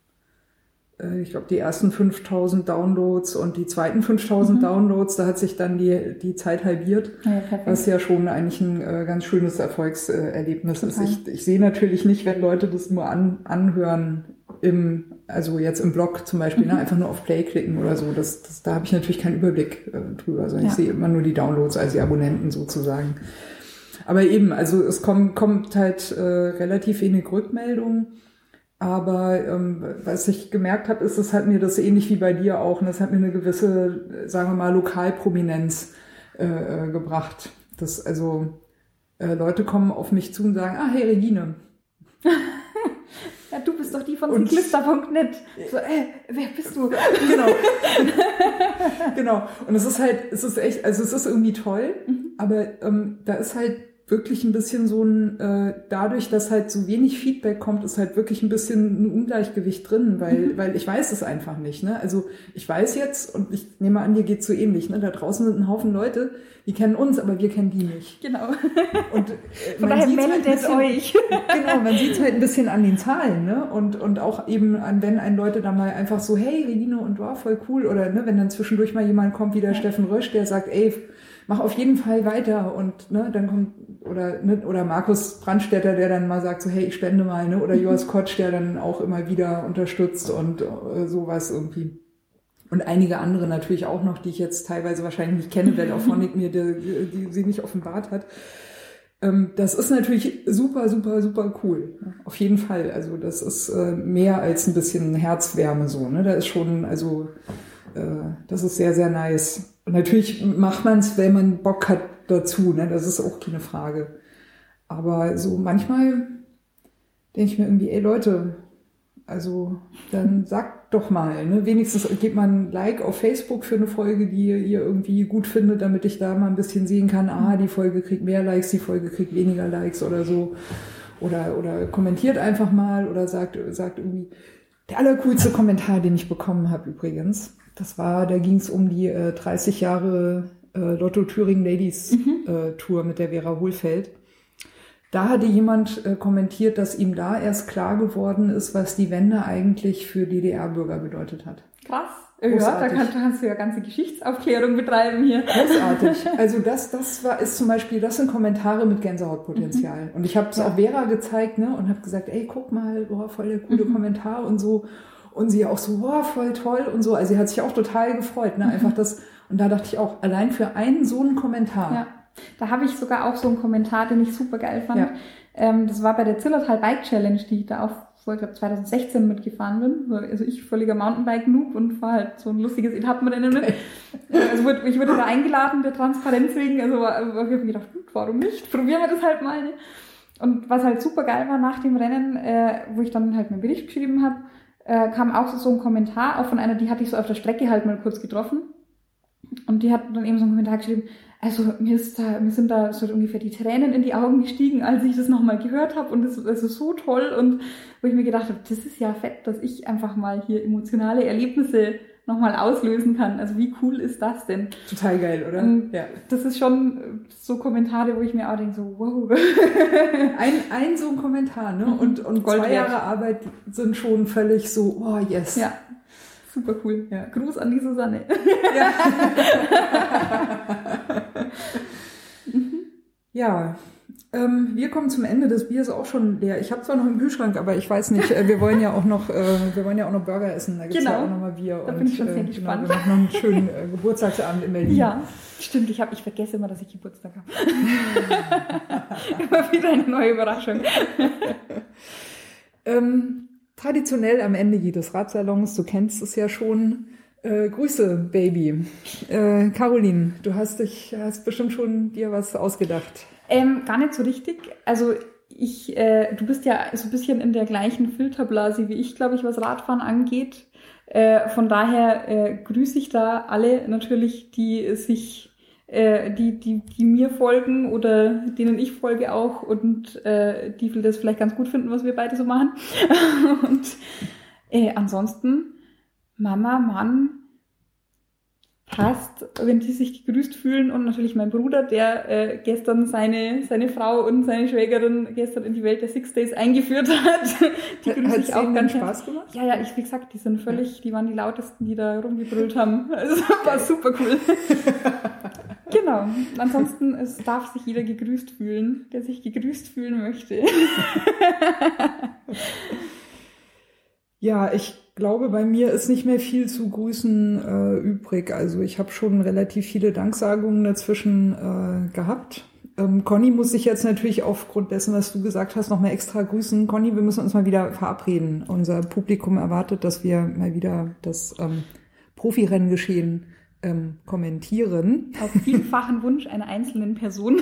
ich glaube die ersten 5000 Downloads und die zweiten 5000 Mhm. Downloads, da hat sich dann die, die Zeit halbiert. Ja. Was ja schon eigentlich ein äh, ganz schönes Erfolgserlebnis ist. Total. Ich, ich sehe natürlich nicht, wenn Leute das nur an, anhören, im, also jetzt im Blog zum Beispiel, Mhm. ne, einfach nur auf Play klicken oder so. Das, das, da habe ich natürlich keinen Überblick äh, drüber, ich Ja. sehe immer nur die Downloads als die Abonnenten sozusagen. Aber eben, also es kommt, kommt halt äh, relativ wenig Rückmeldung. Aber ähm, was ich gemerkt habe, ist, es hat mir das ähnlich wie bei dir auch, und das hat mir eine gewisse, sagen wir mal, Lokalprominenz äh, äh, gebracht. Das, also äh, Leute kommen auf mich zu und sagen, ah, hey Regine. Ja, du bist doch die von Cyclista.net. So, äh, wer bist du? Genau. genau. Und es ist halt, es ist echt, also es ist irgendwie toll, aber ähm, da ist halt wirklich ein bisschen so ein, äh, dadurch, dass halt so wenig Feedback kommt, ist halt wirklich ein bisschen ein Ungleichgewicht drin, weil, weil ich weiß es einfach nicht. Ne? Also ich weiß jetzt, und ich nehme an, dir geht's so ähnlich, ne? da draußen sind ein Haufen Leute, die kennen uns, aber wir kennen die nicht. Genau. Und äh, Von man daher sieht's halt bisschen- euch. genau, man sieht es halt ein bisschen an den Zahlen, ne? Und, und auch eben an, wenn ein Leute da mal einfach so, hey, Regine und wow, voll cool. Oder ne, wenn dann zwischendurch mal jemand kommt wie der Steffen Rösch, der sagt, ey, mach auf jeden Fall weiter. Und ne, dann kommt, oder, ne, oder Markus Brandstätter, der dann mal sagt, so, hey, ich spende mal, ne? Oder Joas Kotsch, der dann auch immer wieder unterstützt und äh, sowas irgendwie. Und einige andere natürlich auch noch, die ich jetzt teilweise wahrscheinlich nicht kenne, weil auch Phonic mir die, die, sie nicht offenbart hat. Ähm, das ist natürlich super, super, super cool. ne? Auf jeden Fall. Also das ist äh, mehr als ein bisschen Herzwärme so. Ne? Da ist schon, also äh, das ist sehr, sehr nice. Und natürlich macht man es, wenn man Bock hat dazu. Ne? Das ist auch keine Frage. Aber so manchmal denke ich mir irgendwie, ey Leute, also dann sagt doch mal, ne? wenigstens gebt mal ein Like auf Facebook für eine Folge, die ihr, irgendwie gut findet, damit ich da mal ein bisschen sehen kann, ah, die Folge kriegt mehr Likes, die Folge kriegt weniger Likes oder so. Oder, oder kommentiert einfach mal oder sagt, sagt irgendwie, der allercoolste Kommentar, den ich bekommen habe übrigens, das war, da ging es um die äh, 30 Jahre äh, Lotto Thüringen Ladies äh, Tour mit der Vera Hohlfeld. Da hatte jemand äh, kommentiert, dass ihm da erst klar geworden ist, was die Wende eigentlich für DDR-Bürger bedeutet hat. Krass. Ja, da Großartig. kannst, du ja ganze Geschichtsaufklärung betreiben hier. Großartig. Also das, das war, ist zum Beispiel, das sind Kommentare mit Gänsehautpotenzial. Und ich habe es Ja. auch Vera gezeigt, ne, und habe gesagt, ey, guck mal, boah, voll der coole Mhm. Kommentar und so. Und sie auch so, boah, voll toll und so. Also sie hat sich auch total gefreut, ne, einfach das. Und da dachte ich auch, allein für einen so einen Kommentar. Ja. Da habe ich sogar auch so einen Kommentar, den ich super geil fand. Ja. Ähm, das war bei der Zillertal Bike Challenge, die ich da auch vor, ich glaube 2016 mitgefahren bin. Also ich völliger Mountainbike-Noob und fahre halt so ein lustiges Etappenrennen mit. also wurde, ich wurde da eingeladen, der Transparenz wegen. Also war- aber ich habe mir gedacht, gut, warum nicht? Probieren wir das halt mal. Ne? Und was halt super geil war nach dem Rennen, äh, wo ich dann halt meinen Bericht geschrieben habe, äh, kam auch so ein Kommentar, auch von einer, die hatte ich so auf der Strecke halt mal kurz getroffen. Und die hat dann eben so einen Kommentar geschrieben, also mir, ist da, mir sind da so ungefähr die Tränen in die Augen gestiegen, als ich das nochmal gehört habe und das ist also so toll und wo ich mir gedacht habe, das ist ja fett, dass ich einfach mal hier emotionale Erlebnisse nochmal auslösen kann. Also wie cool ist das denn? Total geil, oder? Und ja. Das ist schon so Kommentare, wo ich mir auch denke, so wow. ein, ein so ein Kommentar, ne? Und, und Gold zwei Jahre Arbeit sind schon völlig so, oh yes. Ja, super cool. Ja. Gruß an die Susanne. Ja. ja, ähm, wir kommen zum Ende. Das Bier ist auch schon leer. Ich habe zwar noch im Kühlschrank, aber ich weiß nicht. Äh, wir wollen ja auch noch, äh, wir wollen ja auch noch Burger essen. Da gibt's genau. ja auch noch mal Bier. Da und, bin ich schon sehr äh, gespannt. Genau, wir machen noch einen schönen äh, Geburtstagsabend in Berlin. Ja, stimmt. Ich habe, ich vergesse immer, dass ich Geburtstag habe. immer wieder eine neue Überraschung. ähm, traditionell am Ende jedes Radsalons, du kennst es ja schon, äh, Grüße, Baby. Äh, Caroline, du hast dich, hast bestimmt schon dir was ausgedacht. Ähm, gar nicht so richtig. Also ich, äh, du bist ja so ein bisschen in der gleichen Filterblase wie ich, glaube ich, was Radfahren angeht. Äh, von daher äh, grüße ich da alle natürlich, die sich, äh, die, die, die mir folgen oder denen ich folge auch und äh, die das vielleicht ganz gut finden, was wir beide so machen. und äh, ansonsten Mama, Mann, passt, wenn die sich gegrüßt fühlen und natürlich mein Bruder, der äh, gestern seine, seine Frau und seine Schwägerin gestern in die Welt der Six Days eingeführt hat. Die grüße ich auch ganz Spaß gemacht? Ja, ja, ich, wie gesagt, die sind völlig, die waren die lautesten, die da rumgebrüllt haben. Also war super cool. genau. Ansonsten, es darf sich jeder gegrüßt fühlen, der sich gegrüßt fühlen möchte. ja, ich glaube, bei mir ist nicht mehr viel zu grüßen äh, übrig. Also ich habe schon relativ viele Danksagungen dazwischen äh, gehabt. Ähm, Conny muss sich jetzt natürlich aufgrund dessen, was du gesagt hast, nochmal extra grüßen. Conny, wir müssen uns mal wieder verabreden. Unser Publikum erwartet, dass wir mal wieder das ähm, Profirennengeschehen ähm, kommentieren. Auf vielfachen Wunsch einer einzelnen Person.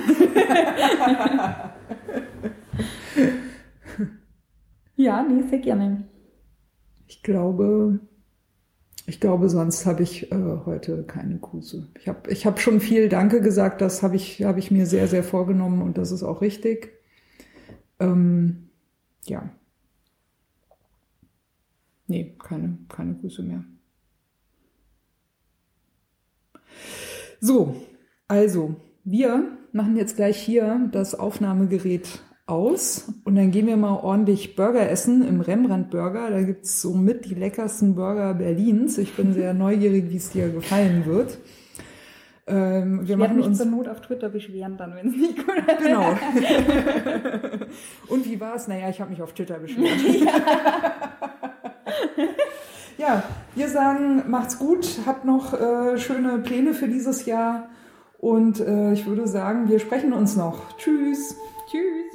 ja, nee, sehr gerne. Ich glaube, ich glaube, sonst habe ich äh, heute keine Grüße. Ich habe ich hab schon viel Danke gesagt, das habe ich, hab ich mir sehr, sehr vorgenommen und das ist auch richtig. Ähm, ja. Nee, keine, keine Grüße mehr. So, also, wir machen jetzt gleich hier das Aufnahmegerät aus und dann gehen wir mal ordentlich Burger essen im Rembrandt Burger. Da gibt's so mit die leckersten Burger Berlins. Ich bin sehr neugierig, wie es dir gefallen wird. Ähm, wir ich werde mich uns zur Not auf Twitter beschweren dann, wenn es nicht gut ist. Genau. und wie war es? Naja, ich habe mich auf Twitter beschwert. ja, wir sagen, macht's gut, habt noch äh, schöne Pläne für dieses Jahr und äh, ich würde sagen, wir sprechen uns noch. Tschüss. Tschüss.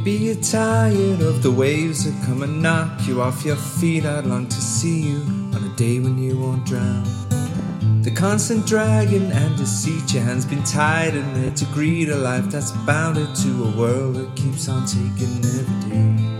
Maybe you're tired of the waves that come and knock you off your feet. I'd long to see you on a day when you won't drown. The constant dragging and deceit, your hands been tied in there to greet a life that's bounded to a world that keeps on taking every day.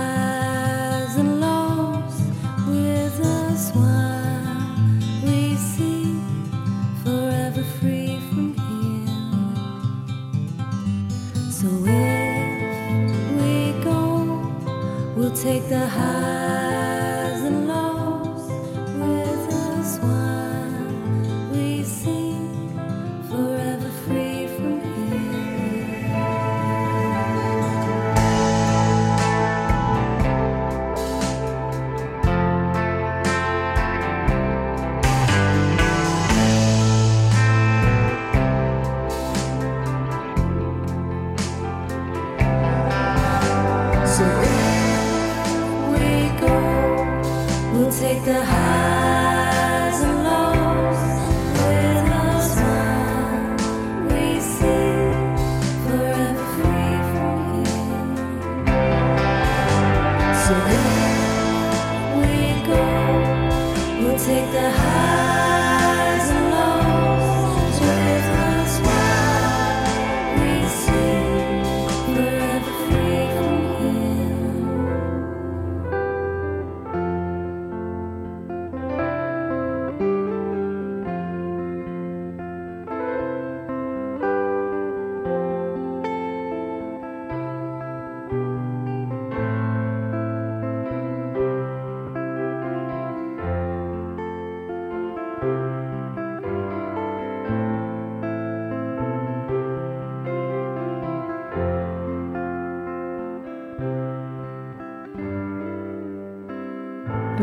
Take the highs